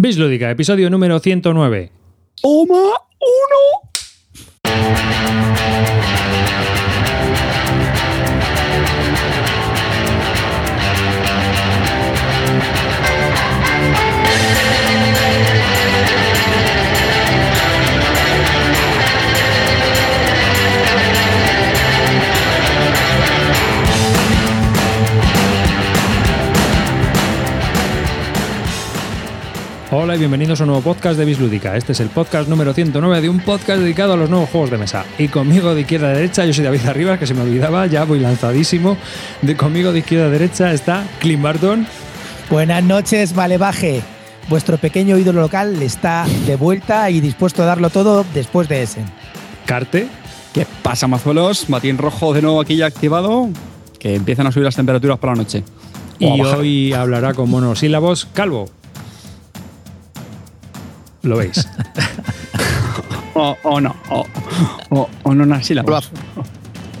Bislúdica, episodio número 109. ¡Toma uno! Hola y bienvenidos a un nuevo podcast de Bislúdica. Este es el podcast número 109 de un podcast dedicado a los nuevos juegos de mesa. Y conmigo de izquierda a derecha, yo soy David Arribas, que se me olvidaba, ya voy lanzadísimo. De conmigo de izquierda a derecha está Clint Barton. Buenas noches, Malevaje. Vuestro pequeño ídolo local está de vuelta y dispuesto a darlo todo después de ese. Carte. ¿Qué pasa, mazuelos? Matín rojo de nuevo aquí ya activado. Que empiezan a subir las temperaturas por la noche. Y hoy hablará con monosílabos Calvo. Lo veis. O, o no. O, o, o no una sílaba.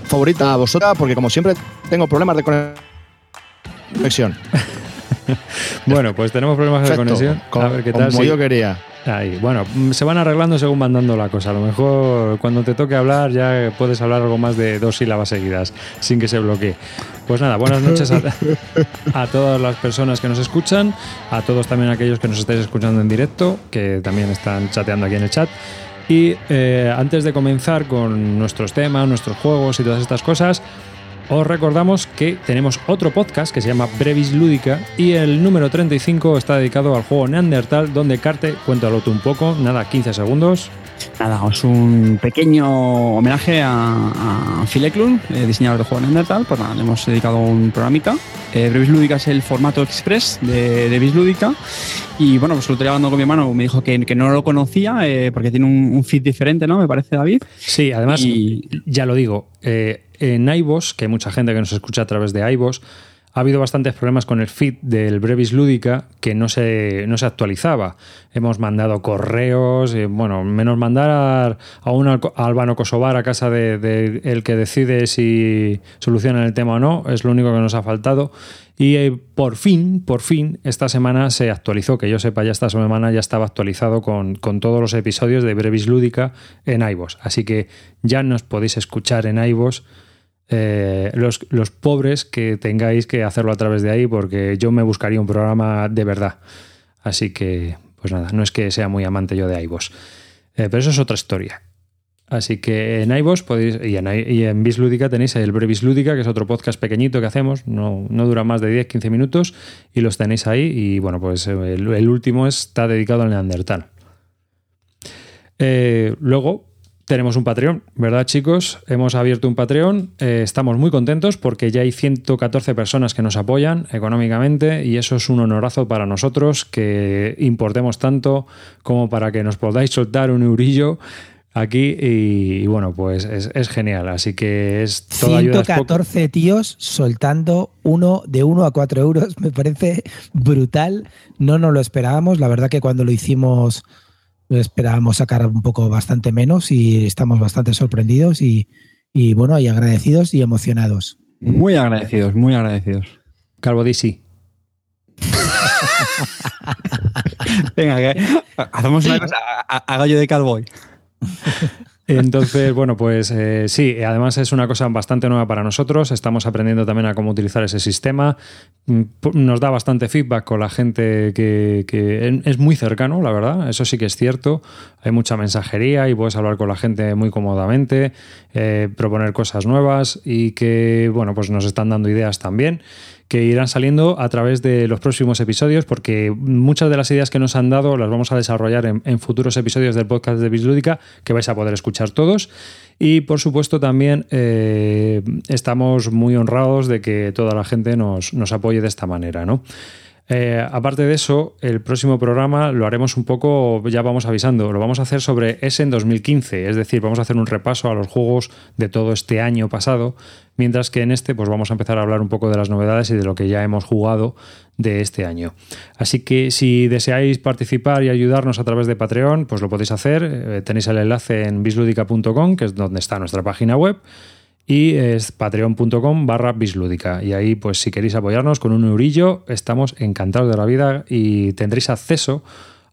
Favorita a vosotras porque como siempre tengo problemas de conexión. bueno, pues tenemos problemas de conexión. co- A ver qué tal. Como sí. yo quería. Ahí, bueno, mm, se van arreglando según van dando la cosa. A lo mejor cuando te toque hablar ya puedes hablar algo más de dos sílabas seguidas sin que se bloquee. Pues nada, buenas noches a, todas las personas que nos escuchan, a todos también aquellos que nos estáis escuchando en directo, que también están chateando aquí en el chat. Y eh, antes de comenzar con nuestros temas, nuestros juegos y todas estas cosas, os recordamos que tenemos otro podcast que se llama Brevis Lúdica y el número 35 está dedicado al juego Neandertal, donde Carte, cuéntalo tú un poco, nada, 15 segundos. Nada, es un pequeño homenaje a, a Phil Eklund, eh, diseñador de juego Neandertal. Pues nada, le hemos dedicado un programita. Eh, Brevis Lúdica es el formato express de, de Bislúdica. Y bueno, pues lo estoy hablando con mi hermano, me dijo que, que no lo conocía eh, porque tiene un, un feed diferente, ¿no? Me parece, David. Sí, además, Y- ya lo digo, eh, en iVoox, que hay mucha gente que nos escucha a través de iVoox, ha habido bastantes problemas con el feed del Brevis Lúdica que no se, no se actualizaba. Hemos mandado correos, eh, bueno, menos mandar a un albano kosovar a casa de, de el que decide si solucionan el tema o no, es lo único que nos ha faltado. Y eh, por fin, por fin, esta semana se actualizó, que yo sepa, ya esta semana ya estaba actualizado con, con todos los episodios de Brevis Lúdica en iVoox. Así que ya nos podéis escuchar en iVoox. Eh, los, los pobres que tengáis que hacerlo a través de ahí, porque yo me buscaría un programa de verdad. Así que, pues nada, no es que sea muy amante yo de iVoox. Eh, pero eso es otra historia. Así que en iVoox podéis, y en, y en tenéis el Brevis Lúdica, que es otro podcast pequeñito que hacemos, no, no dura más de 10-15 minutos, y los tenéis ahí. Y bueno, pues eh, el, último está dedicado al Neandertal. Luego tenemos un Patreon, ¿verdad, chicos? Hemos abierto un Patreon. eh, estamos muy contentos porque ya hay 114 personas que nos apoyan económicamente y eso es un honorazo para nosotros que importemos tanto como para que nos podáis soltar un eurillo aquí y, bueno, pues es, genial. Así que es toda ayuda. es poco. 114 tíos soltando uno de 1 a 4 euros. Me parece brutal. No nos lo esperábamos. La verdad que cuando lo hicimos esperábamos sacar un poco bastante menos y estamos bastante sorprendidos y, y bueno, y agradecidos y emocionados. Muy agradecidos, muy agradecidos. Calvo DC. Venga, que hacemos una cosa a, a- a gallo de cowboy. Entonces, bueno, pues eh, sí, además es una cosa bastante nueva para nosotros. Estamos aprendiendo también a cómo utilizar ese sistema. Mm, Nos da bastante feedback con la gente que, que es muy cercano, la verdad. Eso sí que es cierto. Hay mucha mensajería y puedes hablar con la gente muy cómodamente, eh, proponer cosas nuevas y que, bueno, pues nos están dando ideas también que irán saliendo a través de los próximos episodios, porque muchas de las ideas que nos han dado las vamos a desarrollar en, futuros episodios del podcast de Bislúdica, que vais a poder escuchar todos. Y por supuesto también eh, estamos muy honrados de que toda la gente nos, nos apoye de esta manera, ¿no? Eh, aparte de eso, el próximo programa lo haremos un poco, ya vamos avisando, lo vamos a hacer sobre Essen 2015, es decir, vamos a hacer un repaso a los juegos de todo este año pasado, mientras que en este pues vamos a empezar a hablar un poco de las novedades y de lo que ya hemos jugado de este año. Así que si deseáis participar y ayudarnos a través de Patreon, pues lo podéis hacer, Eh, tenéis el enlace en bisludica.com, que es donde está nuestra página web y es patreon.com barra bislúdica. Y ahí, pues si queréis apoyarnos con un eurillo, estamos encantados de la vida y tendréis acceso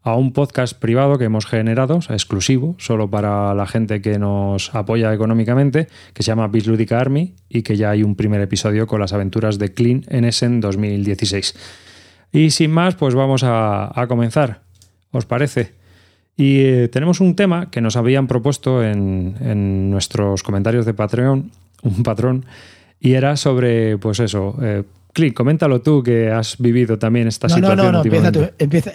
a un podcast privado que hemos generado, exclusivo, solo para la gente que nos apoya económicamente, que se llama Bislúdica Army y que ya hay un primer episodio con las aventuras de Clean en Essen 2016. Y sin más, pues vamos a, comenzar. ¿Os parece? Y eh, tenemos un tema que nos habían propuesto en, nuestros comentarios de Patreon, un patrón, y era sobre, pues eso, eh, Clint, coméntalo tú que has vivido también esta situación. No, no, no, empieza tú,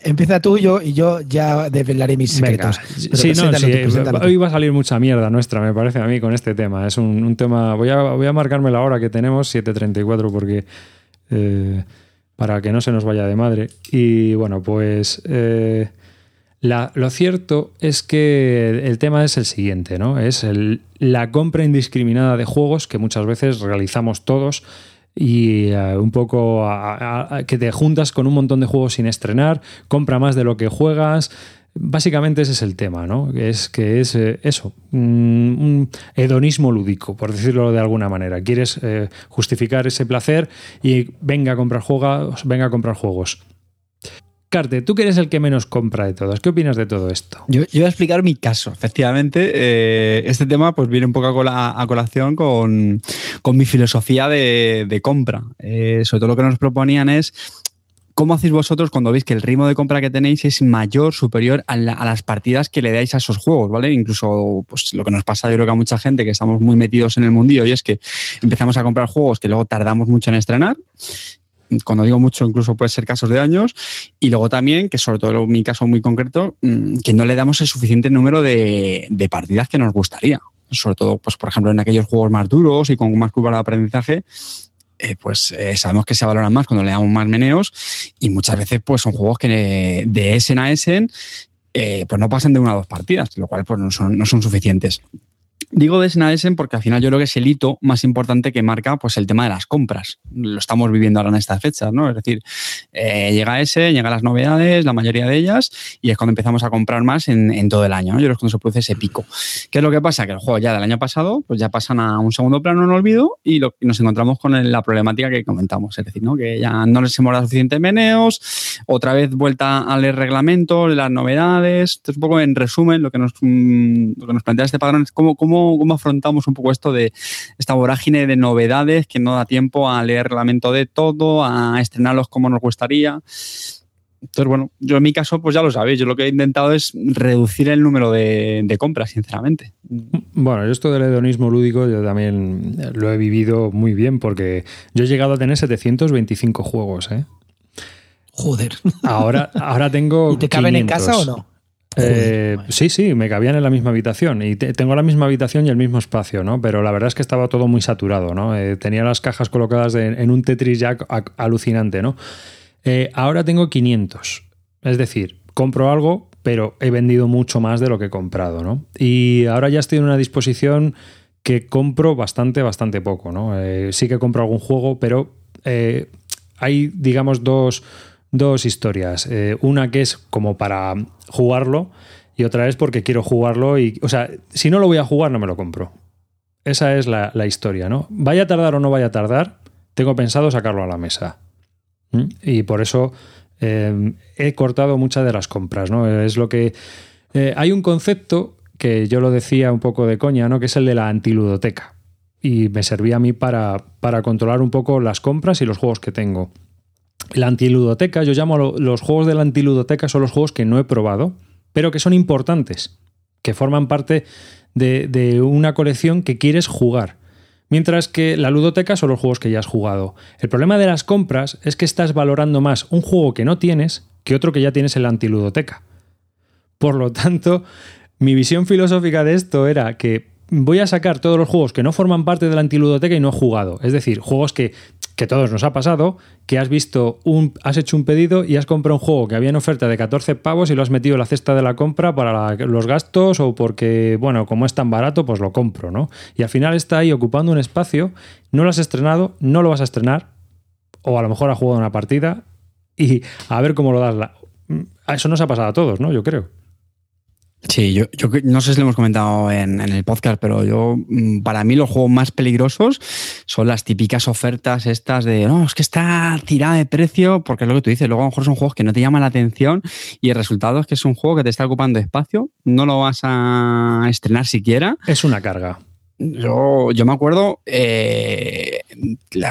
empieza, tú yo, y yo ya develaré mis secretos. sí, no, sí, hoy va a salir mucha mierda nuestra, me parece a mí, con este tema. Es un, tema. Voy a, voy a marcarme la hora que tenemos, 7.34, porque. Eh, para que no se nos vaya de madre. Y bueno, pues. Eh, lo cierto es que el tema es el siguiente, ¿no? Es la compra indiscriminada de juegos que muchas veces realizamos todos y eh, un poco que te juntas con un montón de juegos sin estrenar, compra más de lo que juegas. Básicamente ese es el tema, ¿no? Es que es eh, eso, un hedonismo lúdico, por decirlo de alguna manera. Quieres eh, justificar ese placer y venga a comprar juegos, venga a comprar juegos. Carte, tú que eres el que menos compra de todos, ¿qué opinas de todo esto? Yo, voy a explicar mi caso. Efectivamente, eh, este tema pues viene un poco a, colación con, mi filosofía de, compra. Eh, sobre todo lo que nos proponían es ¿Cómo hacéis vosotros cuando veis que el ritmo de compra que tenéis es mayor, superior a, las partidas que le dais a esos juegos, ¿vale? Incluso pues, lo que nos pasa yo creo que a mucha gente que estamos muy metidos en el mundillo y es que empezamos a comprar juegos que luego tardamos mucho en estrenar cuando digo mucho, incluso puede ser casos de años. Y luego también, que sobre todo en mi caso muy concreto, mm, que no le damos el suficiente número de, partidas que nos gustaría. Sobre todo, pues, por ejemplo, en aquellos juegos más duros y con más curva de aprendizaje, eh, pues eh, sabemos que se valoran más cuando le damos más meneos y muchas veces pues son juegos que de Essen a Essen eh, pues no pasan de una o dos partidas, lo cual pues no son, no son suficientes. Digo de Essen porque al final yo creo que es el hito más importante que marca pues, el tema de las compras. Lo estamos viviendo ahora en estas fechas, ¿no? Es decir, eh, llega ese, llegan las novedades, la mayoría de ellas, y es cuando empezamos a comprar más en, todo el año. Yo creo que cuando se produce ese pico. ¿Qué es lo que pasa? Que los juegos ya del año pasado pues ya pasan a un segundo plano en olvido y, nos encontramos con la problemática que comentamos. Es decir, ¿no? que ya no les hemos dado suficientes meneos, otra vez vuelta al reglamento, las novedades. Entonces, un poco en resumen, lo que nos, mm, lo que nos plantea este padrón es cómo, cómo cómo, afrontamos un poco esto de esta vorágine de novedades que no da tiempo a leer reglamento de todo, a estrenarlos como nos gustaría. Entonces, bueno, yo en mi caso, pues ya lo sabéis, yo lo que he intentado es reducir el número de, compras, sinceramente. Bueno, yo esto del hedonismo lúdico yo también lo he vivido muy bien porque yo he llegado a tener 725 juegos, ¿eh? Joder. Ahora, ahora tengo. ¿Y te caben en casa o no? Eh, sí, sí, me cabían en la misma habitación y tengo la misma habitación y el mismo espacio, ¿no? Pero la verdad es que estaba todo muy saturado, ¿no? Eh, tenía las cajas colocadas en un Tetris Jack alucinante, ¿no? Eh, ahora tengo 500, es decir, compro algo, pero he vendido mucho más de lo que he comprado, ¿no? Y ahora ya estoy en una disposición que compro bastante, bastante poco, ¿no? sí que compro algún juego, pero hay, digamos, dos dos historias. Eh, una que es como para jugarlo y otra es porque quiero jugarlo y, o sea, si no lo voy a jugar no me lo compro. Esa es la, historia, ¿no? Vaya a tardar o no vaya a tardar, tengo pensado sacarlo a la mesa. ¿Mm? Y por eso eh, he cortado muchas de las compras, ¿no? Es lo que... Eh, hay un concepto que yo lo decía un poco de coña, ¿no? Que es el de la antiludoteca. Y me servía a mí para, para controlar un poco las compras y los juegos que tengo. La antiludoteca, yo llamo los juegos de la antiludoteca, son los juegos que no he probado, pero que son importantes, que forman parte de, una colección que quieres jugar. Mientras que la ludoteca son los juegos que ya has jugado. El problema de las compras es que estás valorando más un juego que no tienes que otro que ya tienes en la antiludoteca. Por lo tanto, mi visión filosófica de esto era que voy a sacar todos los juegos que no forman parte de la antiludoteca y no he jugado. Es decir, juegos que que todos nos ha pasado, que has visto un, has hecho un pedido y has comprado un juego que había en oferta de 14 pavos y lo has metido en la cesta de la compra para los gastos o porque, bueno, como es tan barato, pues lo compro, ¿no? Y al final está ahí ocupando un espacio, no lo has estrenado, no lo vas a estrenar, o a lo mejor has jugado una partida y a ver cómo lo das. La... Eso nos ha pasado a todos, ¿no? Yo creo. Sí, yo, yo no sé si lo hemos comentado en, el podcast, pero yo, mm, para mí los juegos más peligrosos son las típicas ofertas estas de, no, es que está tirada de precio, porque es lo que tú dices, luego a lo mejor son juegos que no te llaman la atención y el resultado es que es un juego que te está ocupando espacio, no lo vas a estrenar siquiera. Es una carga. Yo, yo me acuerdo, eh,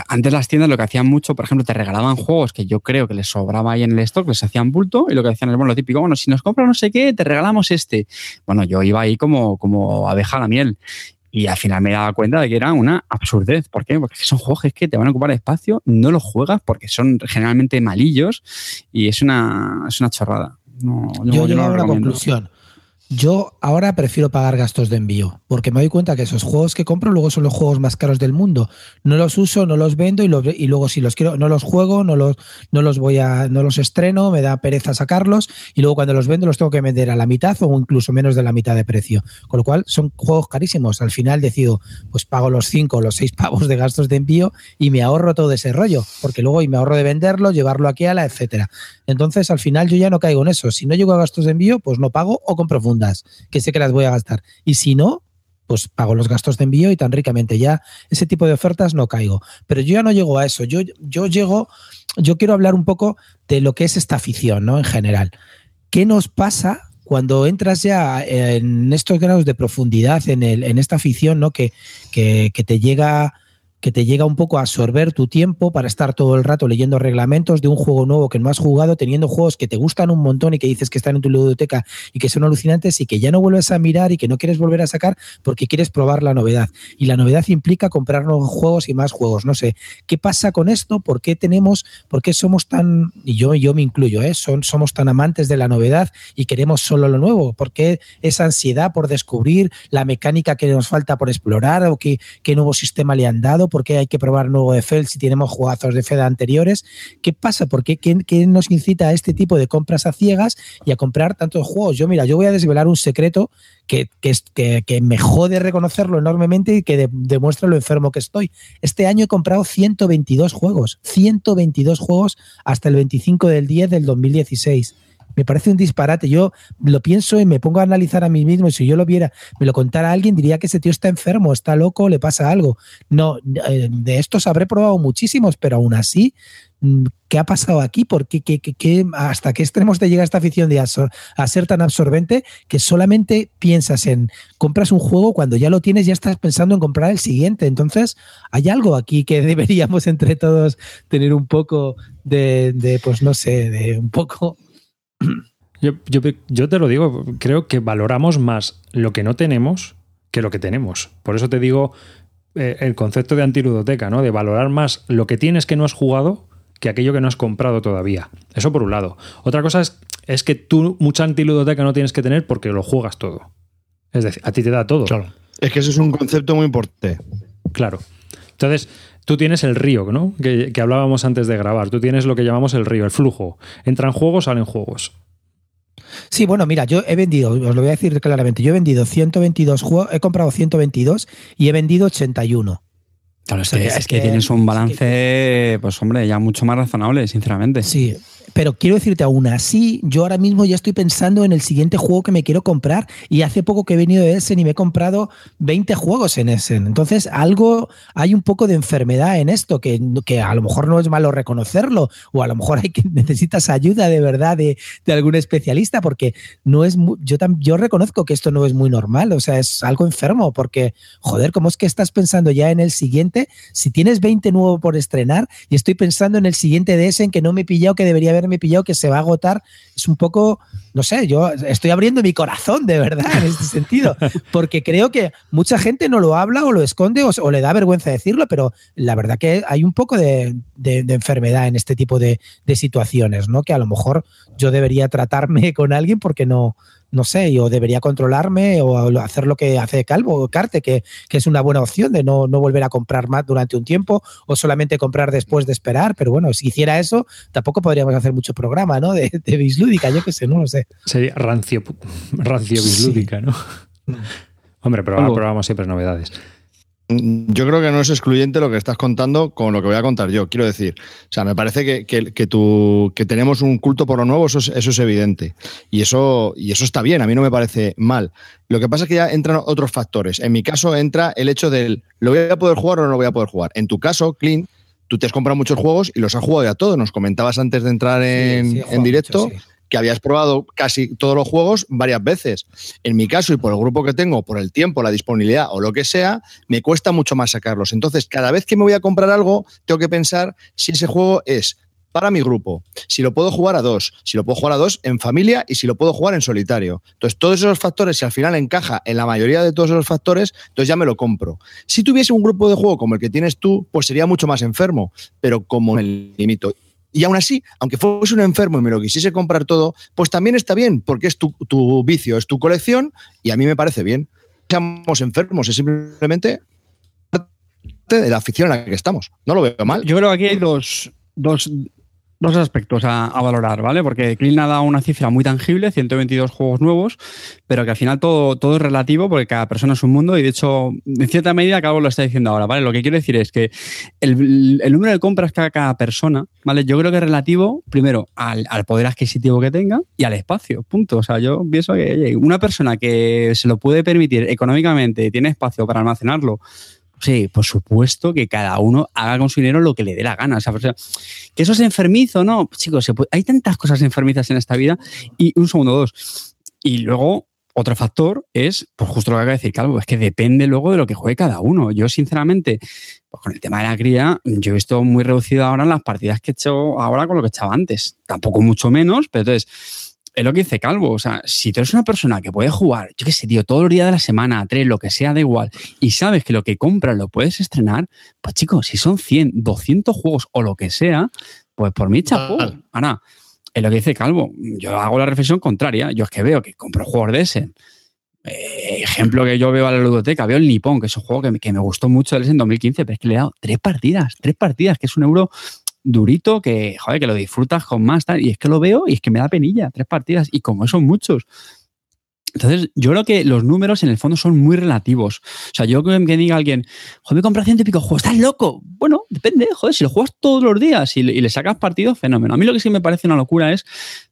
antes las tiendas lo que hacían mucho, por ejemplo, te regalaban juegos que yo creo que les sobraba ahí en el stock, les hacían bulto y lo que hacían es, bueno, lo típico, bueno, si nos compras no sé qué, te regalamos este. Bueno, yo iba ahí como, como abeja a la miel y al final me daba cuenta de que era una absurdez. ¿Por qué? Porque son juegos que te van a ocupar espacio, no los juegas porque son generalmente malillos y es una, es una chorrada. yo, llego a una conclusión yo ahora prefiero pagar gastos de envío, porque me doy cuenta que esos juegos que compro luego son los juegos más caros del mundo. No los uso, no los vendo y, y luego si los quiero, no los juego, no los, no los voy a, no los estreno, me da pereza sacarlos y luego cuando los vendo los tengo que vender a la mitad o incluso menos de la mitad de precio. Con lo cual son juegos carísimos. Al final decido, pues pago los cinco o los seis pavos de gastos de envío y me ahorro todo ese rollo, porque luego y me ahorro de venderlo, llevarlo aquí a la, etcétera. Entonces al final yo ya no caigo en eso. Si no llego a gastos de envío, pues no pago o compro que sé que las voy a gastar. Y si no, pues pago los gastos de envío y tan ricamente ya ese tipo de ofertas no caigo. Pero yo ya no llego a eso. Yo, yo llego, yo quiero hablar un poco de lo que es esta afición, ¿no? En general. ¿Qué nos pasa cuando entras ya en estos grados de profundidad en, el, en esta afición, ¿no? Que, que, que te llega que te llega un poco a absorber tu tiempo para estar todo el rato leyendo reglamentos de un juego nuevo que no has jugado, teniendo juegos que te gustan un montón y que dices que están en tu biblioteca y que son alucinantes y que ya no vuelves a mirar y que no quieres volver a sacar porque quieres probar la novedad. Y la novedad implica comprar nuevos juegos y más juegos. No sé, ¿qué pasa con esto? ¿Por qué tenemos, por qué somos tan, y yo, yo me incluyo, ¿eh? Son, somos tan amantes de la novedad y queremos solo lo nuevo? ¿Por qué esa ansiedad por descubrir la mecánica que nos falta por explorar o qué, qué nuevo sistema le han dado? Por qué hay que probar nuevo de si tenemos jugazos de FED anteriores. ¿Qué pasa? ¿Por qué, qué, nos incita a este tipo de compras a ciegas y a comprar tantos juegos? Yo, mira, yo voy a desvelar un secreto que, que, que me jode reconocerlo enormemente y que demuestra lo enfermo que estoy. Este año he comprado 122 juegos, 122 juegos hasta el 25 del 10 del 2016 me parece un disparate. Yo lo pienso y me pongo a analizar a mí mismo y si yo lo viera, me lo contara alguien, diría que ese tío está enfermo, está loco, le pasa algo. No, eh, de estos habré probado muchísimos, pero aún así, mm, ¿qué ha pasado aquí? ¿Por qué, hasta qué extremos te llega esta afición de a ser tan absorbente que solamente piensas en compras un juego cuando ya lo tienes, ya estás pensando en comprar el siguiente? Entonces, hay algo aquí que deberíamos entre todos tener un poco de, de pues no sé, de un poco yo, yo, te lo digo, creo que valoramos más lo que no tenemos que lo que tenemos. Por eso te digo eh, el concepto de antiludoteca, ¿no? De valorar más lo que tienes que no has jugado que aquello que no has comprado todavía. Eso por un lado. Otra cosa es, es que tú mucha antiludoteca no tienes que tener porque lo juegas todo. Es decir, a ti te da todo. Claro. Es que eso es un concepto muy importante. Claro. Entonces, tú tienes el río, ¿no? Que, hablábamos antes de grabar. Tú tienes lo que llamamos el río, el flujo. Entran juegos, salen juegos. Sí, bueno, mira, yo he vendido, os lo voy a decir claramente, yo he vendido 122 juegos, he comprado 122 y he vendido 81. Claro, es, que, es que, tienes un balance, pues hombre, ya mucho más razonable, sinceramente. Sí, pero quiero decirte, aún así, yo ahora mismo ya estoy pensando en el siguiente juego que me quiero comprar y hace poco que he venido de Essen y me he comprado 20 juegos en Essen. Entonces, algo, hay un poco de enfermedad en esto, que, que a lo mejor no es malo reconocerlo o a lo mejor hay que, necesitas ayuda de verdad de, de algún especialista porque no es, yo, yo reconozco que esto no es muy normal, o sea, es algo enfermo porque, joder, ¿cómo es que estás pensando ya en el siguiente? Si tienes 20 nuevos por estrenar y estoy pensando en el siguiente de Essen que no me he pillado que debería haber me pillado que se va a agotar, es un poco, no sé, yo estoy abriendo mi corazón de verdad en este sentido, porque creo que mucha gente no lo habla o lo esconde o, le da vergüenza decirlo, pero la verdad que hay un poco de, enfermedad en este tipo de, de situaciones, ¿no? Que a lo mejor yo debería tratarme con alguien porque no, no sé, yo debería controlarme o hacer lo que hace Calvo o Carte, que, es una buena opción de no, volver a comprar más durante un tiempo o solamente comprar después de esperar. Pero bueno, si hiciera eso, tampoco podríamos hacer mucho programa, ¿no? De, de bislúdica, yo qué sé, no lo sé. Sería rancio, rancio bislúdica, ¿no? Mm. Hombre, pero ahora probamos siempre novedades. Yo creo que no es excluyente lo que estás contando con lo que voy a contar yo. Quiero decir, o sea, me parece que, que, que tenemos un culto por lo nuevo, eso es, eso es evidente. Y eso, y eso está bien, a mí no me parece mal. Lo que pasa es que ya entran otros factores. En mi caso entra el hecho del, ¿lo voy a poder jugar o no lo voy a poder jugar? En tu caso, Clint, tú te has comprado muchos juegos y los has jugado ya todos. Nos comentabas antes de entrar en, en directo que habías probado casi todos los juegos varias veces. En mi caso y por el grupo que tengo, por el tiempo, la disponibilidad o lo que sea, me cuesta mucho más sacarlos. Entonces, cada vez que me voy a comprar algo, tengo que pensar si ese juego es para mi grupo, si lo puedo jugar a dos, si lo puedo jugar a dos en familia y si lo puedo jugar en solitario. Entonces, todos esos factores, si al final encaja en la mayoría de todos esos factores, entonces ya me lo compro. Si tuviese un grupo de juego como el que tienes tú, pues sería mucho más enfermo, pero como me limito y aún así, aunque fuese un enfermo y me lo quisiese comprar todo, pues también está bien, porque es tu, vicio, es tu colección y a mí me parece bien. Seamos enfermos, es simplemente parte de la afición en la que estamos. No lo veo mal. Yo creo que aquí hay dos, dos, dos aspectos a, valorar, ¿vale? Porque Clean ha dado una cifra muy tangible, 122 juegos nuevos, pero que al final todo, todo es relativo porque cada persona es un mundo y de hecho, en cierta medida, Cabo lo está diciendo ahora, ¿vale? Lo que quiero decir es que el, número de compras que haga cada persona, ¿vale? Yo creo que es relativo, primero, al, al, poder adquisitivo que tenga y al espacio, punto. O sea, yo pienso que una persona que se lo puede permitir económicamente y tiene espacio para almacenarlo, Sí, por supuesto que cada uno haga con su dinero lo que le dé la gana. O sea, que eso es enfermizo, ¿no? Chicos, hay tantas cosas enfermizas en esta vida. Y un segundo, dos. Y luego, otro factor es, pues justo lo que acaba de decir Calvo, es que depende luego de lo que juegue cada uno. Yo, sinceramente, pues con el tema de la cría, yo he visto muy reducido ahora en las partidas que he hecho ahora con lo que echaba antes. Tampoco mucho menos, pero entonces es lo que dice Calvo. O sea, si tú eres una persona que puede jugar, yo qué sé, tío, todos los días de la semana, tres, lo que sea, da igual, y sabes que lo que compras lo puedes estrenar, pues chicos, si son 100, 200 juegos o lo que sea, pues por mí, chapó. Ahora, es lo que dice Calvo. Yo hago la reflexión contraria. Yo es que veo que compro juegos de ese. Eh, ejemplo que yo veo a la ludoteca, veo el Nippon, que es un juego que me, que me gustó mucho en 2015, pero es que le he dado tres partidas, tres partidas, que es un euro durito que, joder, que lo disfrutas con más, tal, y es que lo veo y es que me da penilla, tres partidas, y como son muchos. Entonces, yo creo que los números en el fondo son muy relativos. O sea, yo que, que diga alguien, joder, me compras ciento y pico estás loco. Bueno, depende, joder, si lo juegas todos los días y, y le sacas partido, fenómeno. A mí lo que sí me parece una locura es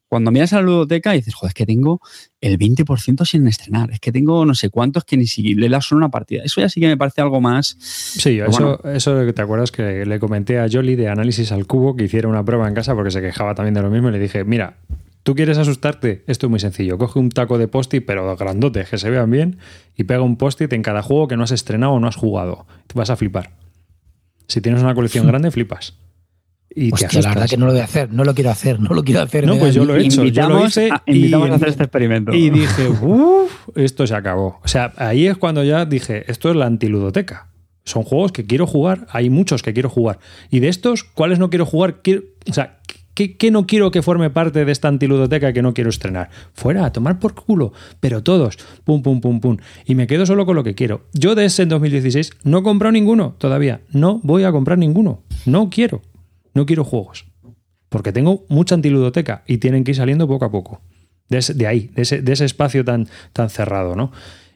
cuando miras a la ludoteca y dices, joder, es que tengo el 20% sin estrenar, es que tengo no sé cuántos que ni siquiera le solo una partida. Eso ya sí que me parece algo más. Sí, eso, eso te acuerdas que le comenté a Jolly de Análisis al Cubo que hiciera una prueba en casa porque se quejaba también de lo mismo y le dije, mira, tú quieres asustarte, esto es muy sencillo, coge un taco de post-it, pero grandote, que se vean bien, y pega un post-it en cada juego que no has estrenado o no has jugado. Te vas a flipar. Si tienes una colección grande, flipas. Y la verdad que no lo voy a hacer, no lo quiero hacer, no lo quiero hacer. No, pues yo lo he hecho, yo lo hice a, invitamos a hacer este experimento. Y dije, uff, esto se acabó. O sea, ahí es cuando ya dije, esto es la antiludoteca. Son juegos que quiero jugar, hay muchos que quiero jugar. Y de estos, ¿cuáles no quiero jugar? o sea, ¿qué, ¿qué, no quiero que forme parte de esta antiludoteca que no quiero estrenar? Fuera, a tomar por culo. Pero todos, pum, pum, pum, pum. Y me quedo solo con lo que quiero. Yo de ese en 2016 no he comprado ninguno todavía. No voy a comprar ninguno. No quiero no quiero juegos. Porque tengo mucha antiludoteca y tienen que ir saliendo poco a poco. De, ahí, de ese, espacio tan, tan cerrado, ¿no?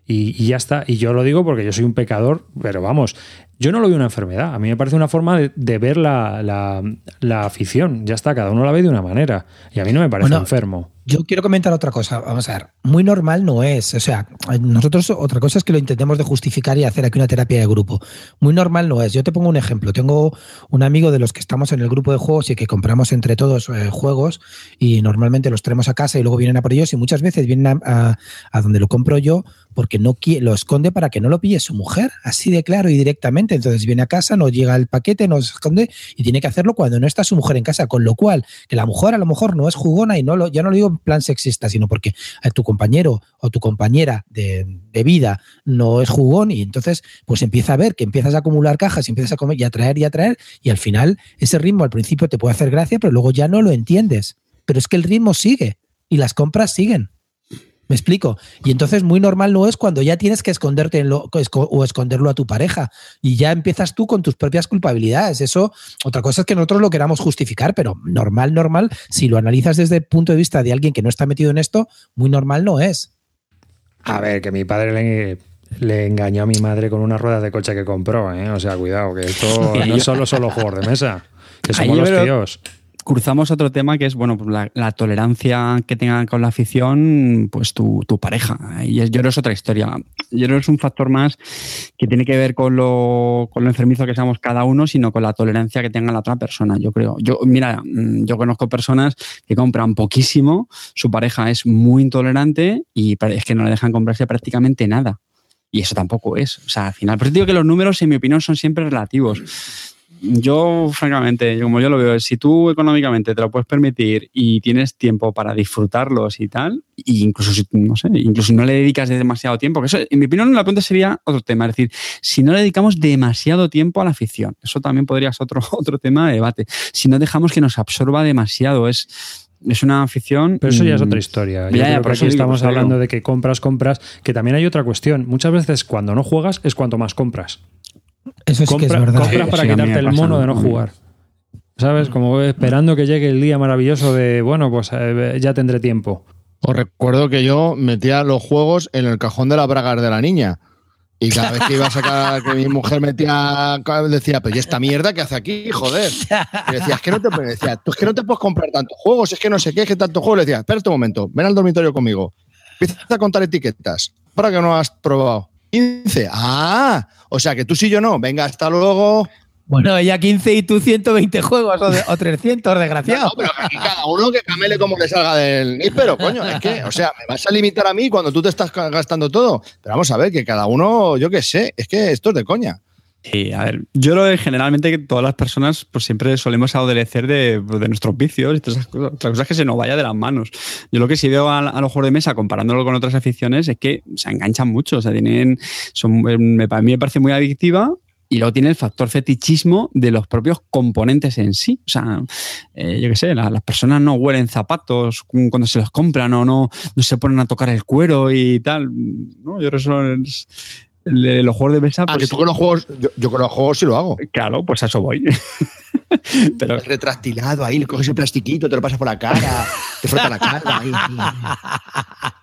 Y, y, ya está. Y yo lo digo porque yo soy un pecador, pero vamos, yo no lo veo una enfermedad. A mí me parece una forma de, ver la, afición. Ya está, cada uno la ve de una manera. Y a mí no me parece enfermo. Yo quiero comentar otra cosa. Vamos a ver. Muy normal no es. O sea, nosotros otra cosa es que lo intentemos de justificar y hacer aquí una terapia de grupo. Muy normal no es. Yo te pongo un ejemplo. Tengo un amigo de los que estamos en el grupo de juegos y que compramos entre todos eh, juegos y normalmente los traemos a casa y luego vienen a por ellos y muchas veces vienen a, a donde lo compro yo porque no lo esconde para que no lo pille su mujer, así de claro y directamente. Entonces viene a casa, nos llega el paquete, nos esconde y tiene que hacerlo cuando no está su mujer en casa. Con lo cual, que la mujer a lo mejor no es jugona y no lo, ya no lo digo plan sexista, sino porque tu compañero o tu compañera de, vida no es jugón y entonces pues empieza a ver que empiezas a acumular cajas y empiezas a comer y a traer y a traer y al final ese ritmo al principio te puede hacer gracia, pero luego ya no lo entiendes. Pero es que el ritmo sigue y las compras siguen. ¿Me explico? Y entonces muy normal no es cuando ya tienes que esconderte en lo, o esconderlo a tu pareja y ya empiezas tú con tus propias culpabilidades. Eso, otra cosa es que nosotros lo queramos justificar, pero normal, normal, si lo analizas desde el punto de vista de alguien que no está metido en esto, muy normal no es. A ver, que mi padre le engañó a mi madre con unas ruedas de coche que compró, ¿eh? O sea, cuidado, que esto no es solo, solo juegos de mesa, que somos los tíos cruzamos otro tema que es, bueno, pues la, tolerancia que tenga con la afición, pues tu, pareja. Y yo creo es otra historia. Yo creo es un factor más que tiene que ver con lo, con lo enfermizo que seamos cada uno, sino con la tolerancia que tenga la otra persona, yo creo. Yo, mira, mm, yo conozco personas que compran poquísimo, su pareja es muy intolerante y es que no le dejan comprarse prácticamente nada. Y eso tampoco es. O sea, al final, pero digo que los números, en mi opinión, son siempre relativos yo, francamente, como yo lo veo, si tú económicamente te lo puedes permitir y tienes tiempo para disfrutarlos y tal, e incluso si, no sé, incluso no le dedicas demasiado tiempo, que eso, en mi opinión, la pregunta sería otro tema, es decir, si no le dedicamos demasiado tiempo a la afición, eso también podría ser otro, otro tema de debate. Si no dejamos que nos absorba demasiado, es, es una afición. Pero eso ya es otra historia. por eso estamos hablando de que compras, compras, que también hay otra cuestión. Muchas veces cuando no juegas es cuanto más compras. Eso sí que es verdad. Compras para quitarte el mono de no jugar. ¿Sabes? Como esperando que llegue el día maravilloso de, bueno, pues eh, ya tendré tiempo. Os recuerdo que yo metía los juegos en el cajón de la bragas de la niña. Y cada vez que iba a sacar, que mi mujer metía, decía, pero ¿y esta mierda qué hace aquí? Joder. Y decía, es que no te, decía, tú es que no te puedes comprar tantos juegos, es que no sé qué, es que tantos juegos. Le decía, espera un momento, ven al dormitorio conmigo. Empieza a contar etiquetas. Para que no has probado. 15. Ah, o sea que tú sí yo no. Venga, hasta luego. Bueno, ella 15 y tú 120 juegos o, 300, desgraciado. No, pero aquí cada uno que camele como le salga del pero coño, es que, o sea, me vas a limitar a mí cuando tú te estás gastando todo. Pero vamos a ver, que cada uno, yo qué sé, es que esto es de coña. A ver, yo lo generalmente que todas las personas pues siempre solemos adolecer de, de nuestros vicios y todas esas cosas. Otra cosa es que se nos vaya de las manos. Yo lo que sí veo a, los juegos de mesa, comparándolo con otras aficiones, es que se enganchan mucho. O sea, tienen. Son, me, a mí me parece muy adictiva y luego tiene el factor fetichismo de los propios componentes en sí. O sea, eh, yo qué sé, las personas no huelen zapatos cuando se los compran o no, no se ponen a tocar el cuero y tal. ¿no? Yo creo que eso es, los juegos de mesa. Ah, pues, tú con los juegos, yo, con los juegos sí lo hago. Claro, pues a eso voy. Pero retrastilado ahí, le coges el plastiquito, te lo pasas por la cara, te frota la cara.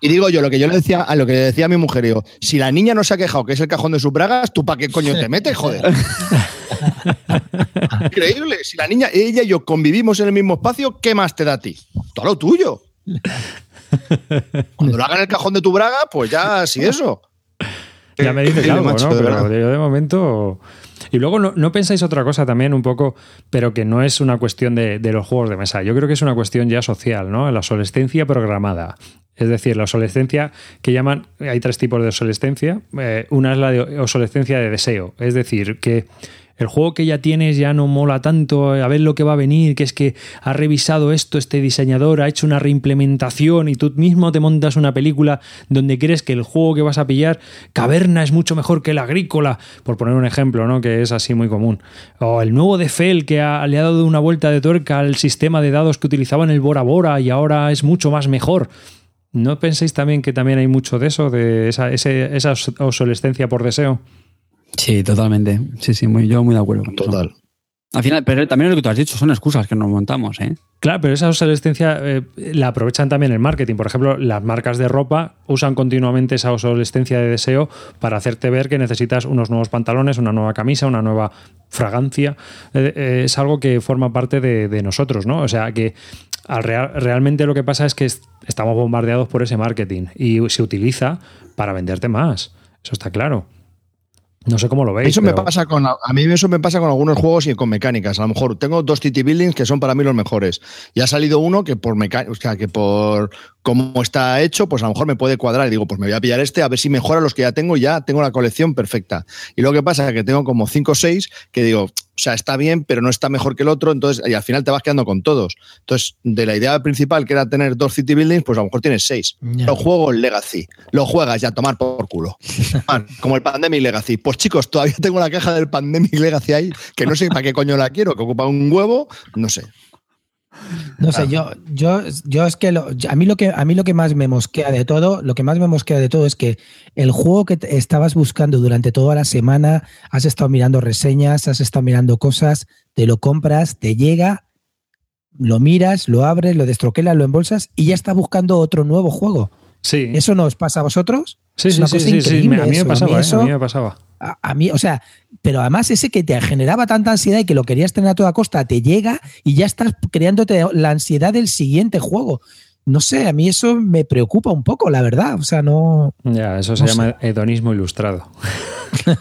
Y digo yo, lo que yo le decía, a lo que le decía a mi mujer, digo, si la niña no se ha quejado que es el cajón de sus bragas, ¿tú para qué coño te metes, joder? Increíble. Si la niña, ella y yo convivimos en el mismo espacio, ¿qué más te da a ti? Todo lo tuyo. Cuando lo hagan en el cajón de tu braga, pues ya, sí, eso. Ya me dices algo, ¿no? Pero de momento. Y luego no, pensáis otra cosa también un poco, pero que no es una cuestión de, los juegos de mesa. Yo creo que es una cuestión ya social, ¿no? La obsolescencia programada. Es decir, la obsolescencia que llaman, hay tres tipos de obsolescencia. Eh, una es la de obsolescencia de deseo. Es decir, que el juego que ya tienes ya no mola tanto, a ver lo que va a venir, que es que ha revisado esto este diseñador, ha hecho una reimplementación y tú mismo te montas una película donde crees que el juego que vas a pillar, Caverna es mucho mejor que el Agrícola, por poner un ejemplo, ¿no? que es así muy común. O el nuevo de Fel que ha, le ha dado una vuelta de tuerca al sistema de dados que utilizaba en el Bora Bora y ahora es mucho más mejor. ¿No pensáis también que también hay mucho de eso, de esa, esa obsolescencia por deseo? Sí, totalmente. Sí, sí, muy, yo muy de acuerdo. Total. Al final, pero también lo que tú has dicho son excusas que nos montamos, ¿eh? Claro, pero esa obsolescencia eh, la aprovechan también el marketing. Por ejemplo, las marcas de ropa usan continuamente esa obsolescencia de deseo para hacerte ver que necesitas unos nuevos pantalones, una nueva camisa, una nueva fragancia. Eh, eh, es algo que forma parte de, nosotros, ¿no? O sea, que al realmente lo que pasa es que estamos bombardeados por ese marketing y se utiliza para venderte más. Eso está claro. No sé cómo lo veis. Eso me pasa con, a mí eso me pasa con algunos juegos y con mecánicas. A lo mejor tengo dos City Buildings que son para mí los mejores. Y ha salido uno que por mecánica, o sea, que por cómo está hecho, pues a lo mejor me puede cuadrar. Y digo, pues me voy a pillar este a ver si mejora los que ya tengo ya tengo la colección perfecta. Y lo que pasa es que tengo como cinco o seis que digo, o sea, está bien, pero no está mejor que el otro, entonces, y al final te vas quedando con todos. Entonces, de la idea principal, que era tener dos City Buildings, pues a lo mejor tienes seis. Los juegos Legacy, lo juegas ya, tomar por culo. Como el Pandemic Legacy. Pues chicos, todavía tengo la caja del Pandemic Legacy ahí, que no sé para qué coño la quiero, que ocupa un huevo, no sé. No sé, yo, yo, yo es que a mí lo que a mí lo que más me mosquea de todo, lo que más me mosquea de todo es que el juego que estabas buscando durante toda la semana, has estado mirando reseñas, has estado mirando cosas, te lo compras, te llega, lo miras, lo abres, lo destroquelas, lo embolsas y ya está buscando otro nuevo juego. Sí. ¿Eso nos pasa a vosotros? Sí, Es sí, una sí, cosa sí, sí. increíble A mí me pasaba, ¿eh? eso- A mí me pasaba. a, a mí, o sea, pero además ese que te generaba tanta ansiedad y que lo querías tener a toda costa, te llega y ya estás creándote la ansiedad del siguiente juego. No sé, a mí eso me preocupa un poco, la verdad. O sea, no. Ya, eso se No sé. llama hedonismo ilustrado.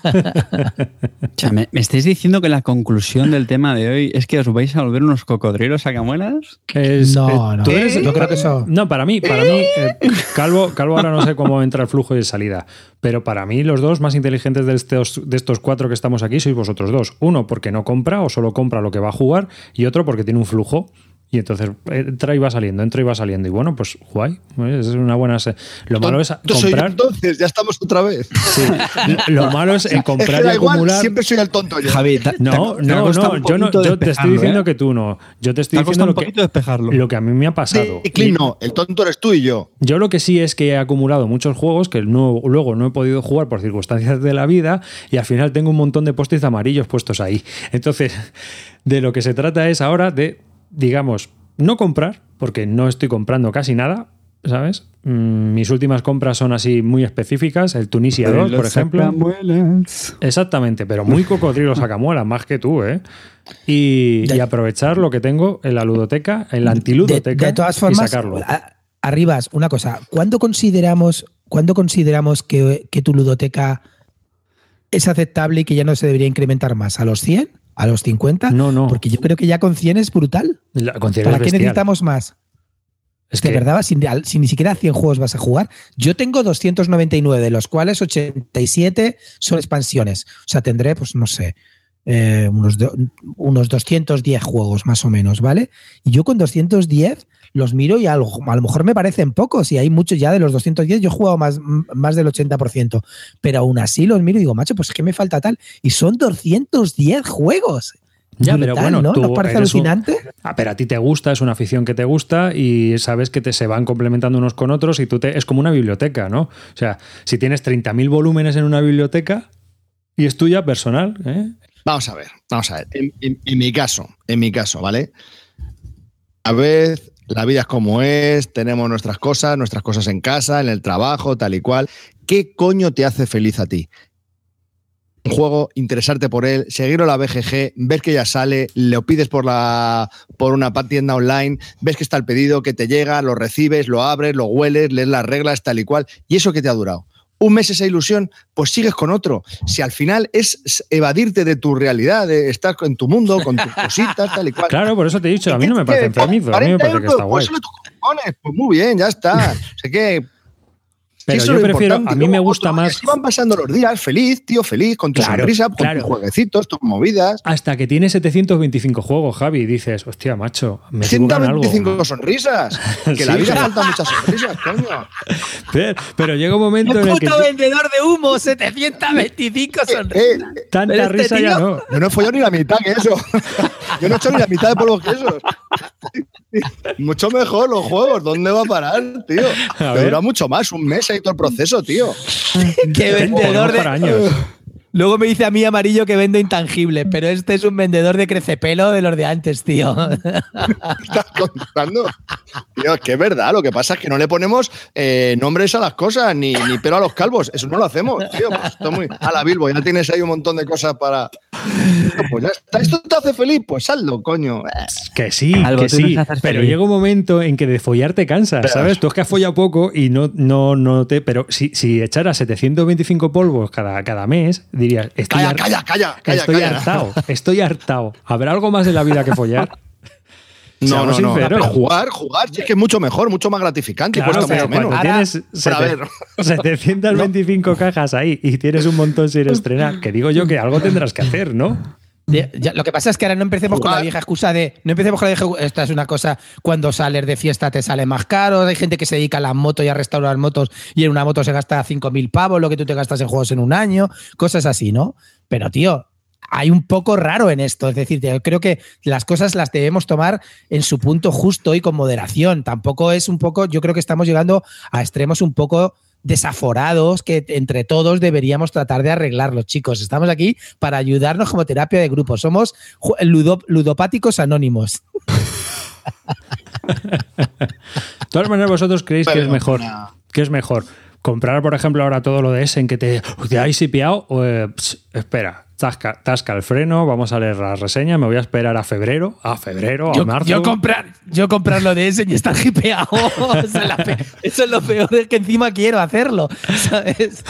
O sea, ¿me, me estáis diciendo que la conclusión del tema de hoy es que os vais a volver unos cocodrilos sacamuelas? Es- No, eh, no. eres- Yo creo que eso- No, para mí, para mí, eh, Calvo, Calvo ahora no sé cómo entra el flujo y de salida, pero para mí los dos más inteligentes de estos, de estos cuatro que estamos aquí sois vosotros dos. Uno porque no compra o solo compra lo que va a jugar y otro porque tiene un flujo. Y entonces entra y va saliendo, entra y va saliendo. Y bueno, pues guay. Es una buena. se- Lo malo es comprar. entonces, ya estamos otra vez. sí. Lo malo es en Es comprar que da y igual, acumular. siempre soy el tonto yo. Javi, te- No, te- te ha no, no, yo no, yo te estoy despejarlo, diciendo ¿eh? que tú no. Yo te estoy diciendo lo que, despejarlo. lo que a mí me ha pasado. Sí, Clint, no, el tonto eres tú y yo. Yo lo que sí es que he acumulado muchos juegos que no- luego no he podido jugar por circunstancias de la vida y al final tengo un montón de post-its amarillos puestos ahí. Entonces, de lo que se trata es ahora de, digamos, no comprar, porque no estoy comprando casi nada, ¿sabes? Mm, mis últimas compras son así muy específicas, el Tunisia 2, por ejemplo. sacamuelas. Exactamente, pero muy cocodrilo sacamuela, más que tú, ¿eh? Y, y aprovechar lo que tengo en la ludoteca, en la De, antiludoteca de todas y formas, sacarlo. a- Arribas, una cosa. ¿Cuándo consideramos, ¿cuándo consideramos que, que tu ludoteca es aceptable y que ya no se debería incrementar más? ¿A los 100? ¿A los 50? No, no. Porque yo creo que ya con 100 es brutal. La- con cierre ¿Para es qué necesitamos más? Es de que- verdad, si, si ni siquiera 100 juegos vas a jugar. Yo tengo 299, de los cuales 87 son expansiones. O sea, tendré, pues no sé, eh, unos, unos 210 juegos más o menos, ¿vale? Y yo con 210 los miro y algo, a lo mejor me parecen pocos y hay muchos ya de los 210, yo he jugado más, más del 80%, pero aún así los miro y digo, macho, pues es que me falta tal. Y son 210 juegos. Ya, Brutal, pero bueno, ¿no? tú ¿Nos parece un- alucinante? Ah, pero a ti te gusta, es una afición que te gusta y sabes que te se van complementando unos con otros y tú te. Es como una biblioteca, ¿no? O sea, si tienes 30.000 volúmenes en una biblioteca y es tuya personal, ¿eh? Vamos a ver, vamos a ver. En, en- en mi caso, en mi caso, ¿vale? A vez la vida es como es, tenemos nuestras cosas, nuestras cosas en casa, en el trabajo, tal y cual. ¿Qué coño te hace feliz a ti? Un juego, interesarte por él, seguirlo a la BGG, ves que ya sale, lo pides por la por una tienda online, ves que está el pedido, que te llega, lo recibes, lo abres, lo hueles, lees las reglas, tal y cual, y eso que te ha durado. Un mes esa ilusión, pues sigues con otro. Si al final es evadirte de tu realidad, de estar en tu mundo, con tus cositas, tal y cual. Claro, por eso te he dicho, a mí no me parece enfermizo, a mí me 40 parece que está guay. Pues, pues muy bien, ya está. sé que Pero eso yo prefiero, a mí me gusta más. así van pasando los días, feliz, tío, feliz, con tu Claro, sonrisa, con claro. tus jueguecitos, tus movidas. Hasta que tienes 725 juegos, Javi, y dices, hostia, macho, me equivoco en algo. 125 sonrisas. Que la vida falta muchas sonrisas, coño. Pero, pero llega un momento en el que puto vendedor de humo, 725 sonrisas. Eh, tanta Pero este risa ya no. yo no he follado ni la mitad que eso. Yo no he hecho ni la mitad de polvos que esos. Mucho mejor los juegos. ¿Dónde va a parar, tío? A dura mucho más, un mes ahí todo el proceso, tío. Qué vendedor de. años. Luego me dice a mí amarillo que vendo intangible, pero este es un vendedor de crecepelo de los de antes, tío. estás contando? Tío, es que es verdad. Lo que pasa es que no le ponemos eh, nombres a las cosas, ni, ni pelo a los calvos. Eso no lo hacemos, tío. Pues esto muy... A la Bilbo, ya tienes ahí un montón de cosas para. Pues ya está. ¿Esto te hace feliz? Pues hazlo, coño. Que sí, que sí. Pero llega un momento en que de follar te cansas, Pero- ¿sabes? Tú es que has follado poco y no, no, no te. Pero si, si echaras 725 polvos cada, cada mes, dirías. Estoy Calla, calla, calla, calla. estoy calla. hartado, estoy hartado. ¿Habrá algo más en la vida que follar? No, no, no. Pero jugar, jugar, sí es que es mucho mejor, mucho más gratificante Claro, y cuesta pero mucho menos. tienes sete- ver. 725 cajas ahí y tienes un montón sin estrenar, que digo yo que algo tendrás que hacer, ¿no? Ya, lo que pasa es que ahora no empecemos con la vieja excusa de. No empecemos con la vieja. Esta es una cosa. Cuando sales de fiesta te sale más caro. Hay gente que se dedica a las motos y a restaurar motos. Y en una moto se gasta 5.000 pavos, lo que tú te gastas en juegos en un año. Cosas así, ¿no? Pero, tío. Hay un poco raro en esto, es decir, yo creo que las cosas las debemos tomar en su punto justo y con moderación. Tampoco es un poco, yo creo que estamos llegando a extremos un poco desaforados que entre todos deberíamos tratar de arreglarlos, chicos. Estamos aquí para ayudarnos como terapia de grupo. Somos ludopáticos anónimos. De todas maneras, vosotros creéis que es mejor ¿qué es mejor? ¿Comprar, por ejemplo, ahora todo lo de Essen que te, te hay sipiado? O, eh, espera, tasca, tasca el freno, vamos a leer la reseña, me voy a esperar a febrero, a febrero, a Yo, marzo. yo comprar, yo comprar lo de ese y estar hipeado. Eso es, eso lo peor, es que encima quiero hacerlo. ¿sabes?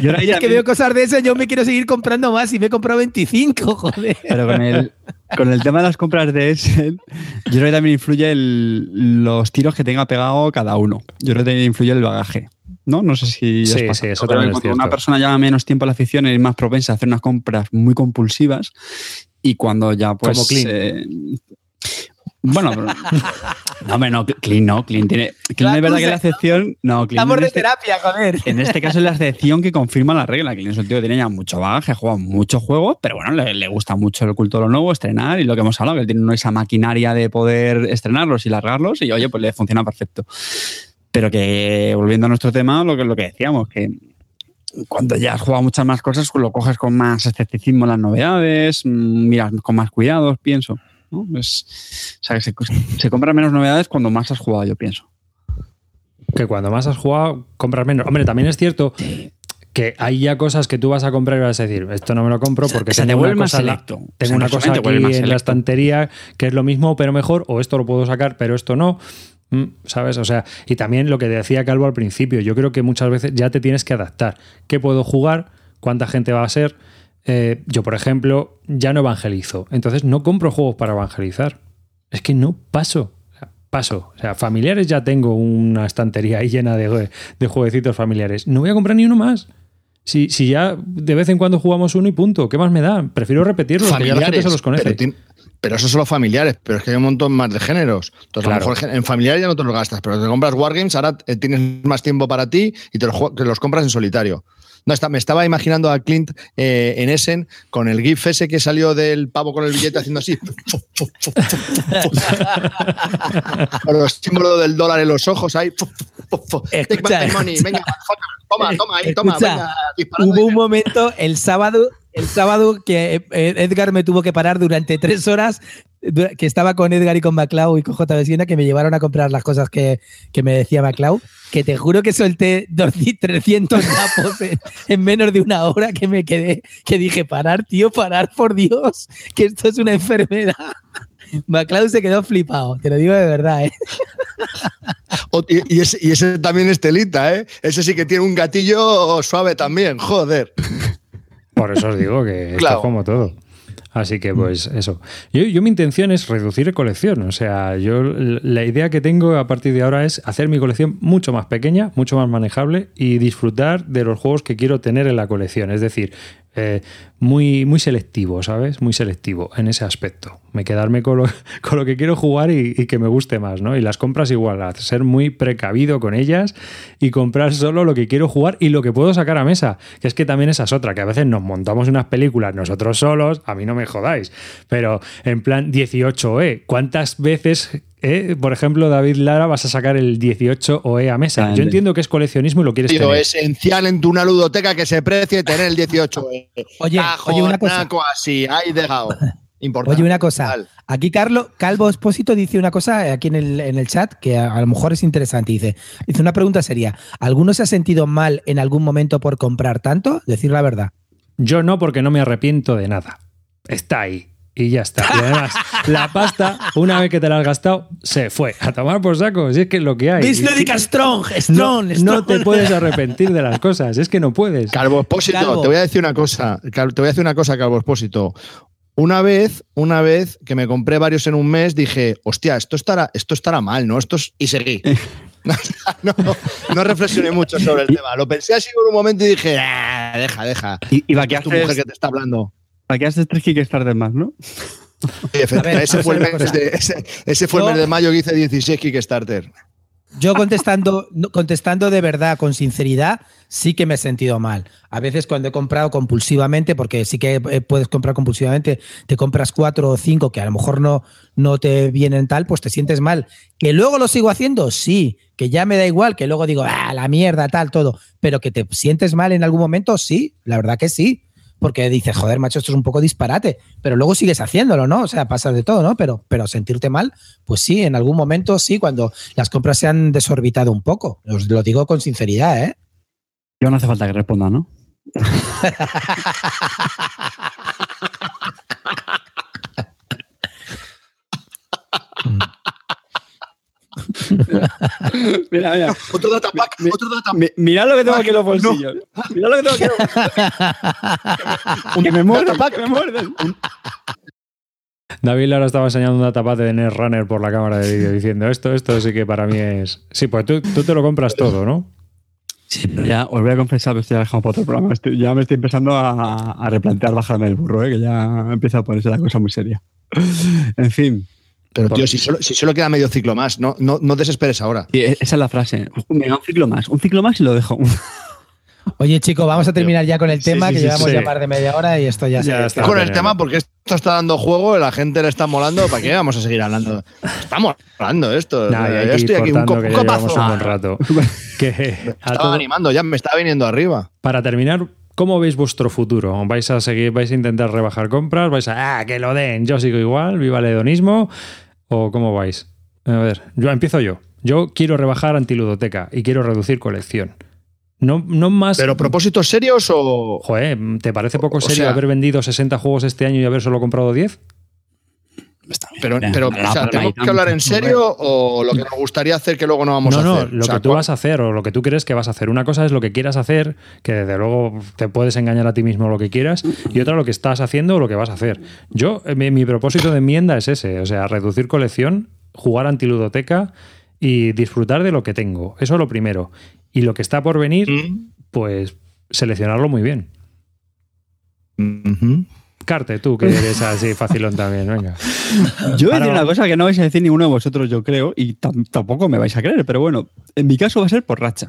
Yo ahora es ya que veo cosas de ese, yo me quiero seguir comprando más y me he comprado 25, joder. Pero con el, con el tema de las compras de Essen, yo creo que también influye el- los tiros que tenga pegado cada uno. Yo creo que también influye el bagaje. ¿No? No sé si. Sí, pasa. sí, eso también es una persona lleva menos tiempo a la afición es más propensa a hacer unas compras muy compulsivas y cuando ya pues. Como Clean. eh, bueno, pero- no, hombre, no, Clean no, Clean tiene. Clean es verdad que la excepción. No, Clean Estamos de este- terapia, joder. en este caso es la excepción que confirma la regla. Que en ese tío tiene ya mucho bagaje, ha jugado muchos juegos, pero bueno, le, le gusta mucho el culto de lo nuevo, estrenar y lo que hemos hablado, que él tiene esa maquinaria de poder estrenarlos y largarlos y oye, pues le funciona perfecto. Pero que volviendo a nuestro tema, lo que, lo que decíamos, que cuando ya has jugado muchas más cosas, pues lo coges con más escepticismo las novedades, mm, miras con más cuidados, pienso. ¿no? Es, o sea, que se, se compran menos novedades cuando más has jugado, yo pienso. Que cuando más has jugado, compras menos. Hombre, también es cierto que hay ya cosas que tú vas a comprar y vas a decir, esto no me lo compro porque se te tengo una vuelve más cosa, la-. O tengo sea, una cosa te aquí en la estantería que es lo mismo pero mejor, o esto lo puedo sacar pero esto no. Mm, ¿Sabes? O sea, y también lo que decía Calvo al principio, yo creo que muchas veces ya te tienes que adaptar. ¿Qué puedo jugar? ¿Cuánta gente va a ser? Eh, yo, por ejemplo, ya no evangelizo. Entonces no compro juegos para evangelizar. Es que no paso. O sea, Paso. O sea, familiares ya tengo una estantería ahí llena de, de jueguecitos familiares. No voy a comprar ni uno más. Si, si ya de vez en cuando jugamos uno y punto, ¿qué más me da? Prefiero repetirlos, que ya la gente se los conoce. Pero, pero eso son los familiares, pero es que hay un montón más de géneros. Entonces, Claro. a lo mejor en familiares ya no te los gastas, pero te compras Wargames, ahora eh, tienes más tiempo para ti y te los, los compras en solitario. No, está, me estaba imaginando a Clint eh, en Essen con el GIF ese que salió del pavo con el billete haciendo así. con los símbolos del dólar en los ojos ahí. Take Escucha. back my money. Venga, toma, toma, ahí, toma. Escucha, venga, disparando Hubo un momento el sábado, el sábado que eh, Edgar me tuvo que parar durante tres horas, que estaba con Edgar y con MacLeod y con JB Siena, que me llevaron a comprar las cosas que, que me decía MacLeod, que te juro que solté 200, 300 napos en, en menos de una hora que me quedé, que dije, parar, tío, parar, por Dios, que esto es una enfermedad. MacLeod se quedó flipado, te lo digo de verdad, ¿eh? Y, y ese, y ese también es telita, ¿eh? Ese sí que tiene un gatillo suave también, joder. Por eso os digo que esto Claro. es como todo. Así que, pues, eso. Yo, yo mi intención es reducir colección. O sea, yo la idea que tengo a partir de ahora es hacer mi colección mucho más pequeña, mucho más manejable y disfrutar de los juegos que quiero tener en la colección. Es decir, eh, muy, muy selectivo, ¿sabes? Muy selectivo en ese aspecto. Me quedarme con lo, con lo que quiero jugar y, y que me guste más, ¿no? Y las compras igual, ser muy precavido con ellas y comprar solo lo que quiero jugar y lo que puedo sacar a mesa. Que es que también esa es otra, que a veces nos montamos unas películas nosotros solos, a mí no me jodáis, pero en plan 18E, ¿cuántas veces... eh, por ejemplo, David Lara, vas a sacar el 18 OE a mesa. Yo entiendo que es coleccionismo y lo quieres Tío, tener. esencial en tu una ludoteca que se precie tener el 18. eh. Oye, oye, una cosa. Cajonaco así, ahí dejado. Importante. Oye, una cosa. Aquí Carlos Calvo Espósito dice una cosa aquí en el, en el chat que a, a lo mejor es interesante. Dice, dice una pregunta seria. ¿Alguno se ha sentido mal en algún momento por comprar tanto? Decir la verdad. Yo no, porque no me arrepiento de nada. Está ahí. Y ya está. Y además, la pasta, una vez que te la has gastado, se fue. A tomar por saco. Si es que es lo que hay. Bislúdica Strong, No, Strong, no te strong. puedes arrepentir de las cosas. Es que no puedes. Calvo Expósito, Calvo. te voy a decir una cosa. Te voy a decir una cosa, Calvo Expósito. Una vez, una vez que me compré varios en un mes, dije, hostia, esto estará, esto estará mal, ¿no? Esto es... Y seguí. no, no reflexioné mucho sobre el tema. Lo pensé así por un momento y dije, "Ah, deja, deja. Y, y va Es que tu mujer haces, que te está hablando. Va que haces tres Kickstarter más, ¿no? Sí, ver, ese, fue el mes de, ese, ese fue el Yo- mes de mayo que hice 16 Kickstarter. Yo contestando, contestando de verdad, con sinceridad, sí que me he sentido mal. A veces cuando he comprado compulsivamente, porque sí que eh, puedes comprar compulsivamente, te compras cuatro o cinco que a lo mejor no, no te vienen tal, pues te sientes mal. ¿Que luego lo sigo haciendo? Sí. Que ya me da igual, que luego digo, ah, la mierda, tal, todo. Pero que te sientes mal en algún momento, sí, la verdad que sí. Porque dices, joder, macho, esto es un poco disparate, pero luego sigues haciéndolo, ¿no? O sea, pasa de todo, ¿no? Pero, pero sentirte mal, pues sí, en algún momento sí, cuando las compras se han desorbitado un poco. Os lo digo con sinceridad, ¿eh? Yo no hace falta que responda, ¿no? mira, mira. Otro datapack, Mi- otro datapack. Mi- Mirad lo que tengo aquí en los bolsillos. Mirad lo que tengo aquí. en los bolsillos. que me muerden, que me muerden. David ahora estaba enseñando un datapad de Netrunner por la cámara de vídeo diciendo esto, esto sí que para mí es. Sí, pues tú, tú te lo compras todo, ¿no? Sí, pero ya os voy a confesar, estoy dejando para otro programa. Estoy- ya me estoy empezando a, a replantear bajarme el burro, ¿eh? que ya empieza a ponerse la cosa muy seria. En fin, Pero tío, si solo, si solo queda medio ciclo más, no, no, no desesperes ahora. e- esa es la frase. Venga, un ciclo más, un ciclo más y lo dejo. Oye, chicos, vamos a terminar ya con el tema, sí, que sí, llevamos sí. ya más de media hora y esto ya, Ya se está. con el tema porque esto está dando juego, la gente le está molando. ¿Para qué vamos a seguir hablando? Está molando esto. Nah, yo ir estoy aquí un, co- que un copazo. un buen rato. Que a Estaba todo- animando, ya me está viniendo arriba. para terminar, ¿cómo veis vuestro futuro? ¿Vais a seguir, vais a intentar rebajar compras? ¿Vais a, ah, que lo den, yo sigo igual, viva el hedonismo? ¿O cómo vais? A ver, yo empiezo yo. Yo quiero rebajar antiludoteca y quiero reducir colección. No, no más. ¿Pero propósitos serios o.? Joder, ¿te parece poco O serio sea- haber vendido 60 juegos este año y haber solo comprado 10? Pero, pero o sea, ¿tenemos que hablar en serio o lo que nos gustaría hacer que luego no vamos no, a no, hacer? lo O sea, que tú ¿cuál- vas a hacer o lo que tú crees que vas a hacer. Una cosa es lo que quieras hacer, que desde luego te puedes engañar a ti mismo lo que quieras, y otra lo que estás haciendo o lo que vas a hacer. Yo, eh, mi, mi propósito de enmienda es ese, o sea, reducir colección, jugar antiludoteca y disfrutar de lo que tengo. Eso es lo primero. Y lo que está por venir, Mm, pues seleccionarlo muy bien. Carte, tú que eres así facilón también, venga. Yo voy a decir una cosa que no vais a decir ninguno de vosotros, yo creo, y tam- tampoco me vais a creer, pero bueno, en mi caso va a ser por racha.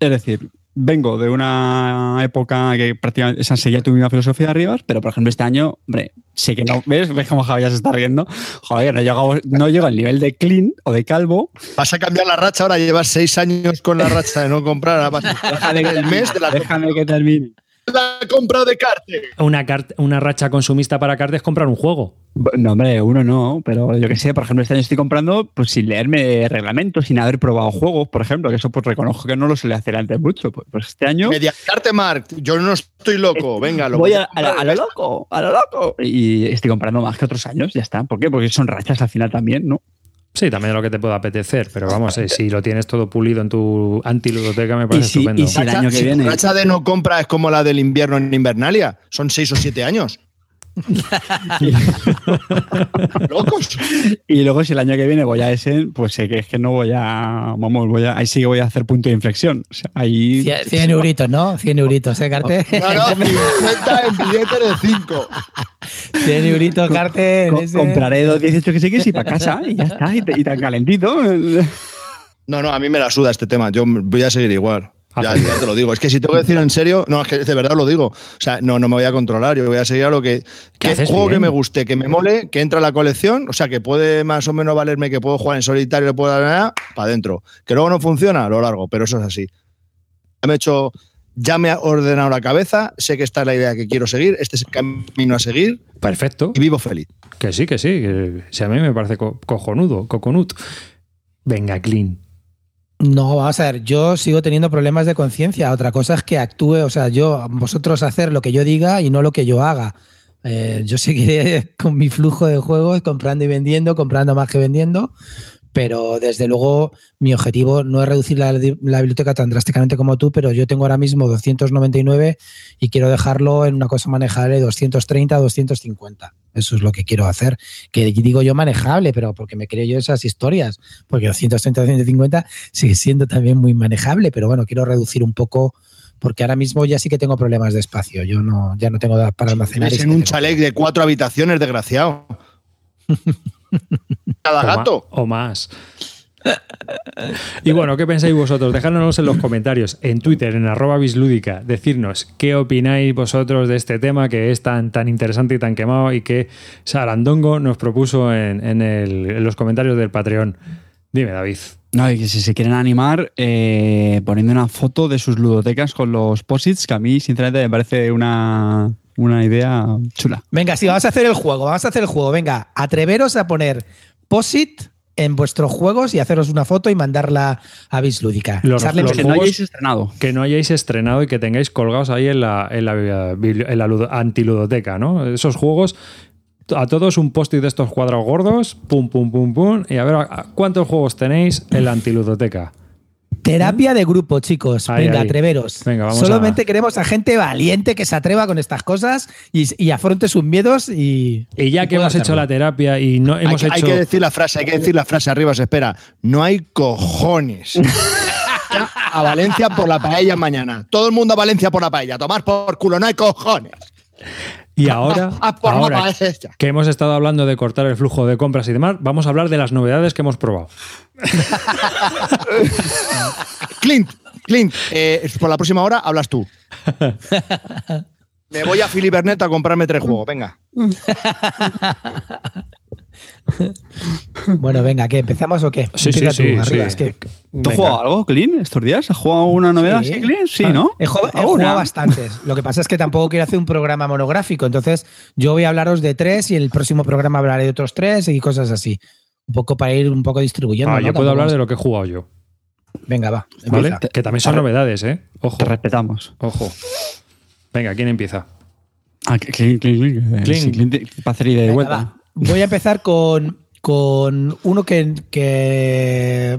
Es decir, vengo de una época que prácticamente esa seguía tu misma filosofía de Rivas, pero por ejemplo este año, hombre, sé que no, ¿ves? ¿Ves cómo Javier se está riendo? Joder, no llego, no llego al nivel de clean o de calvo. Vas a cambiar la racha ahora, llevas seis años con la racha de no comprar. ahora vas- Déjame que el mes de la, Déjame que termine. La compra de Carte. Una, cart- una racha consumista para Carte es comprar un juego. No, hombre, uno no, pero yo que sé, por ejemplo, este año estoy comprando pues sin leerme reglamentos, sin haber probado juegos, por ejemplo, que eso pues reconozco que no lo suele hacer antes mucho. Pues, pues este año Media Carte Mark, yo no estoy loco. Venga, lo voy voy a, a, a lo loco, a lo loco. Y estoy comprando más que otros años, ya está. ¿Por qué? Porque son rachas al final también, ¿no? Sí, también lo que te pueda apetecer, pero vamos, eh, si lo tienes todo pulido en tu antiludoteca me parece Y si- estupendo. y si- el año que si tu viene. racha de no compra es como la del invierno en Invernalia. Son seis o siete años. Locos. Y luego si el año que viene voy a ese, pues sé que es que no voy a, vamos, voy a, ahí sí que voy a hacer punto de inflexión. O sea, ahí 100, 100 euritos, ¿no? 100 euritos, ¿eh, Carte? No, no, 50 en billete de 5. 100 euritos, Carte. en co- ese- compraré dos 18 que sé que sí para casa y ya está, y, y tan calentito. No, no, a mí me la suda este tema. Yo voy a seguir igual. Ya, ya te lo digo. Es que si tengo que decir en serio, no, es que de verdad lo digo. O sea, no, no me voy a controlar. Yo voy a seguir a lo que. Que juego bien. que me guste, que me mole, que entra a la colección. O sea, que puede más o menos valerme que puedo jugar en solitario, le puedo dar para adentro. Que luego no funciona, lo largo, pero eso es así. Ya me he hecho. Ya me ha ordenado la cabeza, sé que esta es la idea que quiero seguir, este es el camino a seguir Perfecto. y vivo feliz. Que sí, que sí. Que, si a mí me parece co- cojonudo, coconut. Venga, clean. No, vamos a ver, yo sigo teniendo problemas de conciencia. Otra cosa es que actúe, o sea, yo, vosotros hacer lo que yo diga y no lo que yo haga. Eh, yo seguiré con mi flujo de juegos, comprando y vendiendo, comprando más que vendiendo, pero desde luego mi objetivo no es reducir la, la biblioteca tan drásticamente como tú, pero yo tengo ahora mismo 299 y quiero dejarlo en una cosa manejable de 230 a 250. Eso es lo que quiero hacer. Que digo yo manejable, pero porque me creo yo esas historias. Porque 230 a 250 sigue siendo también muy manejable, pero bueno, quiero reducir un poco porque ahora mismo ya sí que tengo problemas de espacio. Yo no, ya no tengo para almacenar. sí en un chalet de cuatro habitaciones, desgraciado. Cada O ma- gato. O más. Y bueno, ¿qué pensáis vosotros? Dejádnoslo en los comentarios, en Twitter, en arroba bislúdica, decirnos qué opináis vosotros de este tema que es tan, tan interesante y tan quemado y que Sarandongo nos propuso en, en el- en los comentarios del Patreon. Dime, David. No, y que si se quieren animar, eh, poniendo una foto de sus ludotecas con los posits, que a mí, sinceramente, me parece una, una idea chula. Venga, sí, vamos a hacer el juego, vamos a hacer el juego. Venga, atreveros a poner posit en vuestros juegos y haceros una foto y mandarla a Bislúdica. Los- que no hayáis estrenado. Que no hayáis estrenado y que tengáis colgados ahí en la, en la, en antiludoteca, ¿no? Esos juegos, a todos un post-it de estos cuadrados gordos, pum, pum, pum, pum, y a ver cuántos juegos tenéis en la antiludoteca. Terapia de grupo, chicos. Ahí, Venga, ahí. atreveros. Venga, vamos Solamente a- queremos a gente valiente que se atreva con estas cosas y, y afronte sus miedos y. Y ya que hemos hecho la terapia y no hemos que, hay hecho... que decir la frase, hay que decir la frase arriba, se espera. No hay cojones. a Valencia por la paella mañana. Todo el mundo a Valencia por la paella. Tomar por culo, no hay cojones. Y ahora, Ah, que hemos estado hablando de cortar el flujo de compras y demás, vamos a hablar de las novedades que hemos probado. Clint, Clint, eh, por la próxima hora hablas tú. Me voy a Filibernet a comprarme tres juegos, venga. Bueno, venga, ¿qué? ¿Empezamos o qué? Sí, sí, tú, sí, arriba, sí. es que- ¿Tú has jugado algo, Clean, estos días? ¿Has jugado una novedad Sí. así, Clean? Sí, ¿no? He, jugado- he ¿Alguna? jugado bastantes. Lo que pasa es que tampoco quiero hacer un programa monográfico. Entonces, yo voy a hablaros de tres y el próximo programa hablaré de otros tres y cosas así. Un poco para ir un poco distribuyendo. Ah, ¿no? yo puedo hablar de lo que he jugado yo. Venga, va. ¿Vale? Que también son novedades, ¿eh? Ojo, Te respetamos. ojo. Venga, ¿quién empieza? Ah, Clean, Clean, Clean. Clean. Sí, Clean, te- para hacer idea de Venga, vuelta. Voy a empezar con, con uno que, que,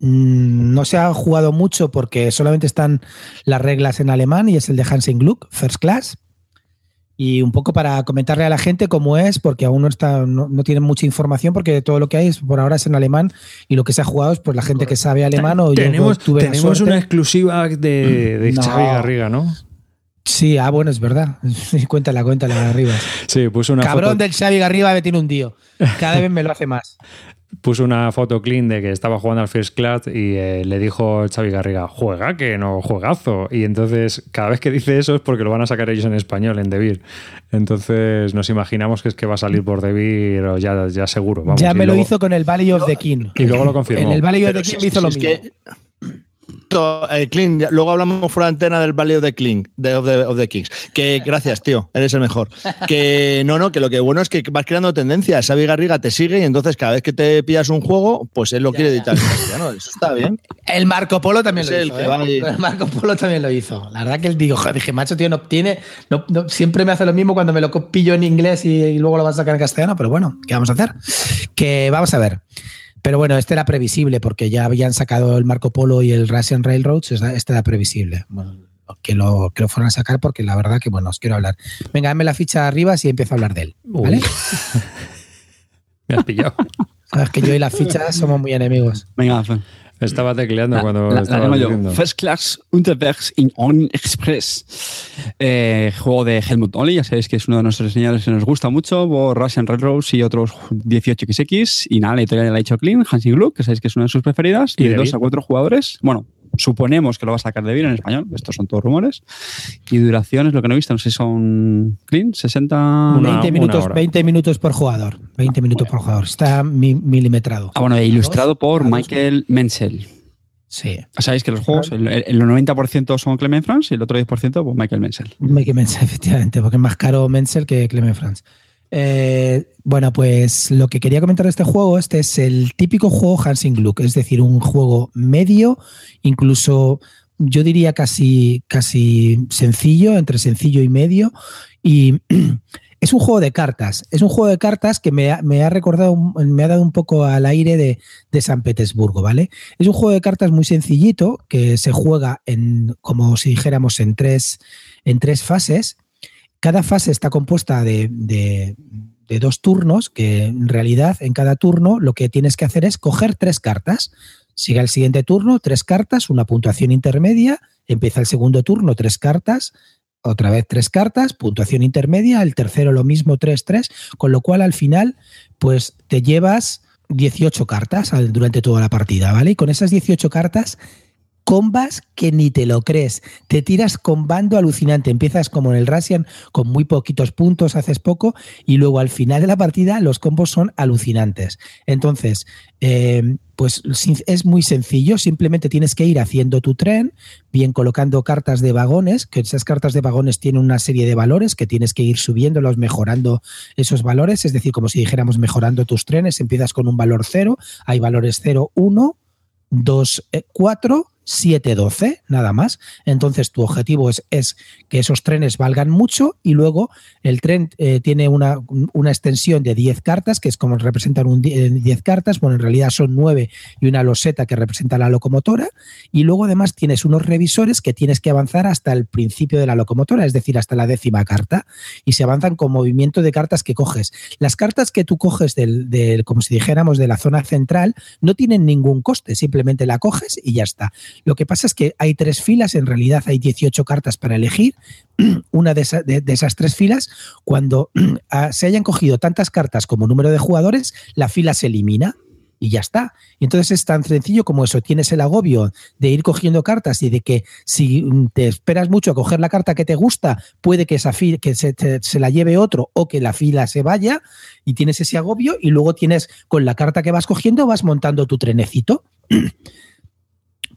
mm, no se ha jugado mucho porque solamente están las reglas en alemán y es el de Hansen Gluck, First Class. Y un poco para comentarle a la gente cómo es, porque aún no está, no, no tienen mucha información, porque todo lo que hay es, por ahora es en alemán y lo que se ha jugado es pues la gente que sabe alemán o yo tenemos tuve la tenemos una exclusiva de, de No. Xavi Garriga, ¿no? Sí, ah, bueno, es verdad. Sí, cuéntala, cuéntala arriba. Sí, puso una Cabrón foto, del Xavi Garriba me tiene un tío. Cada vez me lo hace más. puso una foto clean de que estaba jugando al First Class y eh, le dijo Xavi Garriga, juega que no, juegazo. Y entonces, cada vez que dice eso es porque lo van a sacar ellos en español, en Debir. Entonces, nos imaginamos que es que va a salir por Debir o ya, ya seguro. Vamos, ya y me lo luego- hizo con el Valley of the King. Y luego lo confirmó. En el Valley of Pero the King si- me hizo si lo mismo. que- Eh, Clint, ya- luego hablamos fuera de antena del Valley of the, King, de, of, the, of the Kings. Que gracias, tío, eres el mejor. Que no, no, que lo que bueno es que vas creando tendencias. Xavi Garriga te sigue y entonces cada vez que te pillas un juego, pues él lo quiere editar en castellano. Eso está bien. El Marco Polo también Es lo el hizo. que ¿eh? El Marco Polo también lo hizo. La verdad que él dijo, dije, macho, tío, no tiene. No, no- siempre me hace lo mismo cuando me lo pillo en inglés y, y luego lo vas a sacar en castellano, pero bueno, ¿qué vamos a hacer? Que vamos a ver. Pero bueno, este era previsible porque ya habían sacado el Marco Polo y el Russian Railroads. Este era previsible. Bueno, que lo, que lo fueran a sacar porque la verdad que, bueno, os quiero hablar. Venga, dame la ficha arriba si empiezo a hablar de él. ¿Vale? Me has pillado. Sabes que yo y las fichas somos muy enemigos. Venga. Estaba tecleando La, cuando la- la estaba yo. diciendo. First Class Unterwegs in On Express. Eh, juego de Helmut Olli, ya sabéis que es uno de nuestros diseñadores que nos gusta mucho, por Russian Railroads y otros 18XX. Y nada, la editorial la ha hecho Clean, Hansi Gluck, que sabéis que es una de sus preferidas, ¿Y de dos a cuatro jugadores. Bueno, suponemos que lo va a sacar de bien en español, estos son todos rumores. Y duración es lo que no he visto, no sé si son Clean, 60. Una- 20, minutos, hora. 20 minutos por jugador. 20 minutos por jugador. Está mi- milimetrado. Ah, bueno, ilustrado por. Michael Menzel. Sí. Sabéis que los juegos, el, el 90% son Clement France y el otro 10% pues Michael Menzel. Mickey Menzel, efectivamente, porque es más caro Menzel que Clement Franz. Eh, bueno, pues lo que quería comentar de este juego, este es el típico juego Hansing Gluck, es decir, un juego medio, incluso yo diría casi, casi sencillo, entre sencillo y medio, y es un juego de cartas, es un juego de cartas que me ha, me ha recordado, me ha dado un poco al aire de, de San Petersburgo, ¿vale? Es un juego de cartas muy sencillito que se juega en, como si dijéramos, en tres, en tres fases. Cada fase está compuesta de, de- dos turnos, que en realidad en cada turno lo que tienes que hacer es coger tres cartas. Sigue el siguiente turno, tres cartas, una puntuación intermedia. Empieza el segundo turno, tres cartas. Otra vez tres cartas, puntuación intermedia. El tercero lo mismo, tres, tres. Con lo cual al final, pues te llevas 18 cartas durante toda la partida, ¿vale? Y con esas 18 cartas combas que ni te lo crees. Te tiras combando alucinante. Empiezas como en el Russian con muy poquitos puntos, haces poco, y luego al final de la partida los combos son alucinantes. Entonces, eh, pues es muy sencillo, simplemente tienes que ir haciendo tu tren, bien colocando cartas de vagones, que esas cartas de vagones tienen una serie de valores que tienes que ir subiéndolos, mejorando esos valores, es decir, como si dijéramos mejorando tus trenes, empiezas con un valor 0, hay valores 0, 1, 2, 4 7-12, nada más. Entonces tu objetivo es, es, que esos trenes valgan mucho y luego el tren eh, tiene una, una, extensión de 10 cartas, que es como representan un 10 cartas, bueno, en realidad son 9 y una loseta que representa la locomotora, y luego además tienes unos revisores que tienes que avanzar hasta el principio de la locomotora, es decir, hasta la décima carta, y se avanzan con movimiento de cartas que coges. Las cartas que tú coges del, del como si dijéramos, de la zona central, no tienen ningún coste, simplemente la coges y ya está. Lo que pasa es que hay tres filas, en realidad hay 18 cartas para elegir. Una de, esas tres filas, cuando ah, se hayan cogido tantas cartas como número de jugadores, la fila se elimina y ya está. Y entonces es tan sencillo como eso. Tienes el agobio de ir cogiendo cartas y de que si te esperas mucho a coger la carta que te gusta, puede que esa fila, que se, se, la lleve otro o que la fila se vaya y tienes ese agobio y luego tienes con la carta que vas cogiendo vas montando tu trenecito.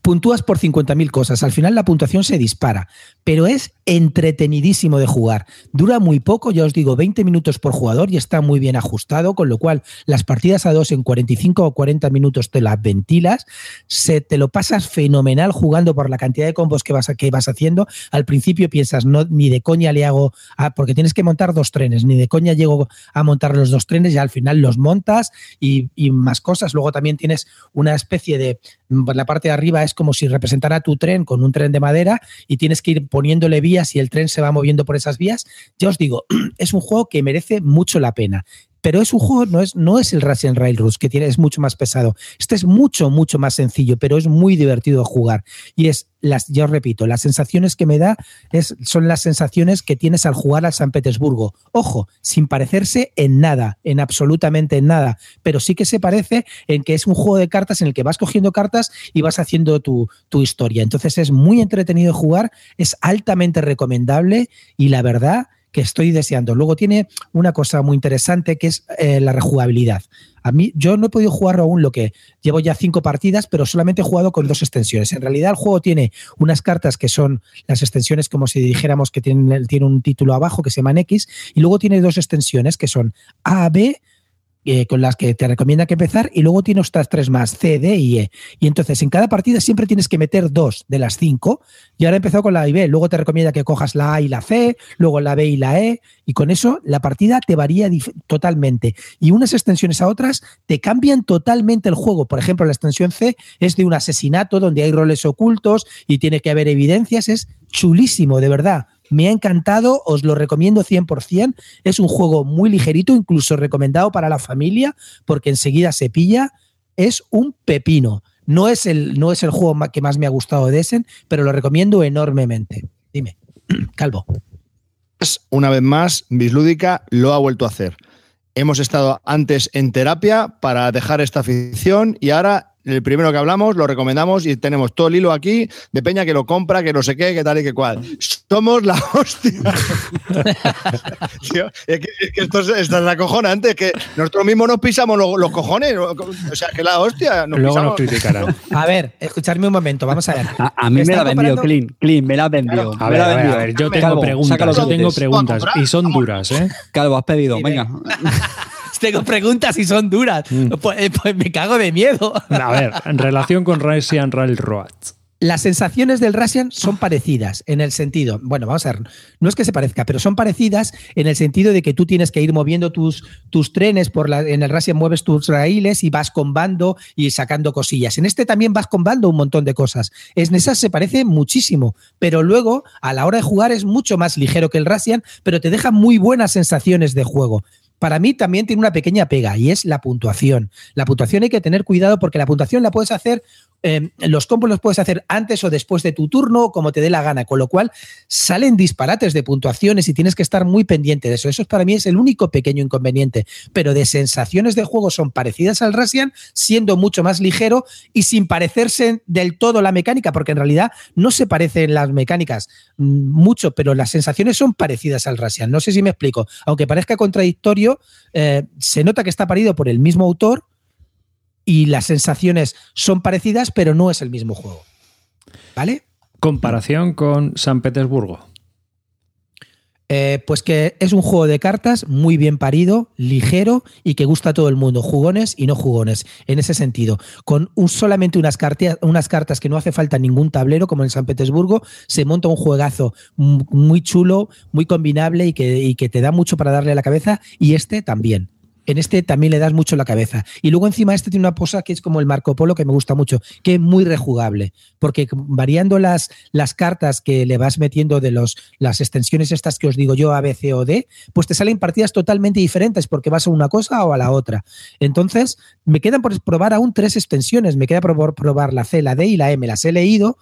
puntúas por 50.000 cosas. Al final la puntuación se dispara, pero es entretenidísimo de jugar. Dura muy poco, ya os digo, 20 minutos por jugador y está muy bien ajustado, con lo cual las partidas a dos en 45 o 40 minutos te las ventilas, se te lo pasas fenomenal jugando por la cantidad de combos que vas, que vas haciendo. Al principio piensas, no, ni de coña le hago, porque tienes que montar dos trenes, ni de coña llego a montar los dos trenes y al final los montas y, y más cosas. Luego también tienes una especie de, la parte de arriba es como si representara tu tren con un tren de madera y tienes que ir poniéndole vías y el tren se va moviendo por esas vías. Ya os digo, es un juego que merece mucho la pena. Pero es un juego, no es, no es el Russian Railroads, que tiene, es mucho más pesado. Este es mucho, mucho más sencillo, pero es muy divertido de jugar. Y es, las, yo repito, las sensaciones que me da es, son las sensaciones que tienes al jugar al San Petersburgo. Ojo, sin parecerse en nada, en absolutamente en nada, pero sí que se parece en que es un juego de cartas en el que vas cogiendo cartas y vas haciendo tu, tu historia. Entonces es muy entretenido de jugar, es altamente recomendable y la verdad que estoy deseando. Luego tiene una cosa muy interesante que es eh, la rejugabilidad. A mí, yo no he podido jugar aún lo que llevo ya cinco partidas, pero solamente he jugado con dos extensiones. En realidad, el juego tiene unas cartas que son las extensiones, como si dijéramos que tienen, tiene un título abajo que se llaman X, y luego tiene dos extensiones que son A, B eh, con las que te recomienda que empezar y luego tiene otras tres más, C, D y E. Y entonces en cada partida siempre tienes que meter dos de las cinco y ahora he empezado con la A y B. Luego te recomienda que cojas la A y la C, luego la B y la E y con eso la partida te varía totalmente. Y unas extensiones a otras te cambian totalmente el juego. Por ejemplo, la extensión C es de un asesinato donde hay roles ocultos y tiene que haber evidencias. Es chulísimo, de verdad. Me ha encantado, os lo recomiendo 100%. Es un juego muy ligerito, incluso recomendado para la familia, porque enseguida se pilla. Es un pepino. No es el, no es el juego que más me ha gustado de Essen, pero lo recomiendo enormemente. Dime, Calvo. Una vez más, Bislúdica lo ha vuelto a hacer. Hemos estado antes en terapia para dejar esta afición y ahora el primero que hablamos, lo recomendamos y tenemos todo el hilo aquí de Peña que lo compra, que no sé qué, que tal y que cual. Somos la hostia. es que, esto, es, la cojona antes, que nosotros mismos nos pisamos los, cojones. O sea, que la hostia. Nos Luego nos criticarán. A ver, escuchadme un momento, vamos a ver. A, mí me la ha vendido, Clean. Clean, me la ha vendido. a, ver, a, ver, yo tengo preguntas, yo tengo preguntas y son duras, ¿eh? Calvo, has pedido, venga. tengo preguntas y son duras. Mm. Pues, eh, pues, me cago de miedo. A ver, en relación con Russian Railroads. Las sensaciones del Russian son parecidas en el sentido, bueno, vamos a ver, no es que se parezca, pero son parecidas en el sentido de que tú tienes que ir moviendo tus, tus trenes, por la, en el Russian mueves tus raíles y vas combando y sacando cosillas. En este también vas combando un montón de cosas. En esas se parece muchísimo, pero luego a la hora de jugar es mucho más ligero que el Russian, pero te deja muy buenas sensaciones de juego para mí también tiene una pequeña pega y es la puntuación. La puntuación hay que tener cuidado porque la puntuación la puedes hacer eh, los combos los puedes hacer antes o después de tu turno, como te dé la gana, con lo cual salen disparates de puntuaciones y tienes que estar muy pendiente de eso. Eso para mí es el único pequeño inconveniente, pero de sensaciones de juego son parecidas al Russian, siendo mucho más ligero y sin parecerse del todo la mecánica, porque en realidad no se parecen las mecánicas mucho, pero las sensaciones son parecidas al Russian. No sé si me explico. Aunque parezca contradictorio, eh, se nota que está parido por el mismo autor y las sensaciones son parecidas, pero no es el mismo juego. ¿Vale? Comparación con San Petersburgo. Eh, pues que es un juego de cartas muy bien parido, ligero y que gusta a todo el mundo, jugones y no jugones, en ese sentido. Con un, solamente unas, unas cartas que no hace falta ningún tablero, como en San Petersburgo, se monta un juegazo muy chulo, muy combinable y que, y que te da mucho para darle a la cabeza, y este también en este también le das mucho la cabeza. Y luego encima este tiene una posa que es como el Marco Polo que me gusta mucho, que es muy rejugable, porque variando las, las cartas que le vas metiendo de los, las extensiones estas que os digo yo, A, B, C o D, pues te salen partidas totalmente diferentes porque vas a una cosa o a la otra. Entonces, me quedan por probar aún tres extensiones. Me queda por probar la C, la D y la M. Las he leído,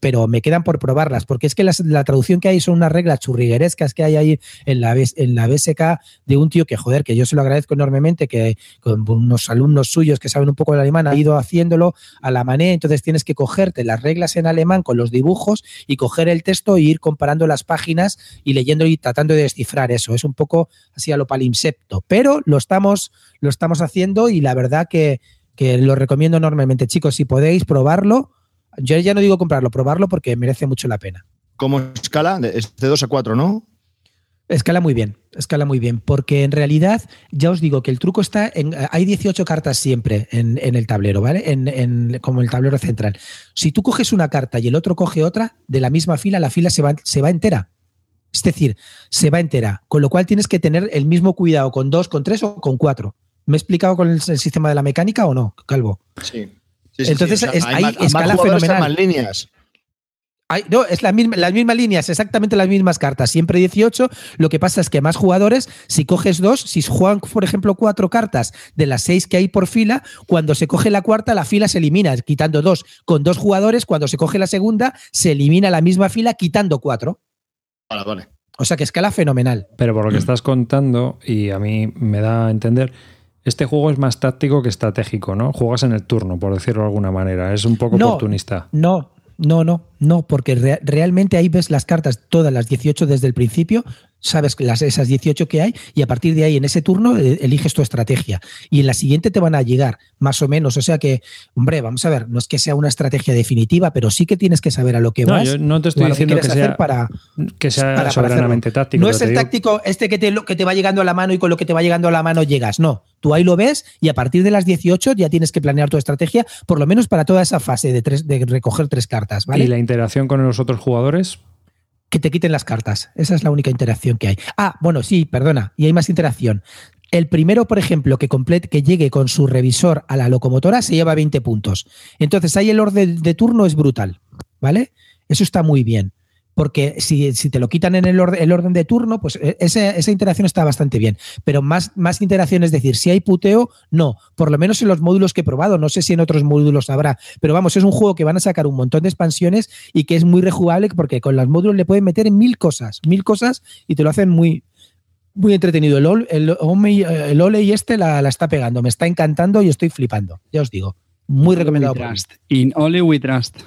pero me quedan por probarlas, porque es que la traducción que hay son unas reglas churriguerescas que hay ahí en la, en la BSK de un tío que, joder, que yo se lo agradezco enormemente, que con unos alumnos suyos que saben un poco el alemán ha ido haciéndolo a la manera, entonces tienes que cogerte las reglas en alemán con los dibujos y coger el texto e ir comparando las páginas y leyendo y tratando de descifrar eso. Es un poco así a lo palimpsepto, pero lo estamos, lo estamos haciendo y la verdad que, que lo recomiendo enormemente. Chicos, si podéis probarlo, yo ya no digo comprarlo, probarlo porque merece mucho la pena. ¿Cómo escala? Es de 2 a 4, ¿no? Escala muy bien, escala muy bien, porque en realidad ya os digo que el truco está en, hay 18 cartas siempre en, el tablero, ¿vale? En, como el tablero central. Si tú coges una carta y el otro coge otra, de la misma fila, la fila se va, se va entera. Es decir, se va entera, con lo cual tienes que tener el mismo cuidado con dos, con tres o con cuatro. ¿Me he explicado con el sistema de la mecánica o no, Calvo? Sí. Entonces, hay, escala fenomenal. líneas. no, es la misma, las mismas líneas, exactamente las mismas cartas, siempre 18. Lo que pasa es que más jugadores, si coges dos, si juegan, por ejemplo, cuatro cartas de las seis que hay por fila, cuando se coge la cuarta, la fila se elimina, quitando dos. Con dos jugadores, cuando se coge la segunda, se elimina la misma fila, quitando cuatro. Vale, vale. O sea que escala fenomenal. Pero por lo que estás contando, y a mí me da a entender este juego es más táctico que estratégico, ¿no? Juegas en el turno, por decirlo de alguna manera. Es un poco oportunista. No, no, no, no, porque realmente ahí ves las cartas, todas las 18 desde el principio, sabes las, esas 18 que hay y a partir de ahí en ese turno eh, eliges tu estrategia. Y en la siguiente te van a llegar, más o menos. O sea que, hombre, vamos a ver, no es que sea una estrategia definitiva, pero sí que tienes que saber a lo que no, vas. Yo no te estoy diciendo que, sea, para, que sea soberanamente táctico. No es el táctico este que te, que te va llegando a la mano y con lo que te va llegando a la mano llegas. No, tú ahí lo ves y a partir de las 18 ya tienes que planear tu estrategia, por lo menos para toda esa fase de, tres, de recoger tres cartas. ¿vale? ¿Y la interacción con los otros jugadores? Que te quiten las cartas. Esa es la única interacción que hay. Ah, bueno, sí, perdona. Y hay más interacción. El primero, por ejemplo, que, complete, que llegue con su revisor a la locomotora se lleva 20 puntos. Entonces ahí el orden de turno es brutal. ¿Vale? Eso está muy bien porque si, te lo quitan en el, orden de turno, pues e, esa, interacción está bastante bien. Pero más, más interacción, es decir, si hay puteo, no. Por lo menos en los módulos que he probado, no sé si en otros módulos habrá. Pero vamos, es un juego que van a sacar un montón de expansiones y que es muy rejugable porque con los módulos le pueden meter mil cosas, mil cosas y te lo hacen muy, muy entretenido. El, el, Ole y este la, está pegando, me está encantando y estoy flipando, ya os digo. Muy recomendado. In Ole we trust.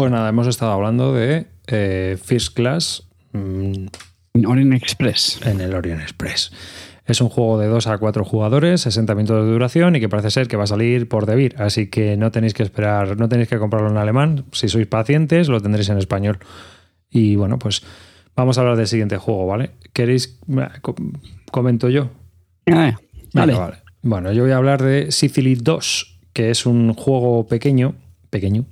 Pues nada, hemos estado hablando de eh, First Class. Mm, en Orient Express. En el Orient Express. Es un juego de 2 a 4 jugadores, 60 minutos de duración y que parece ser que va a salir por debir. Así que no tenéis que esperar, no tenéis que comprarlo en alemán. Si sois pacientes, lo tendréis en español. Y bueno, pues vamos a hablar del siguiente juego, ¿vale? ¿Queréis? Comento yo. vale. vale. Bueno, yo voy a hablar de Sicily 2, que es un juego pequeño, pequeño,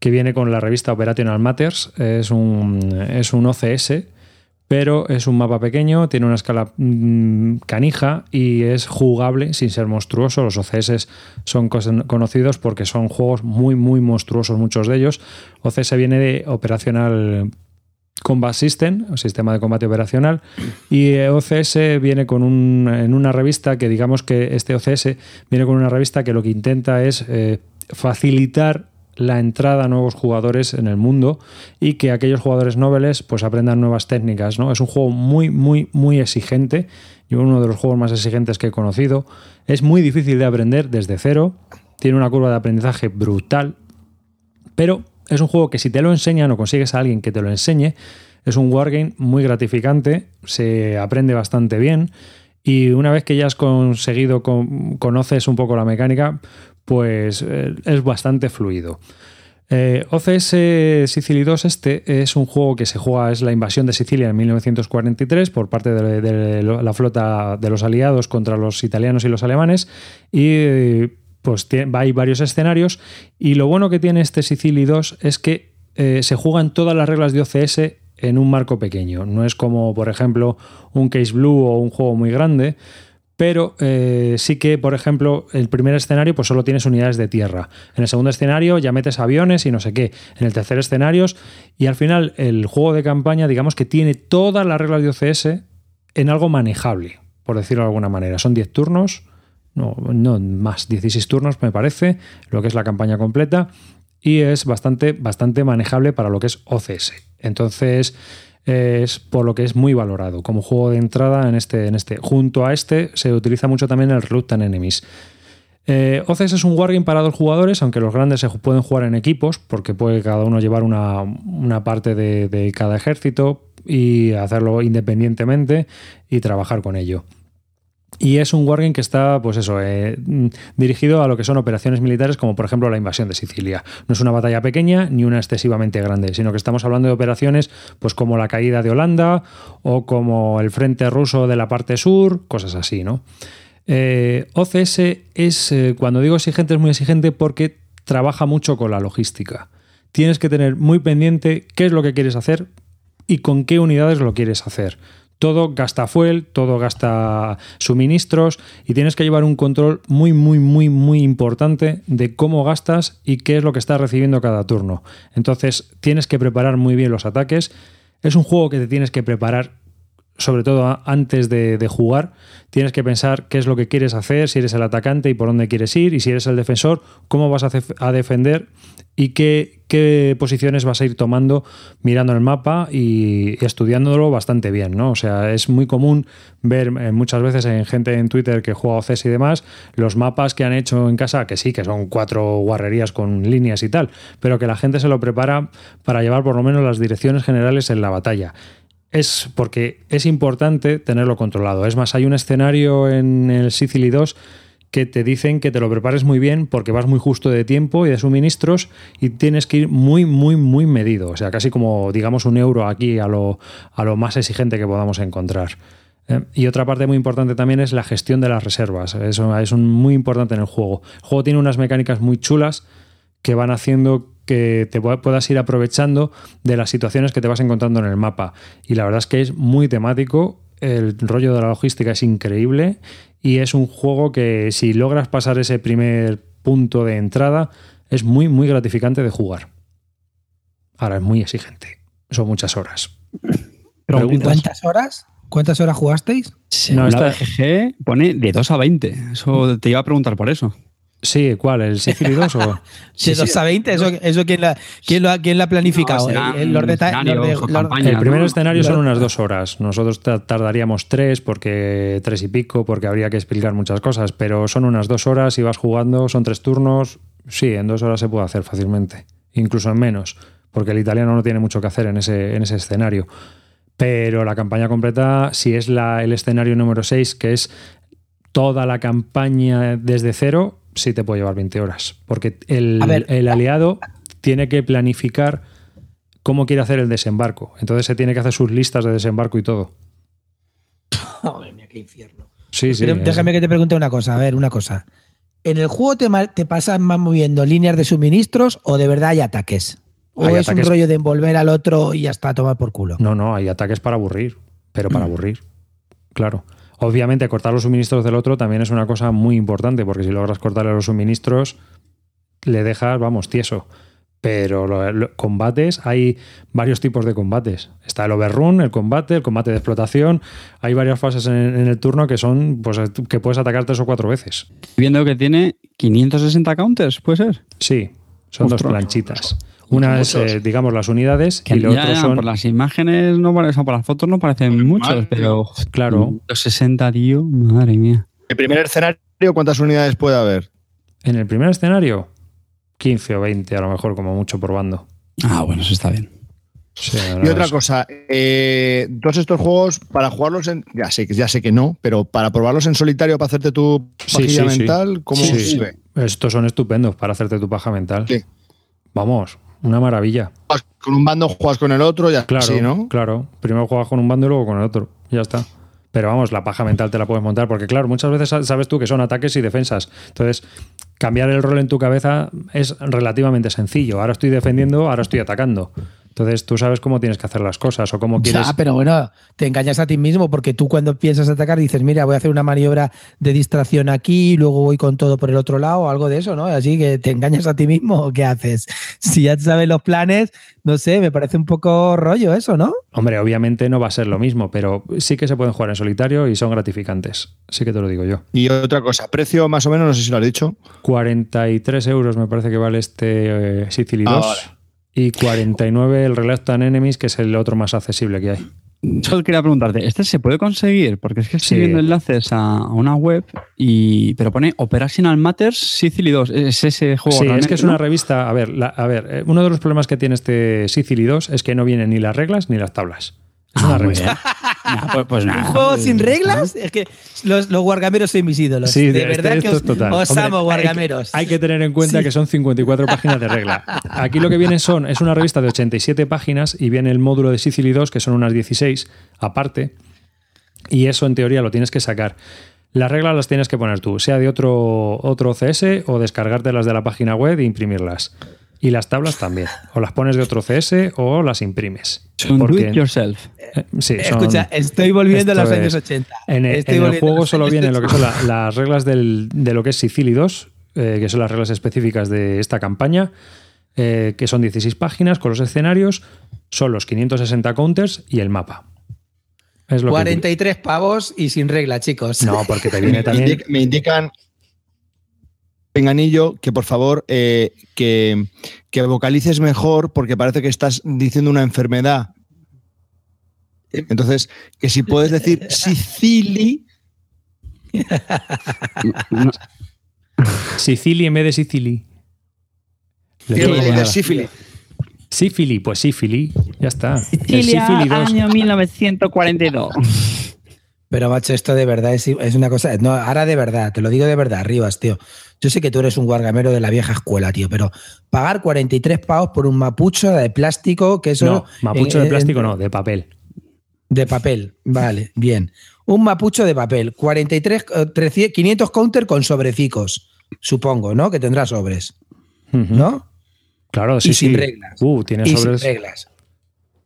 que viene con la revista Operational Matters. Es un, es un OCS, pero es un mapa pequeño, tiene una escala mm, canija y es jugable sin ser monstruoso. Los OCS son conocidos porque son juegos muy, muy monstruosos, muchos de ellos. OCS viene de Operational Combat System, sistema de combate operacional, y OCS viene con un, en una revista que digamos que este OCS viene con una revista que lo que intenta es eh, facilitar la entrada a nuevos jugadores en el mundo y que aquellos jugadores nobles pues aprendan nuevas técnicas. ¿no? Es un juego muy, muy, muy exigente y uno de los juegos más exigentes que he conocido. Es muy difícil de aprender desde cero, tiene una curva de aprendizaje brutal, pero es un juego que si te lo enseñan o consigues a alguien que te lo enseñe, es un wargame muy gratificante, se aprende bastante bien y una vez que ya has conseguido, conoces un poco la mecánica, pues eh, es bastante fluido. Eh, OCS Sicily 2 este es un juego que se juega, es la invasión de Sicilia en 1943 por parte de, la flota de los aliados contra los italianos y los alemanes y pues hay varios escenarios y lo bueno que tiene este Sicily 2 es que eh, se juegan todas las reglas de OCS en un marco pequeño, no es como por ejemplo un Case Blue o un juego muy grande, pero eh, sí que, por ejemplo, el primer escenario pues solo tienes unidades de tierra. En el segundo escenario ya metes aviones y no sé qué. En el tercer escenario y al final el juego de campaña, digamos que tiene todas las reglas de OCS en algo manejable, por decirlo de alguna manera. Son 10 turnos, no, no más, 16 turnos me parece, lo que es la campaña completa y es bastante, bastante manejable para lo que es OCS. Entonces, es por lo que es muy valorado como juego de entrada en este, en este. Junto a este se utiliza mucho también el Reluctant Enemies. Eh, OCS es un wargame para dos jugadores, aunque los grandes se pueden jugar en equipos, porque puede cada uno llevar una, parte de cada ejército y hacerlo independientemente y trabajar con ello. Y es un wargame que está, pues eso, eh, dirigido a lo que son operaciones militares, como por ejemplo la invasión de Sicilia. No es una batalla pequeña ni una excesivamente grande, sino que estamos hablando de operaciones, pues como la caída de Holanda o como el frente ruso de la parte sur, cosas así, ¿no? Eh, OCS es, eh, cuando digo exigente, es muy exigente porque trabaja mucho con la logística. Tienes que tener muy pendiente qué es lo que quieres hacer y con qué unidades lo quieres hacer todo gasta fuel, todo gasta suministros y tienes que llevar un control muy, muy, muy, muy importante de cómo gastas y qué es lo que estás recibiendo cada turno. Entonces tienes que preparar muy bien los ataques. Es un juego que te tienes que preparar sobre todo antes de, jugar, tienes que pensar qué es lo que quieres hacer, si eres el atacante y por dónde quieres ir, y si eres el defensor, cómo vas a, defender y qué, qué, posiciones vas a ir tomando mirando el mapa y, estudiándolo bastante bien, ¿no? O sea, es muy común ver eh, muchas veces en gente en Twitter que juega OCS y demás, los mapas que han hecho en casa, que sí, que son cuatro guarrerías con líneas y tal, pero que la gente se lo prepara para llevar por lo menos las direcciones generales en la batalla es porque es importante tenerlo controlado. Es más, hay un escenario en el Sicily 2 que te dicen que te lo prepares muy bien porque vas muy justo de tiempo y de suministros y tienes que ir muy, muy, muy medido. O sea, casi como, digamos, un euro aquí a lo, a lo más exigente que podamos encontrar. ¿eh? Y otra parte muy importante también es la gestión de las reservas. Eso es muy importante en el juego. El juego tiene unas mecánicas muy chulas que van haciendo que te puedas ir aprovechando de las situaciones que te vas encontrando en el mapa. Y la verdad es que es muy temático, el rollo de la logística es increíble y es un juego que si logras pasar ese primer punto de entrada, es muy, muy gratificante de jugar. Ahora es muy exigente, son muchas horas. ¿Cuántas horas? ¿Cuántas horas jugasteis? No, esta GG pone de 2 a 20. Eso te iba a preguntar por eso. Sí, ¿cuál? ¿El Sicily 2 o...? Sí, 2 a 20, eso, eso ¿quién, la, quién, lo, quién la ha planificado? el, el, primer escenario son unas dos horas. Nosotros tardaríamos tres, porque tres y pico, porque habría que explicar muchas cosas, pero son unas dos horas y vas jugando, son tres turnos. Sí, en dos horas se puede hacer fácilmente, incluso en menos, porque el italiano no tiene mucho que hacer en ese, en ese escenario. Pero la campaña completa, si es la, el escenario número 6, que es toda la campaña desde cero, sí te puede llevar 20 horas. Porque el, el aliado tiene que planificar cómo quiere hacer el desembarco. Entonces se tiene que hacer sus listas de desembarco y todo. Madre mía, qué infierno. Sí, sí. déjame que te pregunte una cosa. A ver, una cosa. ¿En el juego te, te pasan más moviendo líneas de suministros o de verdad hay ataques? ¿O es un rollo de envolver al otro y hasta tomar por culo? No, no, hay ataques para aburrir. Pero para aburrir. Claro. Obviamente, cortar los suministros del otro también es una cosa muy importante, porque si logras cortarle los suministros, le dejas, vamos, tieso. Pero lo- lo- combates, hay varios tipos de combates. Está el overrun, el combate, el combate de explotación. Hay varias fases en, en el turno que son, pues, que puedes atacar tres o cuatro veces. Viendo que tiene 560 counters, ¿puede ser? Sí, son dos planchitas. Una es, eh, digamos, las unidades Que y lo ya, otro ya, son. por las imágenes, no o sea, por las fotos no parecen Pues muchos, mal, pero Claro. los 60, tío, madre mía. El primer escenario, ¿cuántas unidades puede haber? En el primer escenario, 15 o 20, a lo mejor, como mucho por bando. Ah, bueno, eso está bien. Sí, Y otra cosa, eh, todos estos juegos, para jugarlos en. Ya sé, que- ya sé que no, pero para probarlos en solitario, para hacerte tu pajilla sí, sí. mental, ¿cómo Sí, se sí. ve? Estos son estupendos para hacerte tu paja mental. Sí. Vamos, una maravilla. Juegas Con un bando juegas con el otro, ya Claro, sí, ¿no? claro. Primero juegas con un bando y luego con el otro. Ya está. Pero vamos, la paja mental te la puedes montar porque, claro, muchas veces sa- sabes tú que son ataques y defensas. Entonces, cambiar el rol en tu cabeza es relativamente sencillo. Ahora estoy defendiendo, ahora estoy atacando. Entonces, tú sabes cómo tienes que hacer las cosas o cómo quieres. Ya, pero bueno, te engañas a ti mismo porque tú cuando piensas atacar dices, mira, voy a hacer una maniobra de distracción aquí y luego voy con todo por el otro lado o algo de eso, ¿no? Así que te engañas a ti mismo o qué haces. Si ya sabes los planes, no sé, me parece un poco rollo eso, ¿no? Hombre, obviamente no va a ser lo mismo, pero sí que se pueden jugar en solitario y son gratificantes. Sí que te lo digo yo. Y otra cosa, precio más o menos, no sé si lo has dicho. 43 euros me parece que vale este eh, Sicily 2. Ah, vale. Y 49 el Reluctant Enemies, que es el otro más accesible que hay. Solo quería preguntarte, ¿este se puede conseguir? Porque es que estoy Sí. viendo enlaces a, una web y pero pone Operational Matters Sicily 2. Es ese juego Sí, es que es una revista. A ver, la- a ver, eh, uno de los problemas que tiene este Sicily 2 es que no vienen ni las reglas ni las tablas. Es una Ah, revista. Nah, pues, pues. ¿Un juego sin reglas? Es que los, los guargameros son mis ídolos. Sí, de verdad que os, es total. os Hombre, amo, hay guargameros. Hay que tener en cuenta Sí. que son 54 páginas de regla. Aquí lo que viene son, es una revista de 87 páginas y viene el módulo de Sicily 2, que son unas 16 aparte, y eso en teoría lo tienes que sacar. Las reglas las tienes que poner tú, sea de otro, otro CS o descargártelas de la página web e imprimirlas. Y las tablas también. O las pones de otro CS o las imprimes. Do it yourself. eh, sí, son- Escucha, estoy volviendo a los años es- 80. en el, en juego solo vienen lo que 80. son la- las reglas del- de lo que es Sicily 2, eh, que son las reglas específicas de esta campaña, eh, que son 16 páginas con los escenarios, son los 560 counters y el mapa. Es lo que- 43 pavos y sin regla, chicos. No, porque te viene Me, también. indica- me indican, Penganillo, que por favor eh, que, que vocalices mejor porque parece que estás diciendo una enfermedad. Entonces, que si puedes decir Sicily, No, Sicily en vez de Sicily. Sífili. Sífili, pues sífili, ya está. Sicilia, sífili 2. año 1942. Pero, macho, esto de verdad es, es una cosa. No, ahora de verdad, te lo digo de verdad, Rivas, tío. Yo sé que tú eres un guargamero de la vieja escuela, tío, pero pagar 43 pavos por un mapucho de plástico, que eso. No, mapucho en- de en- plástico no, de papel. De papel, vale, bien. Un mapucho de papel, 43, eh, 300, 500 counter con sobrecicos, supongo, ¿no? Que tendrá sobres. ¿no? Claro, sí, Y sin sí. reglas. Uh, tiene Y sobres. sin reglas.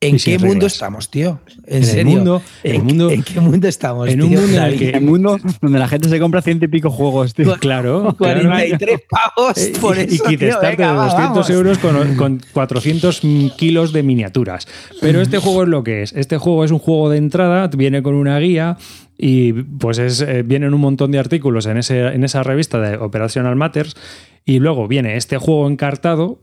¿En qué mundo reglas. estamos, tío? En, En el serio. mundo- en el ¿En, mundo- ¿En qué mundo estamos? en un tío? mundo en el que- El mundo donde la gente se compra ciento y pico juegos, tío. Claro, claro. 43 pavos Eh, por y- eso, y venga, de va, 200 vamos. euros con, con 400 kilos de miniaturas. Pero este juego es lo que es. Este juego es un juego de entrada, viene con una guía y pues es, eh, vienen un montón de artículos en, ese, en esa revista de Operational Matters y luego viene este juego encartado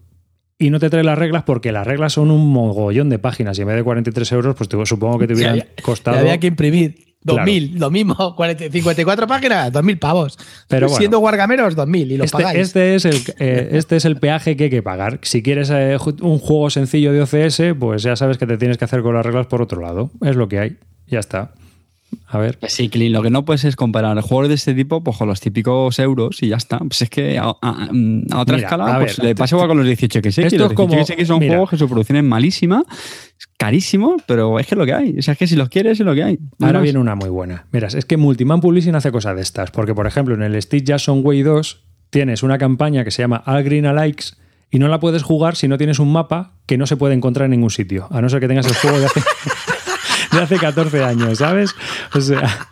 y no te trae las reglas porque las reglas son un mogollón de páginas y en vez de 43 euros pues te- supongo que te hubieran había- costado... Había que imprimir. Claro. 2000, lo mismo, 40, 54 páginas, 2000 pavos. Pero bueno. Siendo guargameros, 2000 y lo Este, pagáis. este es el, eh, este es el peaje que hay que pagar. Si quieres eh, un juego sencillo de OCS, pues ya sabes que te tienes que hacer con las reglas por otro lado. Es lo que hay. Ya está. A ver. Pues Sí, Clint, lo que no puedes es comparar juegos de este tipo pues, con los típicos euros y ya está. Pues es que a, a- a otra Mira, escala a pues, ver, le pasa igual con los 18 que sé. esto los como- 18 que son mira. juegos que su producción es malísima, es carísimo, pero es que es lo que hay. O sea, es que si los quieres es lo que hay. Ahora más. viene una muy buena. Miras, es que Multiman Publishing hace cosas de estas. Porque, por ejemplo, en el Steve Jackson Way 2 tienes una campaña que se llama All Green Alikes y no la puedes jugar si no tienes un mapa que no se puede encontrar en ningún sitio. A no ser que tengas el juego de hace, de hace 14 años, ¿sabes? O sea.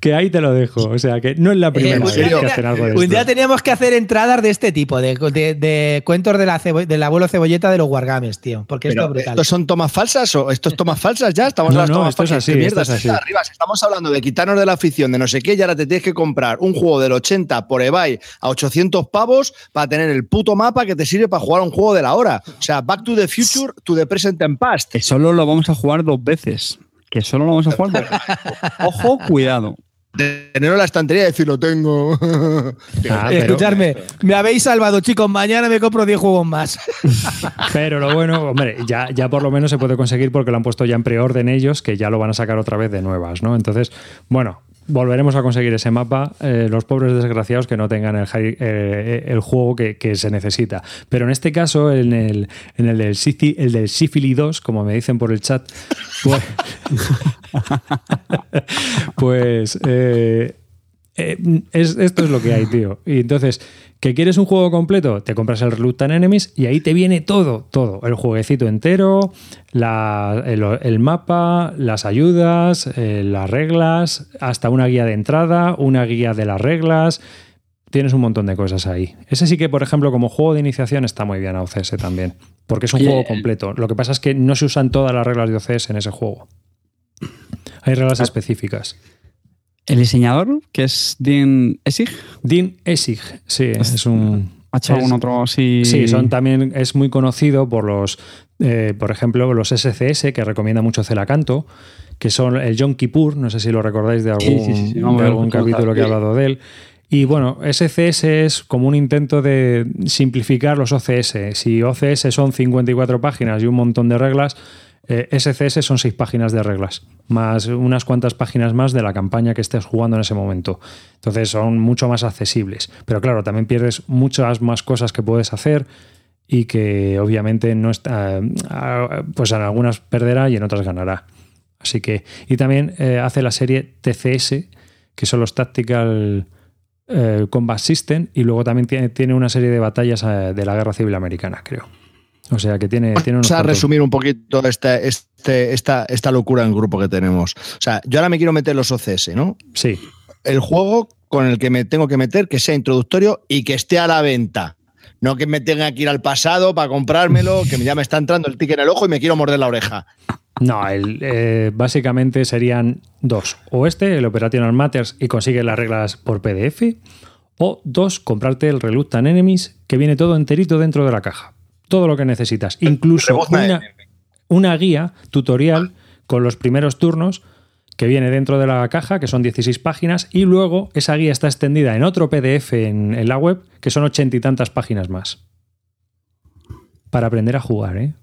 Que ahí te lo dejo. O sea, que no es la primera Eh, vez un día- que hacen algo de Un día teníamos que hacer entradas de este tipo, de, de- de cuentos de la cebo- del abuelo cebolleta de los Wargames, tío. Porque esto es brutal. ¿Estos son tomas falsas o esto es tomas falsas ya? Estamos No, las no, tomas esto es falsas. así, ¿Qué mierda esto es está así. arriba? Si estamos hablando de quitarnos de la afición de no sé qué y ahora te tienes que comprar un juego del 80 por eBay a 800 pavos para tener el puto mapa que te sirve para jugar un juego de la hora. O sea, Back to the Future, to the Present and Past. Que solo lo vamos a jugar dos veces. Que solo lo vamos a jugar. Ojo, cuidado. Tenerlo en la estantería y decir, lo tengo. Ah, pero- Escuchadme, me habéis salvado, chicos. Mañana me compro 10 juegos más. Pero lo bueno, hombre, ya, ya por lo menos se puede conseguir porque lo han puesto ya en preorden ellos, que ya lo van a sacar otra vez de nuevas, ¿no? Entonces, bueno, volveremos a conseguir ese mapa. eh, los pobres desgraciados que no tengan el, eh, el juego que, se necesita. Pero en este caso, en el, en el del, Sisi- el del Sifili 2, como me dicen por el chat, pues, pues eh, eh, es- esto es lo que hay, tío. Y entonces, ¿que quieres un juego completo? Te compras el Reluctant Enemies y ahí te viene todo, todo. El jueguecito entero, la- el, el mapa, las ayudas, eh, las reglas, hasta una guía de entrada, una guía de las reglas. Tienes un montón de cosas ahí. Ese sí que, por ejemplo, como juego de iniciación está muy bien a OCS también. Porque es un Oye, juego el- completo. Lo que pasa es que no se usan todas las reglas de OCS en ese juego. Hay reglas específicas. El diseñador, que es Dean Essig, Dean Essig, sí, es un. ¿ha hecho es- algún otro así? Sí, son también es muy conocido por los, eh, por ejemplo, los SCS que recomienda mucho Celacanto, que son el Yom Kippur, no sé si lo recordáis de algún, Sí, sí, sí, sí, vamos de algún capítulo que he hablado de él. Y bueno, SCS es como un intento de simplificar los OCS. Si OCS son 54 páginas y un montón de reglas, eh, SCS son 6 páginas de reglas, más unas cuantas páginas más de la campaña que estés jugando en ese momento. Entonces son mucho más accesibles. Pero claro, también pierdes muchas más cosas que puedes hacer y que obviamente no está. ah, Pues en algunas perderá y en otras ganará. Así que. Y también eh, hace la serie TCS, que son los Tactical eh, Combat System, y luego también tiene, tiene una serie de batallas eh, de la Guerra Civil Americana, creo. O sea que tiene, tiene unos Vamos a cuantos- resumir un poquito este, este, esta, esta locura en grupo que tenemos. O sea, yo ahora me quiero meter los OCS, ¿no? Sí, El juego con el que me tengo que meter, que sea introductorio y que esté a la venta. No que me tenga que ir al pasado para comprármelo, que ya me está entrando el ticket en el ojo y me quiero morder la oreja. No, el, eh, básicamente serían dos. O este, el Operational Matters, y consigue las reglas por PDF. O dos, comprarte el Reluctant Enemies, que viene todo enterito dentro de la caja. Todo lo que necesitas. Incluso una, una guía tutorial con los primeros turnos que viene dentro de la caja, que son 16 páginas, y luego esa guía está extendida en otro PDF en, en la web, que son ochenta y tantas páginas más. Para aprender a jugar, ¿eh?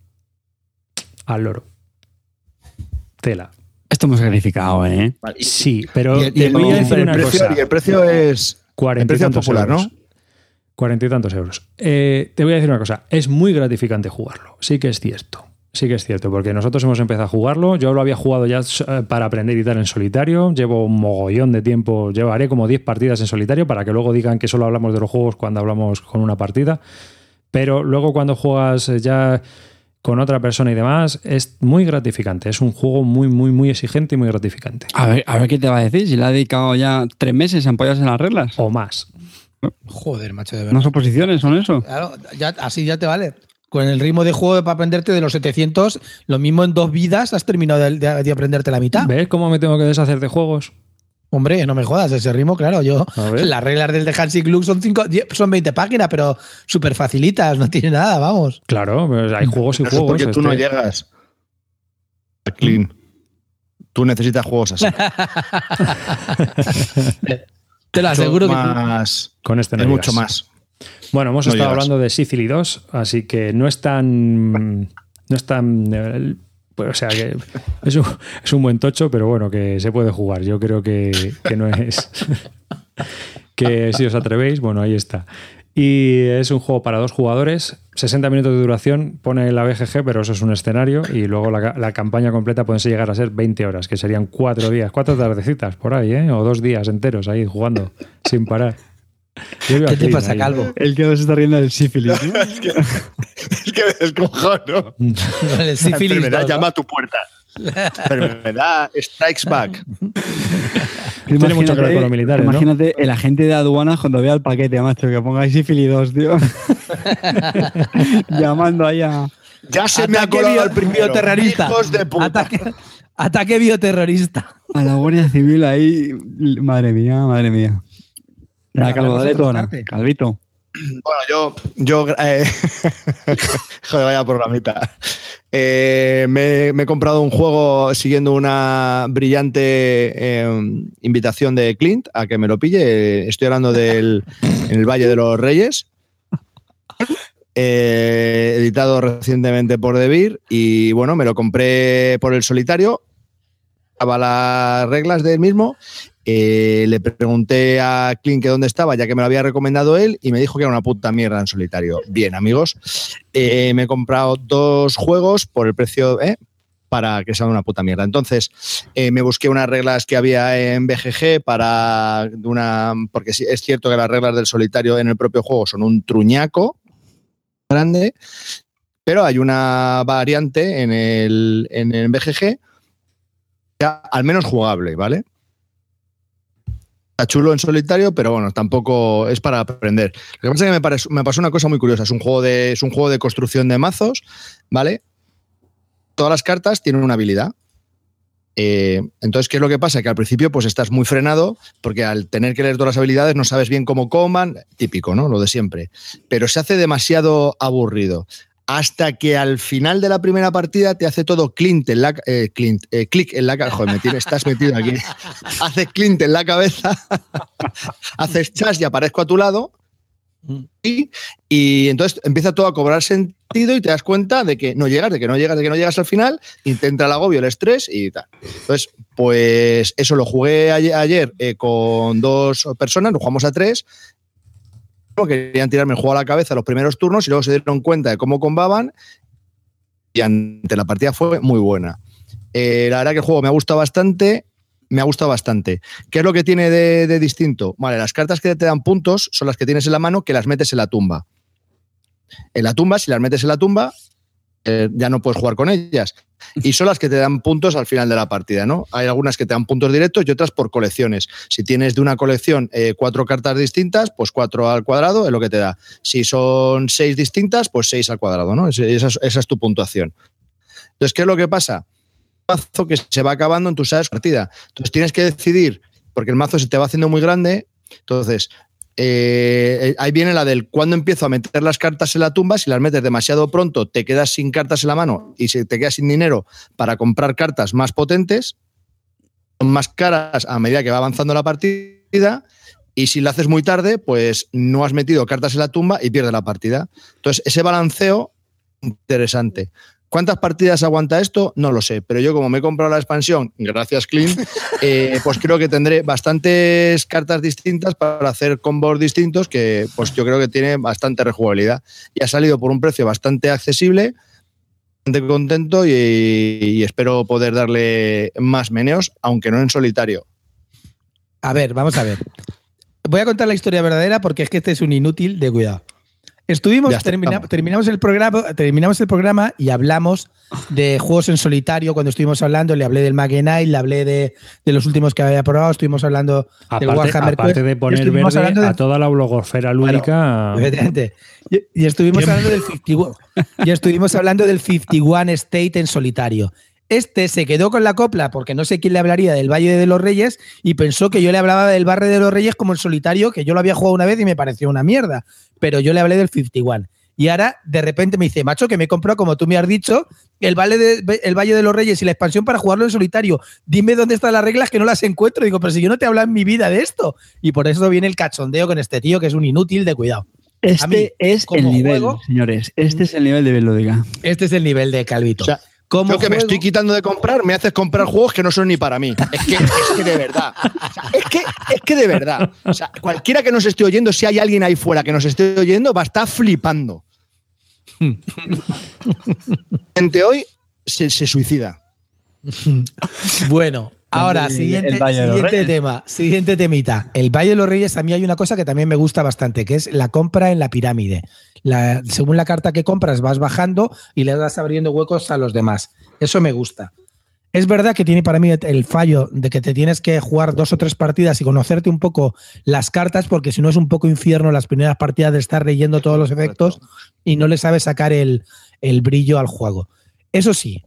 Al loro. Tela. Esto hemos sacrificado, ¿eh? Sí, pero Y el, y te el- voy a el decir una precio, cosa. y el precio es Cuarenta el y precio tantos popular, euros. ¿no? Cuarenta y tantos euros. Eh, te voy a decir una cosa. Es muy gratificante jugarlo. Sí que es cierto. Sí que es cierto, porque nosotros hemos empezado a jugarlo. Yo lo había jugado ya eh, para aprender y tal en solitario. Llevo un mogollón de tiempo. Llevaré como 10 partidas en solitario para que luego digan que solo hablamos de los juegos cuando hablamos con una partida. Pero luego cuando juegas eh, ya con otra persona y demás, es muy gratificante. Es un juego muy, muy, muy exigente y muy gratificante. A ver, a ver qué te va a decir. Si le ha dedicado ya tres meses a apoyarse en las reglas. O más. Joder, macho, de verdad. No son posiciones, son eso. Claro, ya, así ya te vale. Con el ritmo de juego para aprenderte de los 700, lo mismo en dos vidas has terminado de, de- de aprenderte la mitad. ¿Ves cómo me tengo que deshacer de juegos? Hombre, no me jodas, ese ritmo, claro. Yo, las reglas del de Hansi Klug son, cinco, son 20 páginas, pero súper facilitas, no tiene nada, vamos. Claro, pues hay juegos y juegos. porque tú no este- llegas a Clean. Tú necesitas juegos así. Te lo aseguro que más, Con este no es mucho más. Bueno, hemos No estado llegas. hablando de Sicily 2, así que no es tan. No es tan. eh, pues, o sea, que es un, es un buen tocho, pero bueno, que se puede jugar. Yo creo que, que no es. que si os atrevéis, bueno, ahí está. Y es un juego para dos jugadores, 60 minutos de duración, pone la BGG, pero eso es un escenario, y luego la, ca- la campaña completa puede llegar a ser 20 horas, que serían cuatro días, cuatro tardecitas por ahí, ¿eh? o dos días enteros ahí jugando sin parar. ¿Qué te pasa, ahí. Calvo? El que se está riendo del sífilis. ¿no? es que me descojono. El La sífilis enfermedad dos, ¿no? llama a tu puerta. Enfermedad, strikes back. Tiene mucho que ver con los militares, ¿no? Imagínate el agente de aduanas cuando vea el paquete, macho, que pongáis sífilis 2, tío. Llamando ahí a. Ya se me ha colado el primero. bioterrorista. Hijos de puta. Ataque, ataque bioterrorista. A la Guardia Civil ahí. Madre mía, madre mía. La calvo, cortarte. Calvito. Bueno, yo, yo eh, joder, vaya programita. Eh, me, he comprado un juego siguiendo una brillante eh, invitación de Clint a que me lo pille. Estoy hablando del en el Valle de los Reyes. eh, editado recientemente por Debir y bueno, me lo compré por el solitario. Estaba las reglas del mismo eh, le pregunté a Clint que dónde estaba, ya que me lo había recomendado él, y me dijo que era una puta mierda en solitario. Bien, amigos. Eh, me he comprado dos juegos por el precio, ¿eh? para que sea una puta mierda. Entonces, me busqué unas reglas que había en BGG para una. Porque es cierto que las reglas del solitario en el propio juego son un truñaco grande, pero hay una variante en el, en el BGG ya al menos jugable, ¿vale? Está chulo en solitario, pero bueno, tampoco es para aprender. Lo que pasa es que me, me pasó una cosa muy curiosa. Es un, juego de, es un juego de construcción de mazos, ¿vale? Todas las cartas tienen una habilidad. Eh, entonces, ¿qué es lo que pasa? Que al principio pues estás muy frenado porque al tener que leer todas las habilidades no sabes bien cómo coman, típico, ¿no? Lo de siempre. Pero se hace demasiado aburrido. Hasta que al final de la primera partida te hace todo Clint en la, eh, Clint, eh, clic en la cabeza. Joder, me estás metido aquí. Haces Clint en la cabeza, haces chas y aparezco a tu lado. Y, y entonces empieza todo a cobrar sentido y te das cuenta de que no llegas, de que no llegas, de que no llegas al final, y te entra el agobio, el estrés y tal. Entonces, pues eso lo jugué ayer, ayer, eh, con dos personas, lo jugamos a tres. Querían tirarme el juego a la cabeza los primeros turnos y luego se dieron cuenta de cómo combaban y ante la partida fue muy buena. Eh, la verdad que el juego me ha gustado bastante. Me ha gustado bastante. ¿Qué es lo que tiene de, de distinto? Vale, las cartas que te dan puntos son las que tienes en la mano que las metes en la tumba. En la tumba, si las metes en la tumba, eh, ya no puedes jugar con ellas. Y son las que te dan puntos al final de la partida, ¿no? Hay algunas que te dan puntos directos y otras por colecciones. Si tienes de una colección eh, cuatro cartas distintas, pues cuatro al cuadrado es lo que te da. Si son seis distintas, pues seis al cuadrado, ¿no? Esa es, tu puntuación. Entonces, ¿qué es lo que pasa? mazo que se va acabando en tu sabes partida. Entonces tienes que decidir, porque el mazo se te va haciendo muy grande. Entonces, eh, ahí viene la del cuando empiezo a meter las cartas en la tumba. Si las metes demasiado pronto, te quedas sin cartas en la mano y si te quedas sin dinero para comprar cartas más potentes, son más caras a medida que va avanzando la partida. Y si lo haces muy tarde, pues no has metido cartas en la tumba y pierdes la partida. Entonces, ese balanceo, interesante. ¿Cuántas partidas aguanta esto? No lo sé, pero yo como me he comprado la expansión, gracias Clint, eh, pues creo que tendré bastantes cartas distintas para hacer combos distintos que pues yo creo que tiene bastante rejugabilidad. Y ha salido por un precio bastante accesible, bastante contento y, y espero poder darle más meneos, aunque no en solitario. A ver, vamos a ver. Voy a contar la historia verdadera porque es que este es un inútil de cuidado. Estuvimos, termina- terminamos, el programa, terminamos el programa y hablamos de juegos en solitario. Cuando estuvimos hablando, le hablé del Magenite, le hablé de, de los últimos que había probado, estuvimos hablando del Aparte, Warhammer aparte Quest, de poner verde hablando de- a toda la blogosfera lúdica. Efectivamente. Y, y estuvimos hablando del 51. Y estuvimos hablando del 51 State en solitario. Este se quedó con la copla porque no sé quién le hablaría del Valle de los Reyes y pensó que yo le hablaba del Barrio de los Reyes como en solitario, que yo lo había jugado una vez y me pareció una mierda. Pero yo le hablé del 51. Y ahora de repente me dice, macho, que me he comprado, como tú me has dicho, el Valle, de, el Valle de los Reyes y la expansión para jugarlo en solitario. Dime dónde están las reglas que no las encuentro. Digo, pero si yo no te he hablado en mi vida de esto. Y por eso viene el cachondeo con este tío, que es un inútil de cuidado. A mí, Este es como el nivel, juego- señores. Este es el nivel de Belódica. Este es el nivel de Calvito. O sea, Como Yo que me estoy quitando de comprar, me haces comprar juegos que no son ni para mí. Es que, es que de verdad. O sea, es, que, es que de verdad. O sea, cualquiera que nos esté oyendo, si hay alguien ahí fuera que nos esté oyendo, va a estar flipando. Gente hoy se, se suicida. Bueno, ahora, siguiente, tema, siguiente temita. El Valle de los Reyes, a mí hay una cosa que también me gusta bastante, que es la compra en la pirámide. La- según la carta que compras, vas bajando y le vas abriendo huecos a los demás. Eso me gusta. Es verdad que tiene para mí el fallo de que te tienes que jugar dos o tres partidas y conocerte un poco las cartas, porque si no es un poco infierno las primeras partidas de estar leyendo todos los efectos y no le sabes sacar el, el brillo al juego. Eso sí,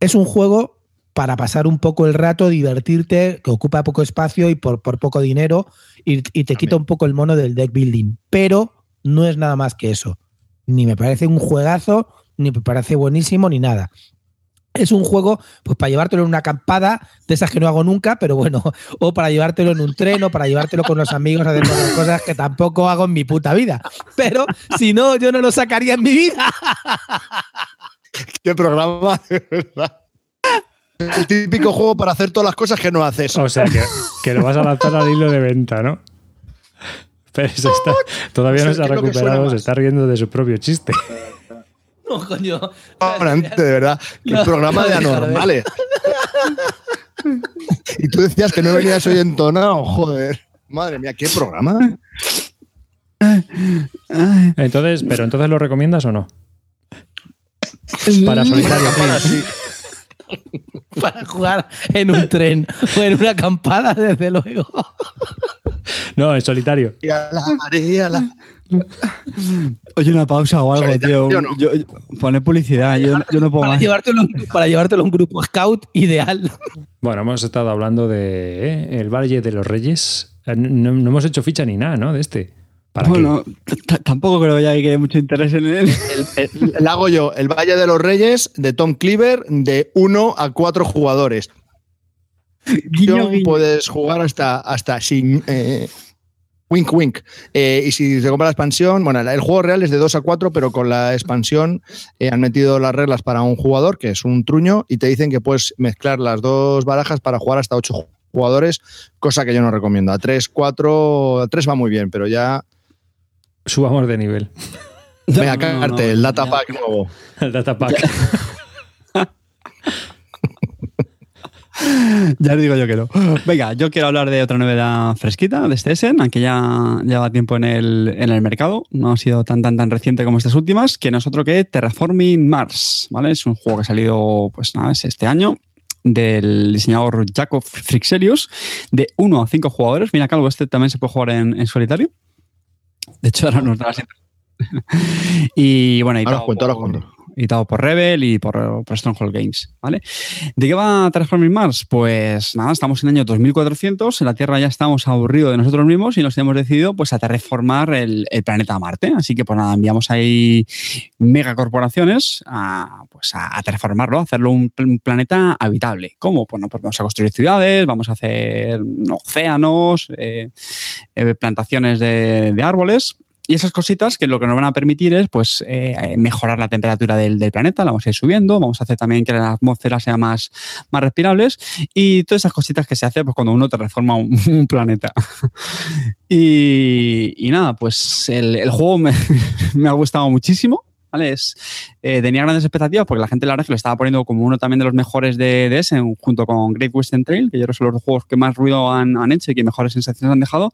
es un juego para pasar un poco el rato, divertirte, que ocupa poco espacio y por, por poco dinero, y, y te quita un poco el mono del deck building. Pero no es nada más que eso. Ni me parece un juegazo, ni me parece buenísimo, ni nada. Es un juego, pues para llevártelo en una acampada, de esas que no hago nunca, pero bueno, o para llevártelo en un tren, o para llevártelo con los amigos a hacer cosas que tampoco hago en mi puta vida. Pero si no, yo no lo sacaría en mi vida. Qué programa, de verdad. El típico juego para hacer todas las cosas que no haces. O sea, que, que lo vas a lanzar al hilo de venta, ¿no? Pero se está, todavía no se ha recuperado, se está riendo de su propio chiste. No, coño. De verdad. No, programa de anormales. y tú decías que no venías hoy entonado, joder. Madre mía, qué programa. Entonces, pero entonces lo recomiendas o no? Para solitario. Para sí. Para jugar en un tren o en una acampada, desde luego. No, en solitario. Y a la María, la- Oye, una pausa o algo, tío. ¿no? Yo, yo- pone publicidad, yo, yo no puedo Para más. llevártelo, para llevártelo a un grupo scout ideal. Bueno, hemos estado hablando de ¿eh? el Valle de los Reyes. Eh, No, no hemos hecho ficha ni nada, ¿no? De este. ¿Para Bueno, tampoco creo ya que haya mucho interés en él. El, el- el hago yo, el Valle de los Reyes de Tom Cleaver de 1 a 4 jugadores. Guiño, guiño. Puedes jugar hasta, hasta sin. eh, wink, wink. Eh, y si se compra la expansión, bueno, el juego real es de 2 a 4, pero con la expansión eh, han metido las reglas para un jugador, que es un truño, y te dicen que puedes mezclar las dos barajas para jugar hasta 8 jugadores, cosa que yo no recomiendo. A 3, 4, a 3 va muy bien, pero ya. Subamos de nivel. Venga, No, no, cagarte, no, el data ya. pack nuevo. El datapack. Ya os digo yo que no. Venga, yo quiero hablar de otra novedad fresquita de este Essen, aunque ya lleva tiempo en el, en el mercado. No ha sido tan tan tan reciente como estas últimas, que no es otro que Terraforming Mars, ¿vale? Es un juego que ha salido, pues nada, es este año del diseñador Jacob Frixelius, de 1 a 5 jugadores. Mira, Calvo, este también se puede jugar en, en solitario. De hecho, ahora nos da la Y bueno, Ahora os cuento, ahora os cuento. Editado por Rebel y por, por Stronghold Games, ¿vale? ¿De qué va Transforming Mars? Pues nada, estamos en el año 2400, en la Tierra ya estamos aburridos de nosotros mismos y nos hemos decidido pues a terraformar el, el planeta Marte. Así que pues nada, enviamos ahí megacorporaciones a, pues a, a terraformarlo, a hacerlo un, pl- un planeta habitable. ¿Cómo? Pues, no, pues vamos a construir ciudades, vamos a hacer océanos, eh, eh, plantaciones de árboles. Y esas cositas que lo que nos van a permitir es pues, eh, mejorar la temperatura del, del planeta, la vamos a ir subiendo, vamos a hacer también que la atmósfera sea más, más respirables y todas esas cositas que se hacen pues, cuando uno transforma un, un planeta. y, y nada, pues el, el juego me, me ha gustado muchísimo. ¿Vale? Es, eh, tenía grandes expectativas porque la gente la verdad que lo estaba poniendo como uno también de los mejores de, de junto con Great Western Trail, que yo creo que son los juegos que más ruido han, han hecho y que mejores sensaciones han dejado.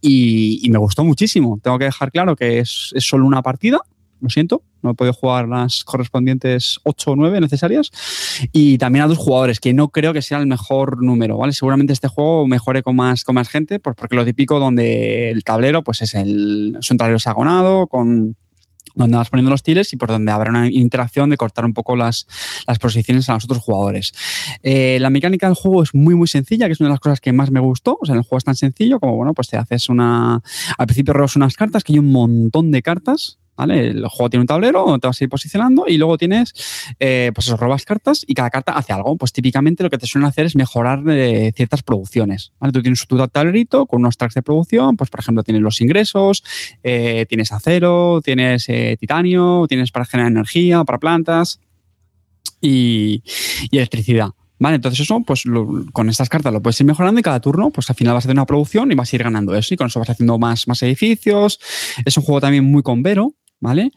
Y, y me gustó muchísimo. Tengo que dejar claro que es, es solo una partida, lo siento, no he podido jugar las correspondientes 8 o 9 necesarias. Y también a dos jugadores, que no creo que sea el mejor número, ¿vale? Seguramente este juego mejore con más, con más gente, pues porque lo típico donde el tablero pues es, el, es un tablero hexagonado con donde vas poniendo los tiles y por donde habrá una interacción de cortar un poco las, las posiciones a los otros jugadores. Eh, la mecánica del juego es muy, muy sencilla, que es una de las cosas que más me gustó. O sea, el juego es tan sencillo como, bueno, pues te haces una... Al principio robas unas cartas, que hay un montón de cartas, ¿vale? El juego tiene un tablero donde te vas a ir posicionando y luego tienes, eh, pues eso, robas cartas y cada carta hace algo. Pues típicamente lo que te suelen hacer es mejorar eh, ciertas producciones. Tú tienes tu tablerito con unos tracks de producción, pues por ejemplo tienes los ingresos, eh, tienes acero, tienes titanio, tienes para generar energía, para plantas y, electricidad. Vale, entonces eso, pues con estas cartas lo puedes ir mejorando y cada turno, pues al final vas a hacer una producción y vas a ir ganando eso y con eso vas haciendo más, más edificios. Es un juego también muy convero, ¿vale?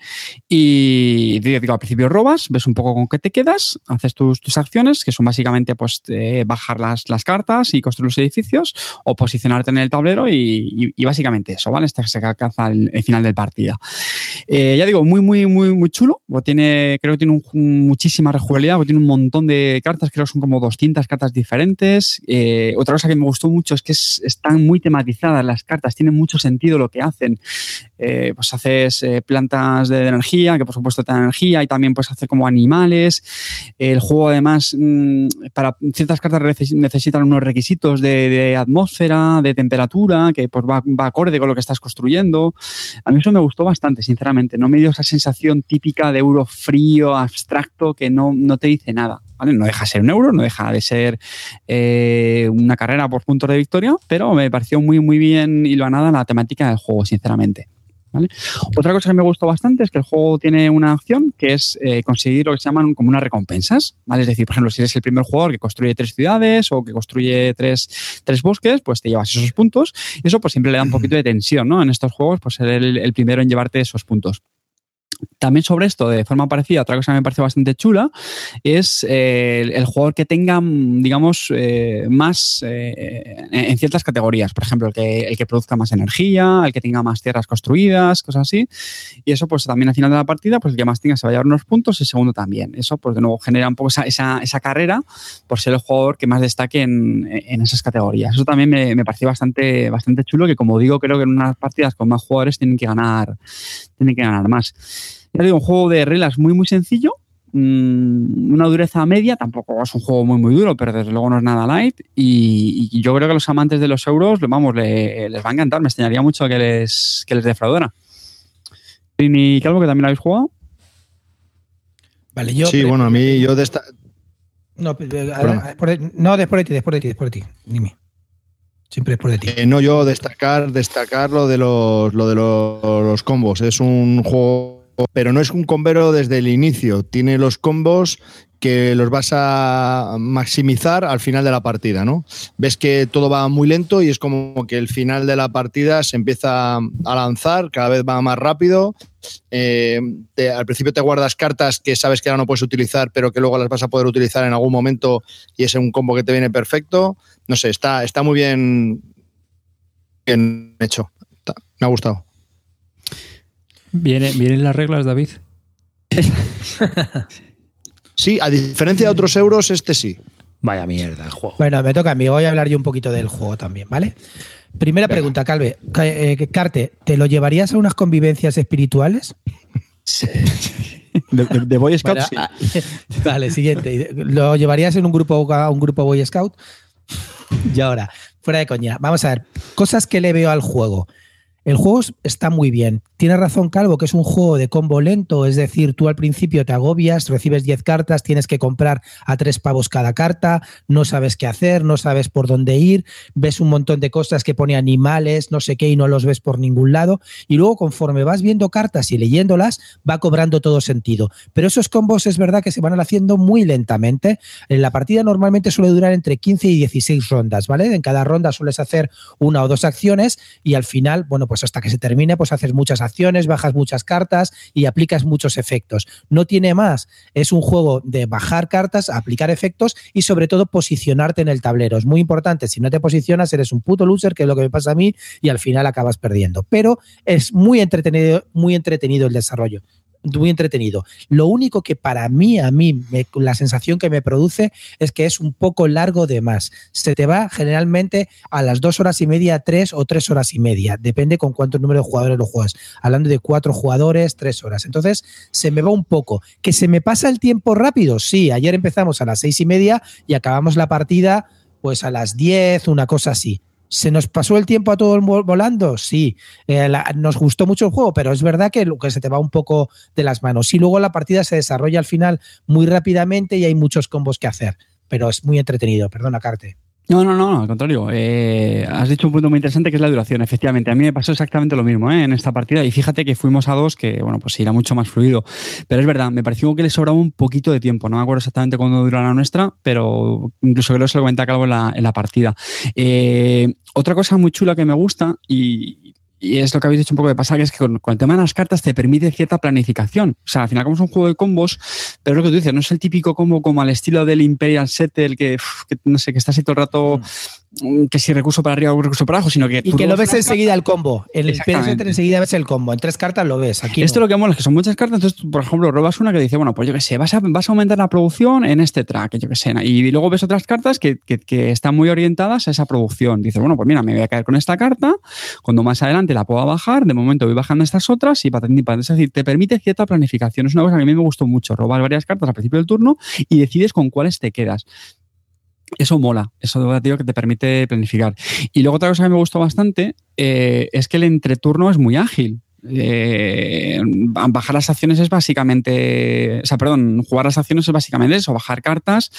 Y digo, al principio robas, ves un poco con qué te quedas, haces tus, tus acciones, que son básicamente pues eh, bajar las, las, cartas y construir los edificios, o posicionarte en el tablero y, básicamente eso, ¿vale? Que se alcanza el, final del partido. Eh, ya digo, muy, muy, muy, muy chulo. Tiene, creo que tiene un, muchísima rejugabilidad, tiene un montón de cartas, creo que son como 200 cartas diferentes. Eh, otra cosa que me gustó mucho es que es, están muy tematizadas las cartas, tienen mucho sentido lo que hacen. pues haces plantas de, energía, que por supuesto te dan energía y también puedes hacer como animales. El juego además mm, para ciertas cartas necesitan unos requisitos de, atmósfera, de temperatura, que pues va, va, acorde con lo que estás construyendo. A mí eso me gustó bastante, sinceramente. No me dio esa sensación típica de euro frío, abstracto, que no, no te dice nada. ¿Vale? No deja de ser un euro, no deja de ser eh, una carrera por puntos de victoria, pero me pareció muy, muy bien y lo nada la temática del juego, sinceramente. Otra cosa que me gustó bastante es que el juego tiene una opción que es eh, conseguir lo que se llaman como unas recompensas. ¿vale? Es decir, por ejemplo, si eres el primer jugador que construye tres ciudades o que construye tres, tres bosques, pues te llevas esos puntos. Y eso pues siempre le da un poquito de tensión ¿no? en estos juegos, pues ser el primero en llevarte esos puntos. También sobre esto, de forma parecida, otra cosa que me parece bastante chula es eh, el, jugador que tenga, digamos, eh, más eh, en ciertas categorías. Por ejemplo, el que, el que produzca más energía, el que tenga más tierras construidas, cosas así. Y eso, pues también al final de la partida, pues el que más tenga se va a llevar unos puntos y el segundo también. Eso, pues de nuevo, genera un poco esa, esa, carrera por ser el jugador que más destaque en, en esas categorías. Eso también me, me, pareció bastante, bastante chulo, que como digo, creo que en unas partidas con más jugadores tienen que ganar, tienen que ganar más. Ya digo, un juego de reglas muy, muy sencillo. Mm, una dureza media, tampoco es un juego muy, muy duro, pero desde luego no es nada light. Y, yo creo que los amantes de los euros, vamos, les va a encantar. Me extrañaría mucho que les, que les defraudara. ¿Y Calvo, que también lo habéis jugado? Vale, yo. Sí, bueno, a mí yo de esta. No, no, después de ti, después de ti, después de ti. Dime. Siempre después de ti. Eh, no, yo destacar, destacar lo de los, lo de los, los combos. Es un juego pero no es un combero desde el inicio. Tiene los combos que los vas a maximizar al final de la partida, ¿no? Ves que todo va muy lento y es como que el final de la partida se empieza a lanzar, cada vez va más rápido. Eh, al principio te guardas cartas que sabes que ahora no puedes utilizar, pero que luego las vas a poder utilizar en algún momento y es un combo que te viene perfecto. No sé, está, está muy bien, bien hecho. me ha gustado. ¿Vienen las reglas, David? sí, a diferencia de otros euros, este sí. Vaya mierda el juego. Bueno, me toca a mí. Voy a hablar yo un poquito del juego también, ¿vale? Primera pregunta, Calve. Eh, Carte, ¿te lo llevarías a unas convivencias espirituales? De, Boy Scout. Ah, vale, siguiente. ¿Lo llevarías en un grupo a un grupo Boy Scout? Y ahora, fuera de coña, vamos a ver. Cosas que le veo al juego. El juego está muy bien. Tiene razón Calvo que es un juego de combo lento, es decir, tú al principio te agobias, recibes 10 cartas, tienes que comprar a tres pavos cada carta, no sabes qué hacer, no sabes por dónde ir, ves un montón de cosas que pone animales, no sé qué, y no los ves por ningún lado. Y luego conforme vas viendo cartas y leyéndolas, va cobrando todo sentido. Pero esos combos es verdad que se van haciendo muy lentamente. En la partida normalmente suele durar entre 15 y 16 rondas, ¿vale? En cada ronda sueles hacer una o dos acciones y al final, bueno, pues pues hasta que se termine, pues haces muchas acciones, bajas muchas cartas y aplicas muchos efectos. No tiene más. Es un juego de bajar cartas, aplicar efectos y sobre todo posicionarte en el tablero. Es muy importante. Si no te posicionas, eres un puto loser, que es lo que me pasa a mí, y al final acabas perdiendo. Pero es muy entretenido, muy entretenido el desarrollo muy entretenido. Lo único que para mí, a mí, la sensación que me produce es que es un poco largo de más. Se te va generalmente a las dos horas y media, tres o tres horas y media. Depende con cuánto número de jugadores lo juegas. Hablando de cuatro jugadores, tres horas. Entonces, se me va un poco. ¿Que se me pasa el tiempo rápido? Sí, ayer empezamos a las seis y media y acabamos la partida pues a las diez, una cosa así. ¿Se nos pasó el tiempo a todos volando? Sí. Eh, nos gustó mucho el juego, pero es verdad que, que se te va un poco de las manos. Y luego la partida se desarrolla al final muy rápidamente y hay muchos combos que hacer. Pero es muy entretenido. Perdona, Carte. No, no, no, al contrario. Eh, has dicho un punto muy interesante que es la duración. Efectivamente, a mí me pasó exactamente lo mismo ¿eh? en esta partida y fíjate que fuimos a dos que, bueno, pues irá mucho más fluido. Pero es verdad, me pareció que le sobraba un poquito de tiempo. No me acuerdo exactamente cuándo duró la nuestra, pero incluso creo que se lo comenté a Calvo en la, en la partida. Eh, otra cosa muy chula que me gusta y, y es lo que habéis dicho un poco de pasar, que es que con, el tema de las cartas te permite cierta planificación. O sea, al final como es un juego de combos, pero lo que tú dices, no es el típico combo como al estilo del Imperial Settle, que, que no sé, que está así todo el rato mm. Que si recurso para arriba o recurso para abajo, sino que... Y que lo ves enseguida el combo. En el PSN enseguida ves el combo. En tres cartas lo ves. Aquí Esto lo que mola es que son muchas cartas. Entonces, por ejemplo, robas una que dice, bueno, pues yo qué sé, vas a, vas a aumentar la producción en este track, yo qué sé. Y luego ves otras cartas que, que, están muy orientadas a esa producción. Dices, bueno, pues mira, me voy a caer con esta carta. Cuando más adelante la pueda bajar, de momento voy bajando estas otras y para, es decir, te permite cierta planificación. Es una cosa que a mí me gustó mucho. Robar varias cartas al principio del turno y decides con cuáles te quedas. Eso mola, eso digo que te permite planificar. Y luego otra cosa que me gustó bastante eh, es que el entreturno es muy ágil. Eh, bajar las acciones es básicamente, o sea, perdón, jugar las acciones es básicamente eso, bajar cartas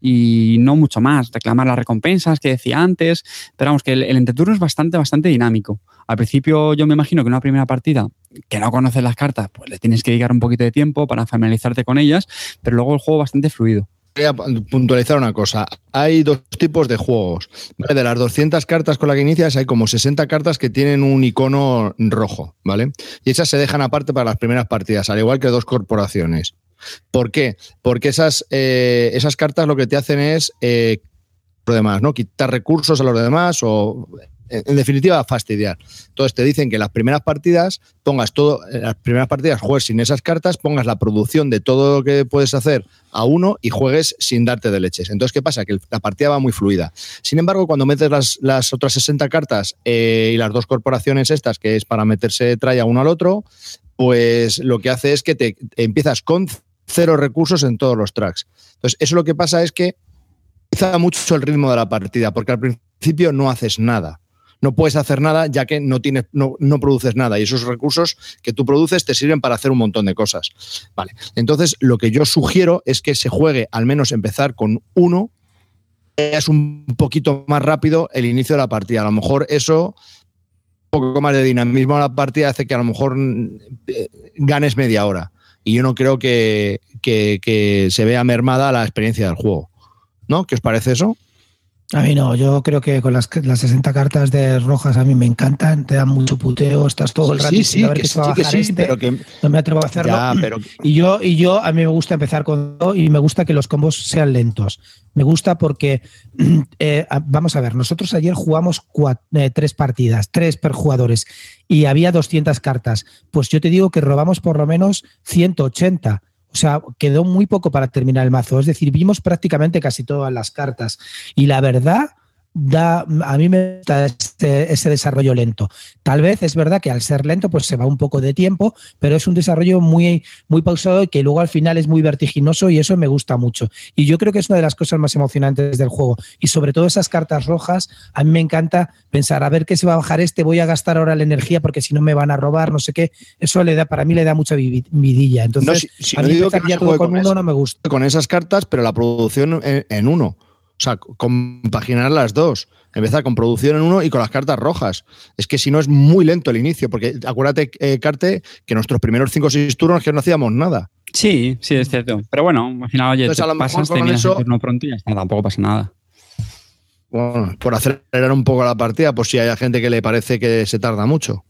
y no mucho más, reclamar las recompensas que decía antes, pero vamos, que el, entreturno es bastante, bastante dinámico. Al principio yo me imagino que una primera partida que no conoces las cartas, pues le tienes que dedicar un poquito de tiempo para familiarizarte con ellas, pero luego el juego bastante fluido voy a puntualizar una cosa. Hay dos tipos de juegos. De las 200 cartas con las que inicias, hay como 60 cartas que tienen un icono rojo, ¿vale? Y esas se dejan aparte para las primeras partidas, al igual que dos corporaciones. ¿Por qué? Porque esas, eh, esas cartas lo que te hacen es eh, demás, ¿no? Quitar recursos a los demás o en definitiva, fastidiar. Entonces te dicen que las primeras partidas pongas todo, en las primeras partidas juegues sin esas cartas, pongas la producción de todo lo que puedes hacer a uno y juegues sin darte de leches. Entonces, ¿qué pasa? Que la partida va muy fluida. Sin embargo, cuando metes las, otras 60 cartas eh, y las dos corporaciones estas, que es para meterse traya uno al otro, pues lo que hace es que te empiezas con cero recursos en todos los tracks. Entonces, eso lo que pasa es que mucho el ritmo de la partida, porque al principio no haces nada no puedes hacer nada ya que no, tienes, no, produces nada y esos recursos que tú produces te sirven para hacer un montón de cosas. Vale. Entonces, lo que yo sugiero es que se juegue al menos empezar con uno, es un poquito más rápido el inicio de la partida. A lo mejor eso un poco más de dinamismo a la partida hace que a lo mejor eh, ganes media hora. Y yo no creo que, que se vea mermada la experiencia del juego. ¿No? ¿Qué os parece eso? A mí no, yo creo que con las, las 60 cartas de rojas a mí me encantan, te dan mucho puteo, estás todo el rato sí, ver que, se va a bajar este, no me atrevo a hacerlo. Y yo y yo a mí me gusta empezar con y me gusta que los combos sean lentos. Me gusta porque eh, vamos a ver, nosotros ayer jugamos eh, tres partidas, tres per jugadores y había 200 cartas. Pues yo te digo que robamos por lo menos 180 o sea, quedó muy poco para terminar el mazo. Es decir, vimos prácticamente casi todas las cartas. Y la verdad, da, a mí me gusta este, ese desarrollo lento. Tal vez es verdad que al ser lento, pues se va un poco de tiempo, pero es un desarrollo muy, muy pausado y que luego al final es muy vertiginoso y eso me gusta mucho. Y yo creo que es una de las cosas más emocionantes del juego. Y sobre todo esas cartas rojas, a mí me encanta pensar, a ver qué se va a bajar este, voy a gastar ahora la energía porque si no me van a robar, no sé qué. Eso le da, para mí le da mucha vidilla. Entonces, a mí con, uno no me gusta. Con esas cartas, pero la producción en uno. O sea, compaginar las dos. Empezar con producción en uno y con las cartas rojas. Es que si no es muy lento el inicio, porque acuérdate, eh, Carte, que nuestros primeros 5 o 6 turnos que no hacíamos nada. Sí, sí, es cierto. Pero bueno, al final, oye, Entonces, te pasas, eso, turno pronto y ya está, tampoco pasa nada. Bueno, por acelerar un poco la partida, por si hay gente que le parece que se tarda mucho.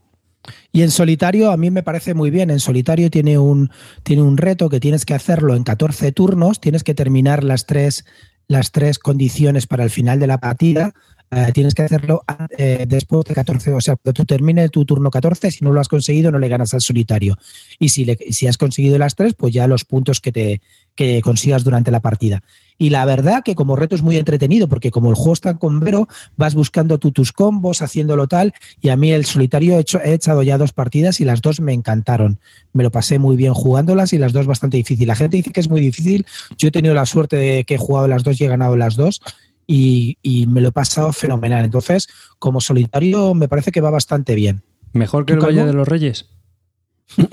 Y en solitario a mí me parece muy bien. En solitario tiene un, tiene un reto que tienes que hacerlo en 14 turnos, tienes que terminar las tres las tres condiciones para el final de la partida, eh, tienes que hacerlo eh, después de 14, o sea, cuando tú termines tu turno 14, si no lo has conseguido, no le ganas al solitario. Y si, le, si has conseguido las tres, pues ya los puntos que, te, que consigas durante la partida. Y la verdad que como reto es muy entretenido, porque como el juego está con Vero, vas buscando tú tus combos, haciéndolo tal, y a mí el solitario he, hecho, he echado ya dos partidas y las dos me encantaron. Me lo pasé muy bien jugándolas y las dos bastante difícil. La gente dice que es muy difícil, yo he tenido la suerte de que he jugado las dos y he ganado las dos, y, me lo he pasado fenomenal. Entonces, como solitario, me parece que va bastante bien. ¿Mejor que el Valle de los Reyes?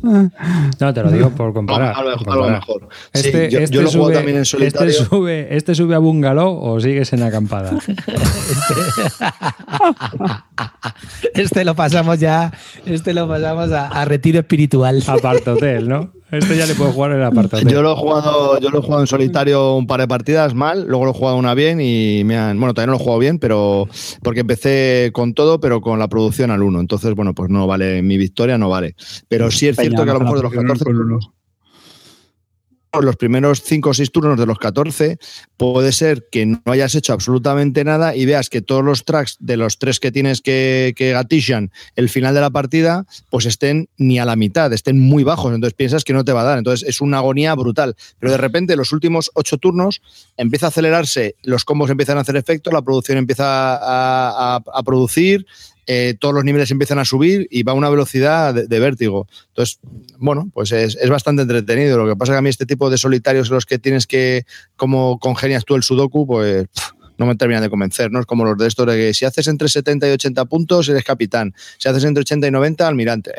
No, te lo digo por comparar. A lo mejor. Este, yo, este lo sube, también en este solitario. Este sube, ¿Este sube a bungalow o sigues en acampada? este lo pasamos ya, este lo pasamos a, retiro espiritual. A hotel, ¿no? Este ya le puedo jugar en el apartado. Yo lo he jugado, yo lo he jugado en solitario un par de partidas mal, luego lo he jugado una bien y me han, bueno, todavía no lo he jugado bien, pero porque empecé con todo, pero con la producción al 1. Entonces, bueno, pues no vale mi victoria, no vale. Pero sí es cierto que a lo mejor de los 14 los primeros 5 o 6 turnos de los 14, puede ser que no hayas hecho absolutamente nada y veas que todos los tracks de los tres que tienes que, que gatillan el final de la partida, pues estén ni a la mitad, estén muy bajos. Entonces piensas que no te va a dar. Entonces es una agonía brutal. Pero de repente, los últimos 8 turnos, empieza a acelerarse, los combos empiezan a hacer efecto, la producción empieza a, producir, eh, todos los niveles empiezan a subir y va a una velocidad de, vértigo. Entonces, bueno, pues es, es, bastante entretenido. Lo que pasa es que a mí este tipo de solitarios en los que tienes que, como congenias tú el sudoku, pues no me terminan de convencer, ¿no? Es como los de estos de que si haces entre 70 y 80 puntos, eres capitán. Si haces entre 80 y 90, almirante.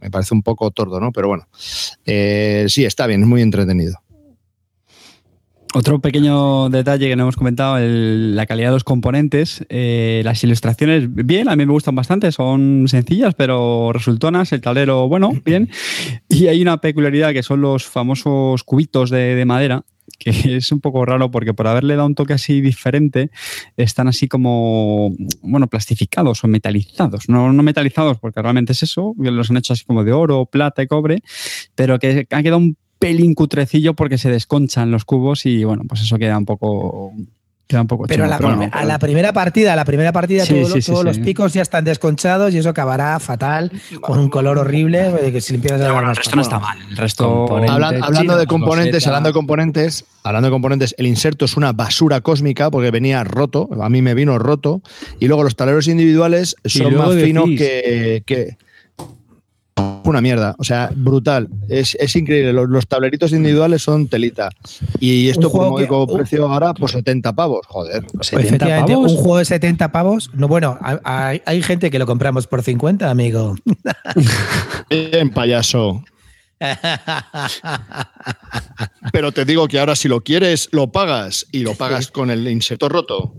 Me parece un poco tordo, ¿no? Pero bueno, eh, sí, está bien, es muy entretenido. Otro pequeño detalle que no hemos comentado, el, la calidad de los componentes. Eh, las ilustraciones, bien, a mí me gustan bastante, son sencillas, pero resultonas. El tablero, bueno, bien. Y hay una peculiaridad que son los famosos cubitos de, de madera, que es un poco raro porque por haberle dado un toque así diferente, están así como, bueno, plastificados o metalizados. No, no metalizados porque realmente es eso, los han hecho así como de oro, plata y cobre, pero que ha quedado un pelín cutrecillo porque se desconchan los cubos y bueno, pues eso queda un poco Queda un poco Pero, chulo, a, la, pero bueno, a la primera partida, a la primera partida Sí, todos, sí, los- sí, todos sí. los picos ya están desconchados y eso acabará fatal, con un color horrible, que si limpias Pero bueno, el resto no está mal. El resto. Hablan- hablando de componentes, hablando de componentes, hablando de componentes, el inserto es una basura cósmica porque venía roto, a mí me vino roto, y luego los tableros individuales son más finos que- una mierda, o sea, brutal, es, es increíble, los, los tableritos individuales son telita, y esto como un- precio ahora, por 70 pavos, joder. 70 Efectivamente, pavos. un juego de 70 pavos. No, bueno, hay- hay, gente que lo compramos por 50, amigo. Bien, payaso. Pero te digo que ahora si lo quieres, lo pagas, y lo pagas con el inserto roto.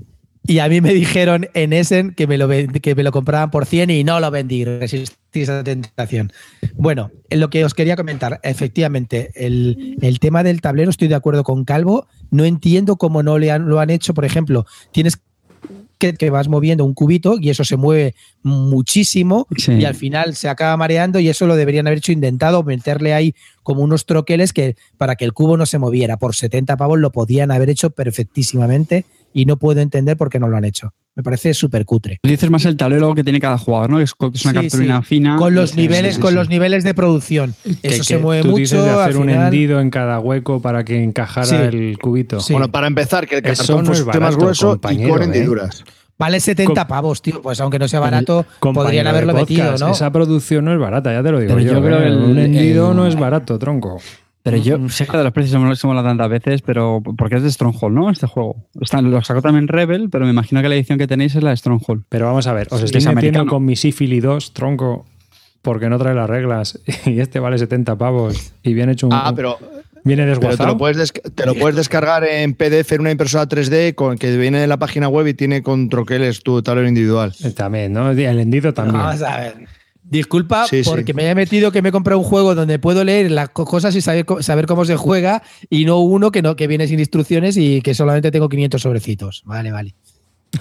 Y a mí me dijeron en Essen que me lo, que me lo compraban por 100 y no lo vendí, resistí esa tentación. Bueno, en lo que os quería comentar, efectivamente, el, el tema del tablero, estoy de acuerdo con Calvo, no entiendo cómo no le han- lo han hecho, por ejemplo, tienes que, que vas moviendo un cubito y eso se mueve muchísimo Sí. y al final se acaba mareando y eso lo deberían haber hecho intentado meterle ahí como unos troqueles que para que el cubo no se moviera. Por 70 pavos lo podían haber hecho perfectísimamente y no puedo entender por qué no lo han hecho. Me parece súper cutre. Dices más el tablero que tiene cada jugador, ¿no? Que es, una Sí, cartulina sí. fina. Con los Sí, niveles, sí, con los niveles de producción. Eso que se mueve tú mucho. dices de al hacer un final- hendido en cada hueco para que encajara Sí. el cubito. Sí. Bueno, para empezar, que el Eso cartón no es fuese más barato, grueso y compañero, con ¿eh? hendiduras. Vale 70 Com- pavos, tío. Pues aunque no sea barato, podrían haberlo metido, ¿no? Esa producción no es barata, ya te lo digo Pero yo. yo creo ¿eh? que el- un hendido el- no es barato, tronco. Pero yo sé que de los precios hemos hemos hablado tantas veces, pero porque es de Stronghold, ¿no? Este juego. Está, lo sacó también Rebel, pero me imagino que la edición que tenéis es la de Stronghold. Pero vamos a ver, os Sí, estoy es metiendo con mi Sífili 2, tronco, porque no trae las reglas. Y este vale 70 pavos. Y viene hecho un. Ah, pero, viene pero te, desguazado. lo puedes desca- te lo puedes descargar en PDF en una impresora 3D con, que viene en la página web y tiene con troqueles tu tablero individual. Eh, También, ¿no? El hendido también. Vamos a ver. Disculpa Sí, sí. porque me he metido que me he comprado un juego donde puedo leer las co- cosas y saber, saber cómo se juega y no uno que no que viene sin instrucciones y que solamente tengo 500 sobrecitos. Vale, vale.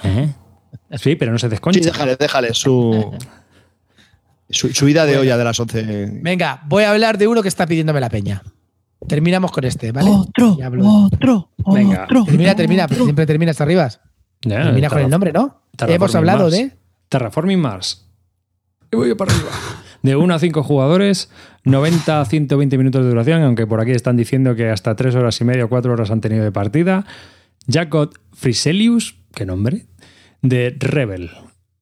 ¿Eh? Sí, pero no se desconcha. Sí, déjale, déjale su, su, su ida de olla de las 11. Venga, voy a hablar de uno que está pidiéndome la peña. Terminamos con este, ¿vale? Otro, hablo. otro, Venga. otro. Termina, termina, pero siempre termina hasta arriba. Termina con el nombre, ¿no? Hemos hablado Mars. de. Terraforming Mars. Y voy para arriba. De 1 a 5 jugadores, 90 a 120 minutos de duración, aunque por aquí están diciendo que hasta 3 horas y media o 4 horas han tenido de partida. Jacob Friselius, qué nombre, de Rebel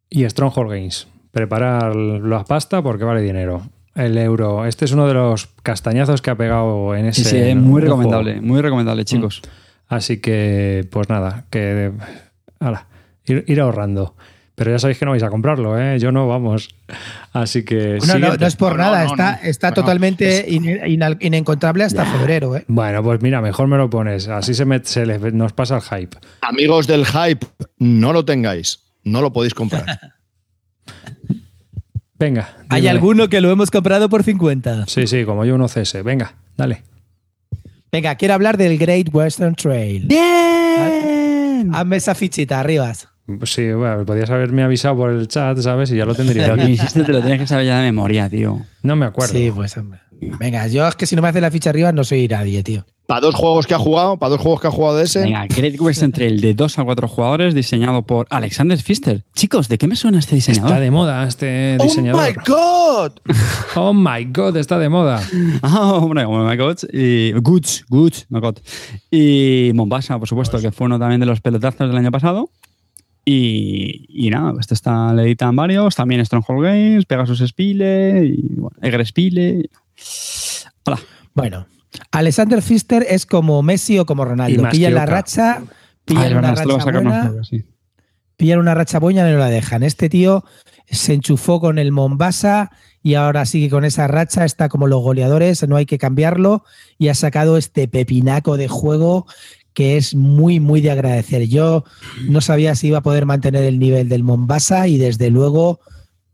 y Stronghold Games. Preparar la pasta porque vale dinero. El euro. Este es uno de los castañazos que ha pegado en ese. Sí, sí, es muy juego. recomendable, muy recomendable, chicos. Así que, pues nada, que. ala, ir, ir ahorrando. Pero ya sabéis que no vais a comprarlo, ¿eh? Yo no, vamos. Así que. No, no, no es por No, nada, no, está, no. está No, totalmente in- inencontrable hasta febrero, ¿eh? Bueno, pues mira, mejor me lo pones. Así se, me- se les- nos pasa el hype. Amigos del hype, no lo tengáis. No lo podéis comprar. Venga. Hay alguno que lo hemos comprado por 50. Sí, sí, como yo uno CS. Venga. Dale. Venga, quiero hablar del Great Western Trail. ¡Bien! Hazme esa fichita, arribas. Sí, bueno, podías haberme avisado por el chat, ¿sabes? Y ya lo tendría que hiciste, te lo tienes que saber ya de memoria, tío. No me acuerdo. Sí, pues hombre. Venga, yo es que si no me hace la ficha arriba no soy nadie, tío. Para dos juegos que ha jugado, para dos juegos que ha jugado de ese. Venga, Great Western Trail de 2 a 4 jugadores, diseñado por Alexander Pfister. Chicos, ¿de qué me suena este diseñador? Está de moda este ¡Oh diseñador. my god! Oh my god, está de moda. Ah, hombre, oh my god. Y Goods, Goods, my god. Y Mombasa, por supuesto, que fue uno también de los pelotazos del año pasado. Y, y nada, este está, le editan varios, también Stronghold Games, Pegasus Spile, y bueno, Egre Spile. Hola. Bueno, Alexander Pfister es como Messi o como Ronaldo. que la racha, Ah, pillan es una racha buena, luego, sí. pillan una racha buena y no la dejan. Este tío se enchufó con el Mombasa y ahora sigue con esa racha, está como los goleadores, no hay que cambiarlo y ha sacado este pepinaco de juego que es muy, muy de agradecer. Yo no sabía si iba a poder mantener el nivel del Mombasa y desde luego,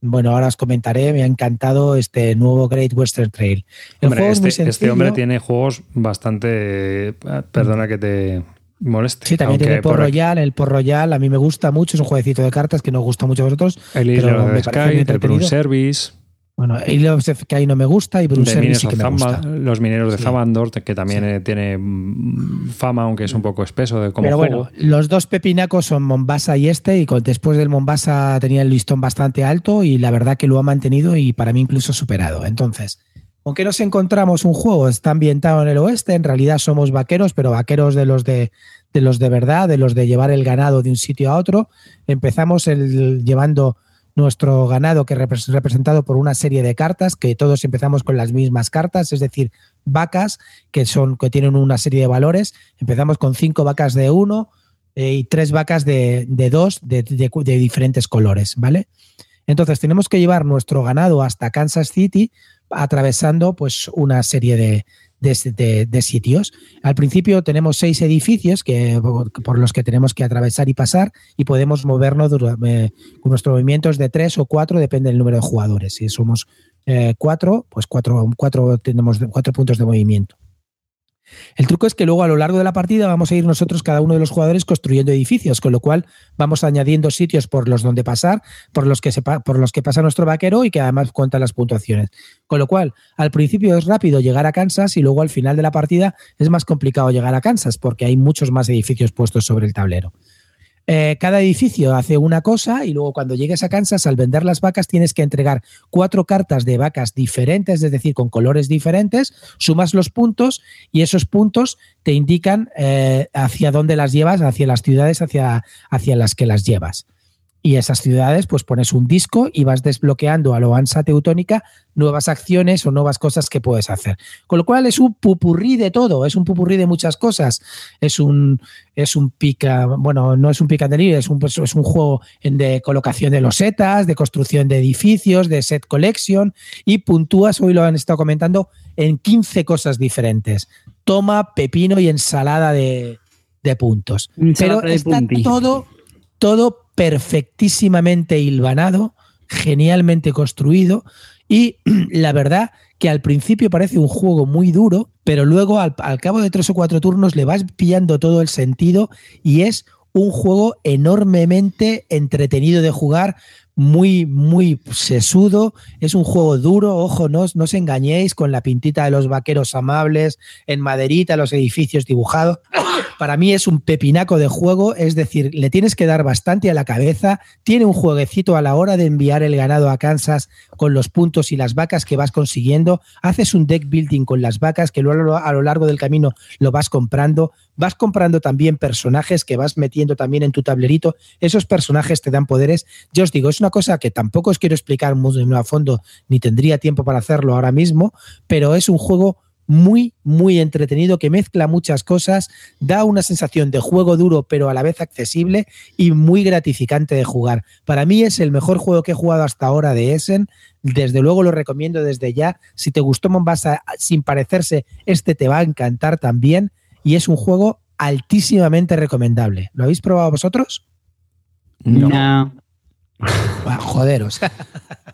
bueno, ahora os comentaré, me ha encantado este nuevo Great Western Trail. El Hombre, juego es muy este, este hombre tiene juegos bastante. eh, Perdona que te moleste. Sí, también tiene Port por Royal. El Port Royal a mí me gusta mucho, es un jueguecito de cartas que nos gusta mucho a vosotros. El parece muy Sky, el. Brun Service, Bueno, Isle of Sky no me gusta y Mineros sí que me gusta. los mineros de Sí. Zamandor, que también eh, tiene mm, fama, aunque es un poco espeso de como Pero juego. bueno, los dos pepinacos son Mombasa y este, y después del Mombasa tenía el listón bastante alto y la verdad que lo ha mantenido y para mí incluso superado. Entonces, ¿con qué nos encontramos un juego? Está ambientado en el oeste, en realidad somos vaqueros, pero vaqueros de los de, de los de verdad, de los de llevar el ganado de un sitio a otro. Empezamos el, llevando nuestro ganado que es representado por una serie de cartas, que todos empezamos con las mismas cartas, es decir, vacas que son que tienen una serie de valores. Empezamos con cinco vacas de uno eh, y tres vacas de, de dos de, de- de diferentes colores, ¿vale? Entonces tenemos que llevar nuestro ganado hasta Kansas City atravesando pues una serie de, de- de- sitios. Al principio tenemos seis edificios que, por los que tenemos que atravesar y pasar y podemos movernos eh, con nuestros movimientos de tres o cuatro, depende del número de jugadores. Si somos eh, cuatro, pues cuatro, cuatro tenemos cuatro puntos de movimiento. El truco es que luego a lo largo de la partida vamos a ir nosotros, cada uno de los jugadores, construyendo edificios, con lo cual vamos añadiendo sitios por los donde pasar, por los que, se pa- por los que pasa nuestro vaquero y que además cuentan las puntuaciones. Con lo cual, al principio es rápido llegar a Kansas y luego al final de la partida es más complicado llegar a Kansas porque hay muchos más edificios puestos sobre el tablero. Eh, cada edificio hace una cosa y luego cuando llegues a Kansas, al vender las vacas, tienes que entregar cuatro cartas de vacas diferentes, es decir, con colores diferentes, sumas los puntos y esos puntos te indican eh, hacia dónde las llevas, hacia las ciudades hacia, hacia las que las llevas. Y esas ciudades, pues pones un disco y vas desbloqueando a lo ansa teutónica nuevas acciones o nuevas cosas que puedes hacer. Con lo cual es un pupurrí de todo, es un pupurrí de muchas cosas. Es un, es un pica, bueno, no es un and delivery, es un, pues, es un juego de colocación de losetas, de construcción de edificios, de set collection y puntúas, hoy lo han estado comentando, en 15 cosas diferentes. Toma, pepino y ensalada de, de puntos. Ensalada Pero de está punti. todo, todo perfectísimamente hilvanado, genialmente construido y la verdad que al principio parece un juego muy duro, pero luego al, al cabo de tres o cuatro turnos le vas pillando todo el sentido y es un juego enormemente entretenido de jugar, muy, muy sesudo. Es un juego duro, ojo, no, no os engañéis con la pintita de los vaqueros amables, en maderita, los edificios dibujados. Para mí es un pepinaco de juego, es decir, le tienes que dar bastante a la cabeza. Tiene un jueguecito a la hora de enviar el ganado a Kansas con los puntos y las vacas que vas consiguiendo. Haces un deck building con las vacas que luego a lo largo del camino lo vas comprando. Vas comprando también personajes que vas metiendo también en tu tablerito. Esos personajes te dan poderes. Yo os digo, es una cosa que tampoco os quiero explicar muy a fondo, ni tendría tiempo para hacerlo ahora mismo, pero es un juego muy, muy entretenido que mezcla muchas cosas, da una sensación de juego duro, pero a la vez accesible y muy gratificante de jugar. Para mí es el mejor juego que he jugado hasta ahora de Essen. Desde luego lo recomiendo desde ya. Si te gustó Mombasa sin parecerse, este te va a encantar también. Y es un juego altísimamente recomendable. ¿Lo habéis probado vosotros? No. Bueno, joder, o sea,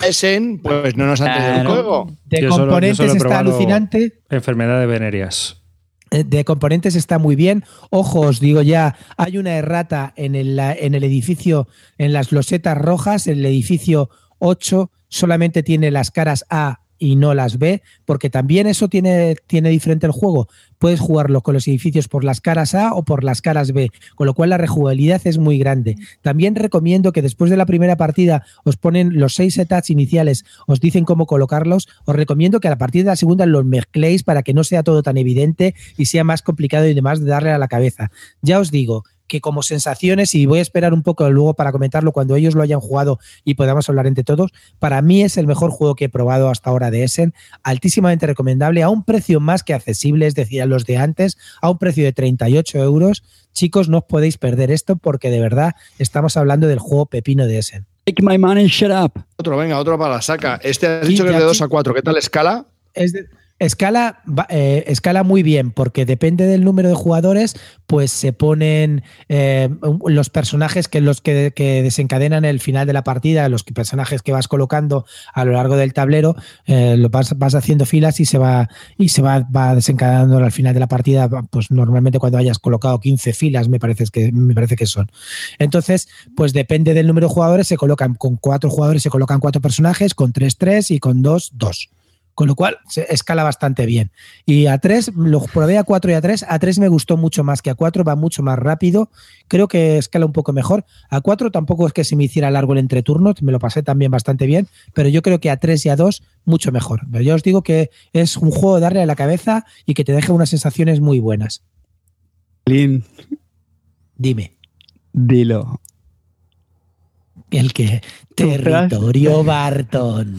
Essen, pues no nos han tenido el juego. de Yo componentes solo está alucinante. Enfermedad de venéreas. Eh, de componentes está muy bien. Ojo, os digo ya, hay una errata en el, en el edificio, en las losetas rojas, el edificio 8 solamente tiene las caras A y no las B, porque también eso tiene, tiene diferente el juego. Puedes jugarlo con los edificios por las caras A o por las caras B, con lo cual la rejugabilidad es muy grande. También recomiendo que después de la primera partida os ponen los seis setups iniciales, os dicen cómo colocarlos. Os recomiendo que a partir de la segunda los mezcléis para que no sea todo tan evidente y sea más complicado y demás de darle a la cabeza. Ya os digo que como sensaciones, y voy a esperar un poco luego para comentarlo cuando ellos lo hayan jugado y podamos hablar entre todos, para mí es el mejor juego que he probado hasta ahora de Essen, altísimamente recomendable, a un precio más que accesible, es decir, a los de antes, a un precio de 38 euros. Chicos, no os podéis perder esto porque de verdad estamos hablando del juego pepino de Essen. Take my and shut up. Otro, venga, otro para la saca. Este has dicho que es de 2 aquí- a 4. ¿Qué tal escala? Es de- escala, eh, escala muy bien, porque depende del número de jugadores, pues se ponen eh, los personajes que los que, desencadenan el final de la partida, los personajes que vas colocando a lo largo del tablero, eh, lo vas, vas haciendo filas y se va y se va, va desencadenando al final de la partida, pues normalmente cuando hayas colocado 15 filas, me parece que me parece que son. Entonces, pues depende del número de jugadores, se colocan con cuatro jugadores, se colocan cuatro personajes, con tres, tres y con dos, dos. Con lo cual se escala bastante bien. Y a 3, lo probé a 4 y a 3. A 3 me gustó mucho más que a 4, va mucho más rápido. Creo que escala un poco mejor. A 4 tampoco es que se me hiciera largo el entreturno, me lo pasé también bastante bien, pero yo creo que a 3 y a 2 mucho mejor. Pero yo os digo que es un juego de darle a la cabeza y que te deja unas sensaciones muy buenas. Lin, Dime, dilo. el que territorio Barton.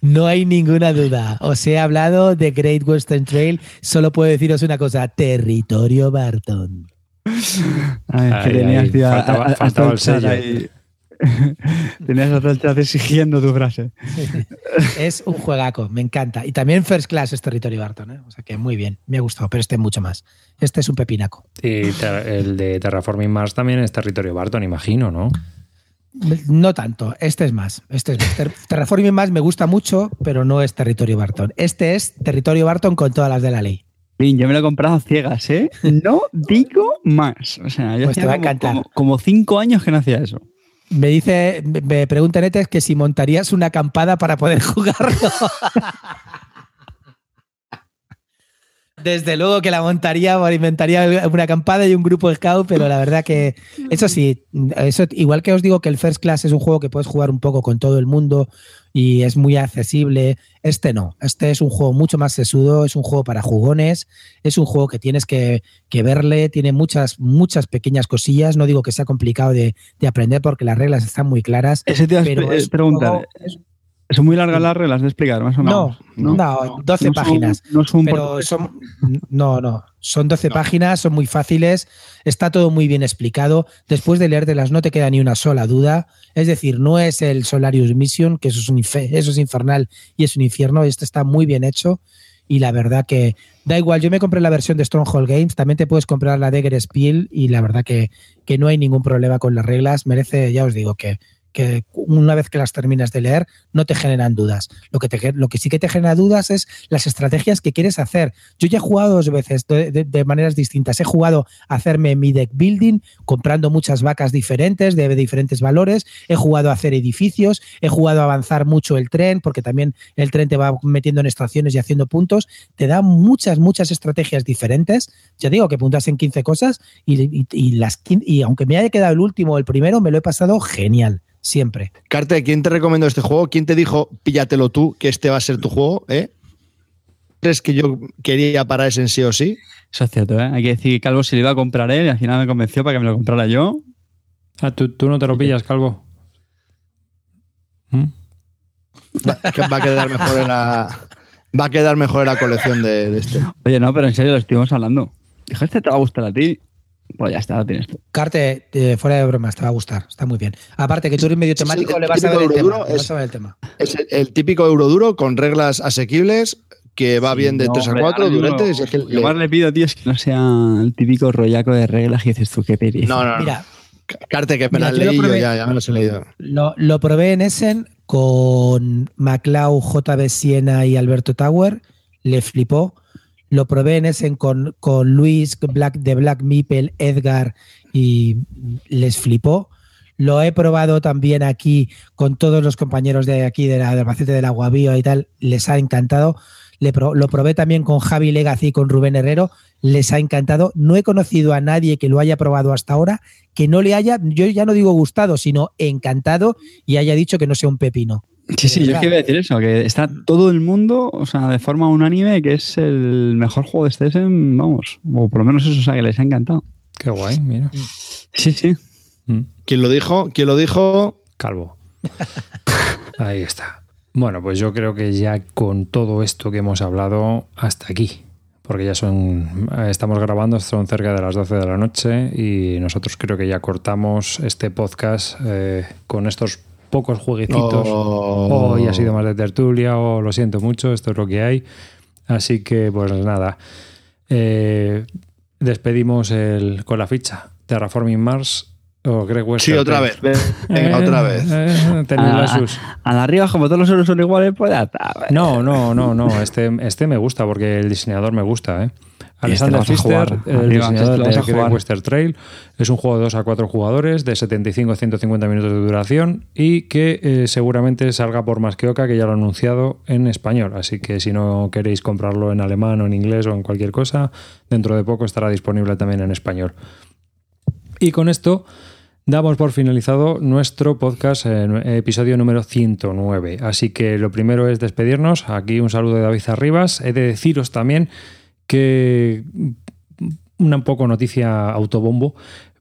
No hay ninguna duda. Os he hablado de Great Western Trail. Solo puedo deciros una cosa: Territorio Barton. Ay, Ay, que tenías, ay, tío, a- faltaba- a- hasta faltaba el sello. ahí. tenías hasta el chat exigiendo tu frase. Es un juegaco, me encanta. Y también First Class es Territorio Barton. ¿eh? O sea que muy bien, me ha gustado, pero este mucho más. Este es un pepinaco. Y el de Terraforming Mars también es territorio Barton, imagino, ¿no? No tanto, este es más. Este es más. Ter- Terraforming más me gusta mucho, pero no es Territorio Barton. Este es Territorio Barton con todas las de la ley. Lin, yo me lo he comprado a ciegas, ¿eh? No digo más. O sea, yo Pues te va a como, encantar. como- como cinco años que no hacía eso. Me dice, me- me pregunta Netes que si montarías una acampada para poder jugarlo. Desde luego que la montaría, o inventaría una acampada y un grupo scout, pero la verdad que eso sí, eso igual que os digo que el First Class es un juego que puedes jugar un poco con todo el mundo y es muy accesible, este no, este es un juego mucho más sesudo, es un juego para jugones, es un juego que tienes que, que verle, tiene muchas, muchas pequeñas cosillas, no digo que sea complicado de, de aprender porque las reglas están muy claras, Ese te pero es un preguntar. juego- es- Son muy largas las reglas de explicar, más o no, menos. no, 12 son- páginas. no son Pero portugués. son. No, no. Son 12 páginas, son muy fáciles. Está todo muy bien explicado. Después de leértelas no te queda ni una sola duda. Es decir, no es el Solarius Mission, que eso es, un eso es infernal y es un infierno. Este está muy bien hecho. Y la verdad que da igual. Yo me compré la versión de Stronghold Games. También te puedes comprar la Dagger Spiel. Y la verdad que, que no hay ningún problema con las reglas. Merece, ya os digo, que, que una vez que las terminas de leer, no te generan dudas. Lo que, te, lo que sí que te genera dudas es las estrategias que quieres hacer. Yo ya he jugado dos veces de, maneras distintas. He jugado a hacerme mi deck building, comprando muchas vacas diferentes, de diferentes valores. He jugado a hacer edificios. He jugado a avanzar mucho el tren, porque también el tren te va metiendo en estaciones y haciendo puntos. Te da muchas, muchas estrategias diferentes. Ya digo que puntas en 15 cosas y, y, y las, y aunque me haya quedado el último o el primero, me lo he pasado genial siempre. Carte, ¿quién te recomendó este juego? ¿Quién te dijo, píllatelo tú, que este va a ser tu juego? ¿eh? ¿Crees que yo quería para ese en sí o sí? Eso es cierto, ¿eh? Hay que decir que Calvo se lo iba a comprar él y al final me convenció para que me lo comprara yo. Ah, ¿tú, tú no te lo pillas, Calvo. ¿Mm? Va, va, a quedar mejor en la. Va a quedar mejor en la colección de, de este. Oye, no, pero en serio lo estuvimos hablando. Dije, este te va a gustar a ti. Pues ya está, lo tienes tú. Carte, eh, fuera de bromas, te va a gustar, está muy bien. Aparte que tú eres medio temático, sí, le vas a, ver el tema, es, vas a ver el tema. Es el, el, típico euroduro con reglas asequibles que va sí, bien de no, 3 a 4 durante. Es que lo le... más le pido, tío, es que no sea el típico rollaco de reglas y dices tú, qué pereza. No, no, no. Mira, Carte que me leído, ya, ya me los he leído. Lo, lo probé en Essen con MacLeod, JB Siena y Alberto Tower, le flipó. Lo probé en Essen con, con Luis Black, de Black Meeple, Edgar y les flipó. Lo he probado también aquí con todos los compañeros de aquí de la Albacete del Aguavío y tal, les ha encantado. lo probé también con Javi Legacy y con Rubén Herrero, les ha encantado. No he conocido a nadie que lo haya probado hasta ahora que no le haya, yo ya no digo gustado, sino encantado y haya dicho que no sea un pepino. Sí, sí, yo quiero decir eso, que está todo el mundo, o sea, de forma unánime, que es el mejor juego de este vamos, o por lo menos eso, o sea, que les ha encantado. Qué guay, mira. Sí, sí. Mm. ¿Quién lo dijo? ¿Quién lo dijo? Calvo. Ahí está. Bueno, pues yo creo que ya con todo esto que hemos hablado, hasta aquí. Porque ya son. Estamos grabando, son cerca de las 12 de la noche y nosotros creo que ya cortamos este podcast eh, con estos pocos jueguecitos. Oh. Hoy ha sido más de tertulia, o lo siento mucho, esto es lo que hay. Así que, pues nada. Eh, despedimos el, con la ficha. Terraforming Mars o Greg Sí, otra vez. Venga, otra vez. Eh, a, la arriba, como todos los euros son iguales, pues No, no, no, no. Este, este me gusta porque el diseñador me gusta, ¿eh? Alexander Pfister, el diseñador de Great Western Trail, es un juego de 2 a 4 jugadores de 75 a 150 minutos de duración y que eh, seguramente salga por más que Oca, que ya lo ha anunciado en español. Así que si no queréis comprarlo en alemán o en inglés o en cualquier cosa, dentro de poco estará disponible también en español. Y con esto damos por finalizado nuestro podcast, en episodio número 109. Así que lo primero es despedirnos. Aquí un saludo de David Arribas. He de deciros también que una un poco noticia autobombo.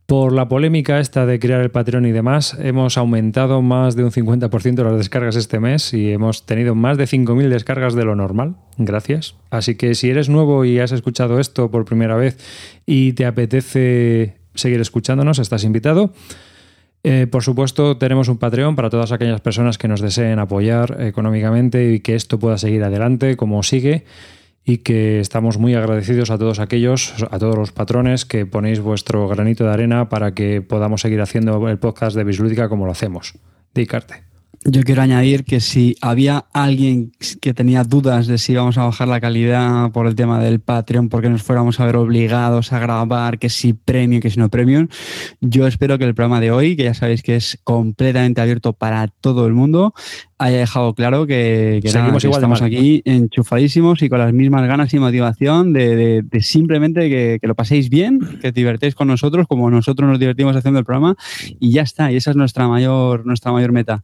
Por la polémica esta de crear el Patreon y demás, hemos aumentado más de un 50% las descargas este mes y hemos tenido más de 5.000 descargas de lo normal. Gracias. Así que si eres nuevo y has escuchado esto por primera vez y te apetece seguir escuchándonos, estás invitado. Eh, por supuesto, tenemos un Patreon para todas aquellas personas que nos deseen apoyar económicamente y que esto pueda seguir adelante como sigue y que estamos muy agradecidos a todos aquellos, a todos los patrones que ponéis vuestro granito de arena para que podamos seguir haciendo el podcast de Bislúdica como lo hacemos. Dicarte. Yo quiero añadir que si había alguien que tenía dudas de si íbamos a bajar la calidad por el tema del Patreon, porque nos fuéramos a ver obligados a grabar, que si premium, que si no premium, yo espero que el programa de hoy, que ya sabéis que es completamente abierto para todo el mundo, haya dejado claro que, estamos aquí enchufadísimos y con las mismas ganas y motivación de, simplemente que, que, lo paséis bien, que divertéis con nosotros como nosotros nos divertimos haciendo el programa y ya está, y esa es nuestra mayor, nuestra mayor meta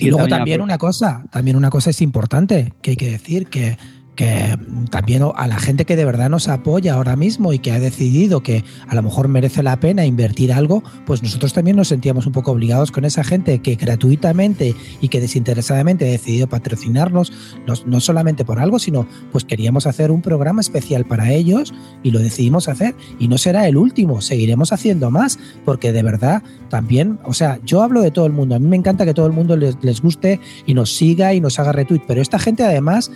y luego también una cosa, también una cosa es importante que hay que decir que que también a la gente que de verdad nos apoya ahora mismo y que ha decidido que a lo mejor merece la pena invertir algo, pues nosotros también nos sentíamos un poco obligados con esa gente que gratuitamente y que desinteresadamente ha decidido patrocinarnos, no, solamente por algo, sino pues queríamos hacer un programa especial para ellos y lo decidimos hacer. Y no será el último, seguiremos haciendo más porque de verdad también, o sea, yo hablo de todo el mundo, a mí me encanta que todo el mundo les, les guste y nos siga y nos haga retweet, pero esta gente además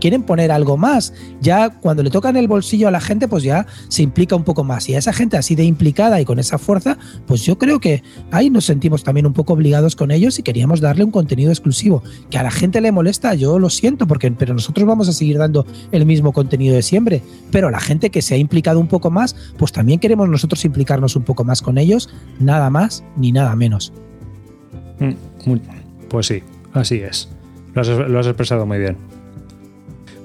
quiere poner algo más. Ya cuando le tocan el bolsillo a la gente, pues ya se implica un poco más. Y a esa gente así de implicada y con esa fuerza, pues yo creo que ahí nos sentimos también un poco obligados con ellos y queríamos darle un contenido exclusivo. Que a la gente le molesta, yo lo siento, porque pero nosotros vamos a seguir dando el mismo contenido de siempre. Pero la gente que se ha implicado un poco más, pues también queremos nosotros implicarnos un poco más con ellos, nada más ni nada menos. Mm, pues sí, así es. lo has expresado muy bien.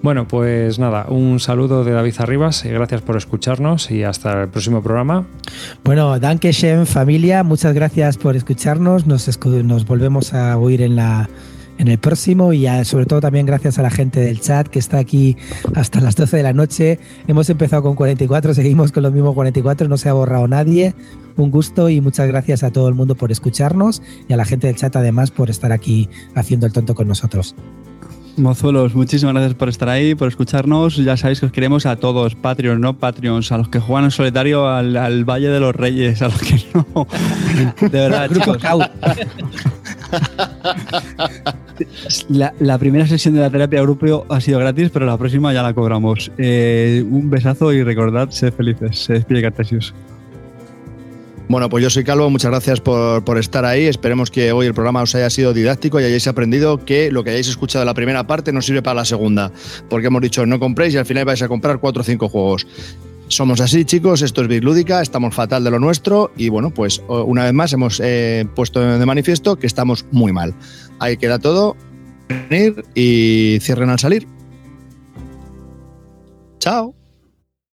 Bueno, pues nada, un saludo de David Arribas y gracias por escucharnos y hasta el próximo programa. Bueno, Danke Shem, familia, muchas gracias por escucharnos. Nos, nos volvemos a oír en la en el próximo y sobre todo también gracias a la gente del chat que está aquí hasta las 12 de la noche. Hemos empezado con 44, seguimos con los mismos 44, no se ha borrado nadie. Un gusto y muchas gracias a todo el mundo por escucharnos y a la gente del chat además por estar aquí haciendo el tonto con nosotros. Mozuelos, muchísimas gracias por estar ahí, por escucharnos. Ya sabéis que os queremos a todos, Patreons, no Patreons, a los que juegan en solitario al, Valle de los Reyes, a los que no. De verdad, chicos. La, la, primera sesión de la terapia grupo ha sido gratis, pero la próxima ya la cobramos. Eh, un besazo y recordad, sed felices. Se despide Cartesius. Bueno, pues yo soy Calvo, muchas gracias por, por, estar ahí. Esperemos que hoy el programa os haya sido didáctico y hayáis aprendido que lo que hayáis escuchado en la primera parte no sirve para la segunda, porque hemos dicho no compréis y al final vais a comprar cuatro o cinco juegos. Somos así, chicos, esto es Bitlúdica, estamos fatal de lo nuestro y bueno, pues una vez más hemos eh, puesto de manifiesto que estamos muy mal. Ahí queda todo, venir y cierren al salir. Chao.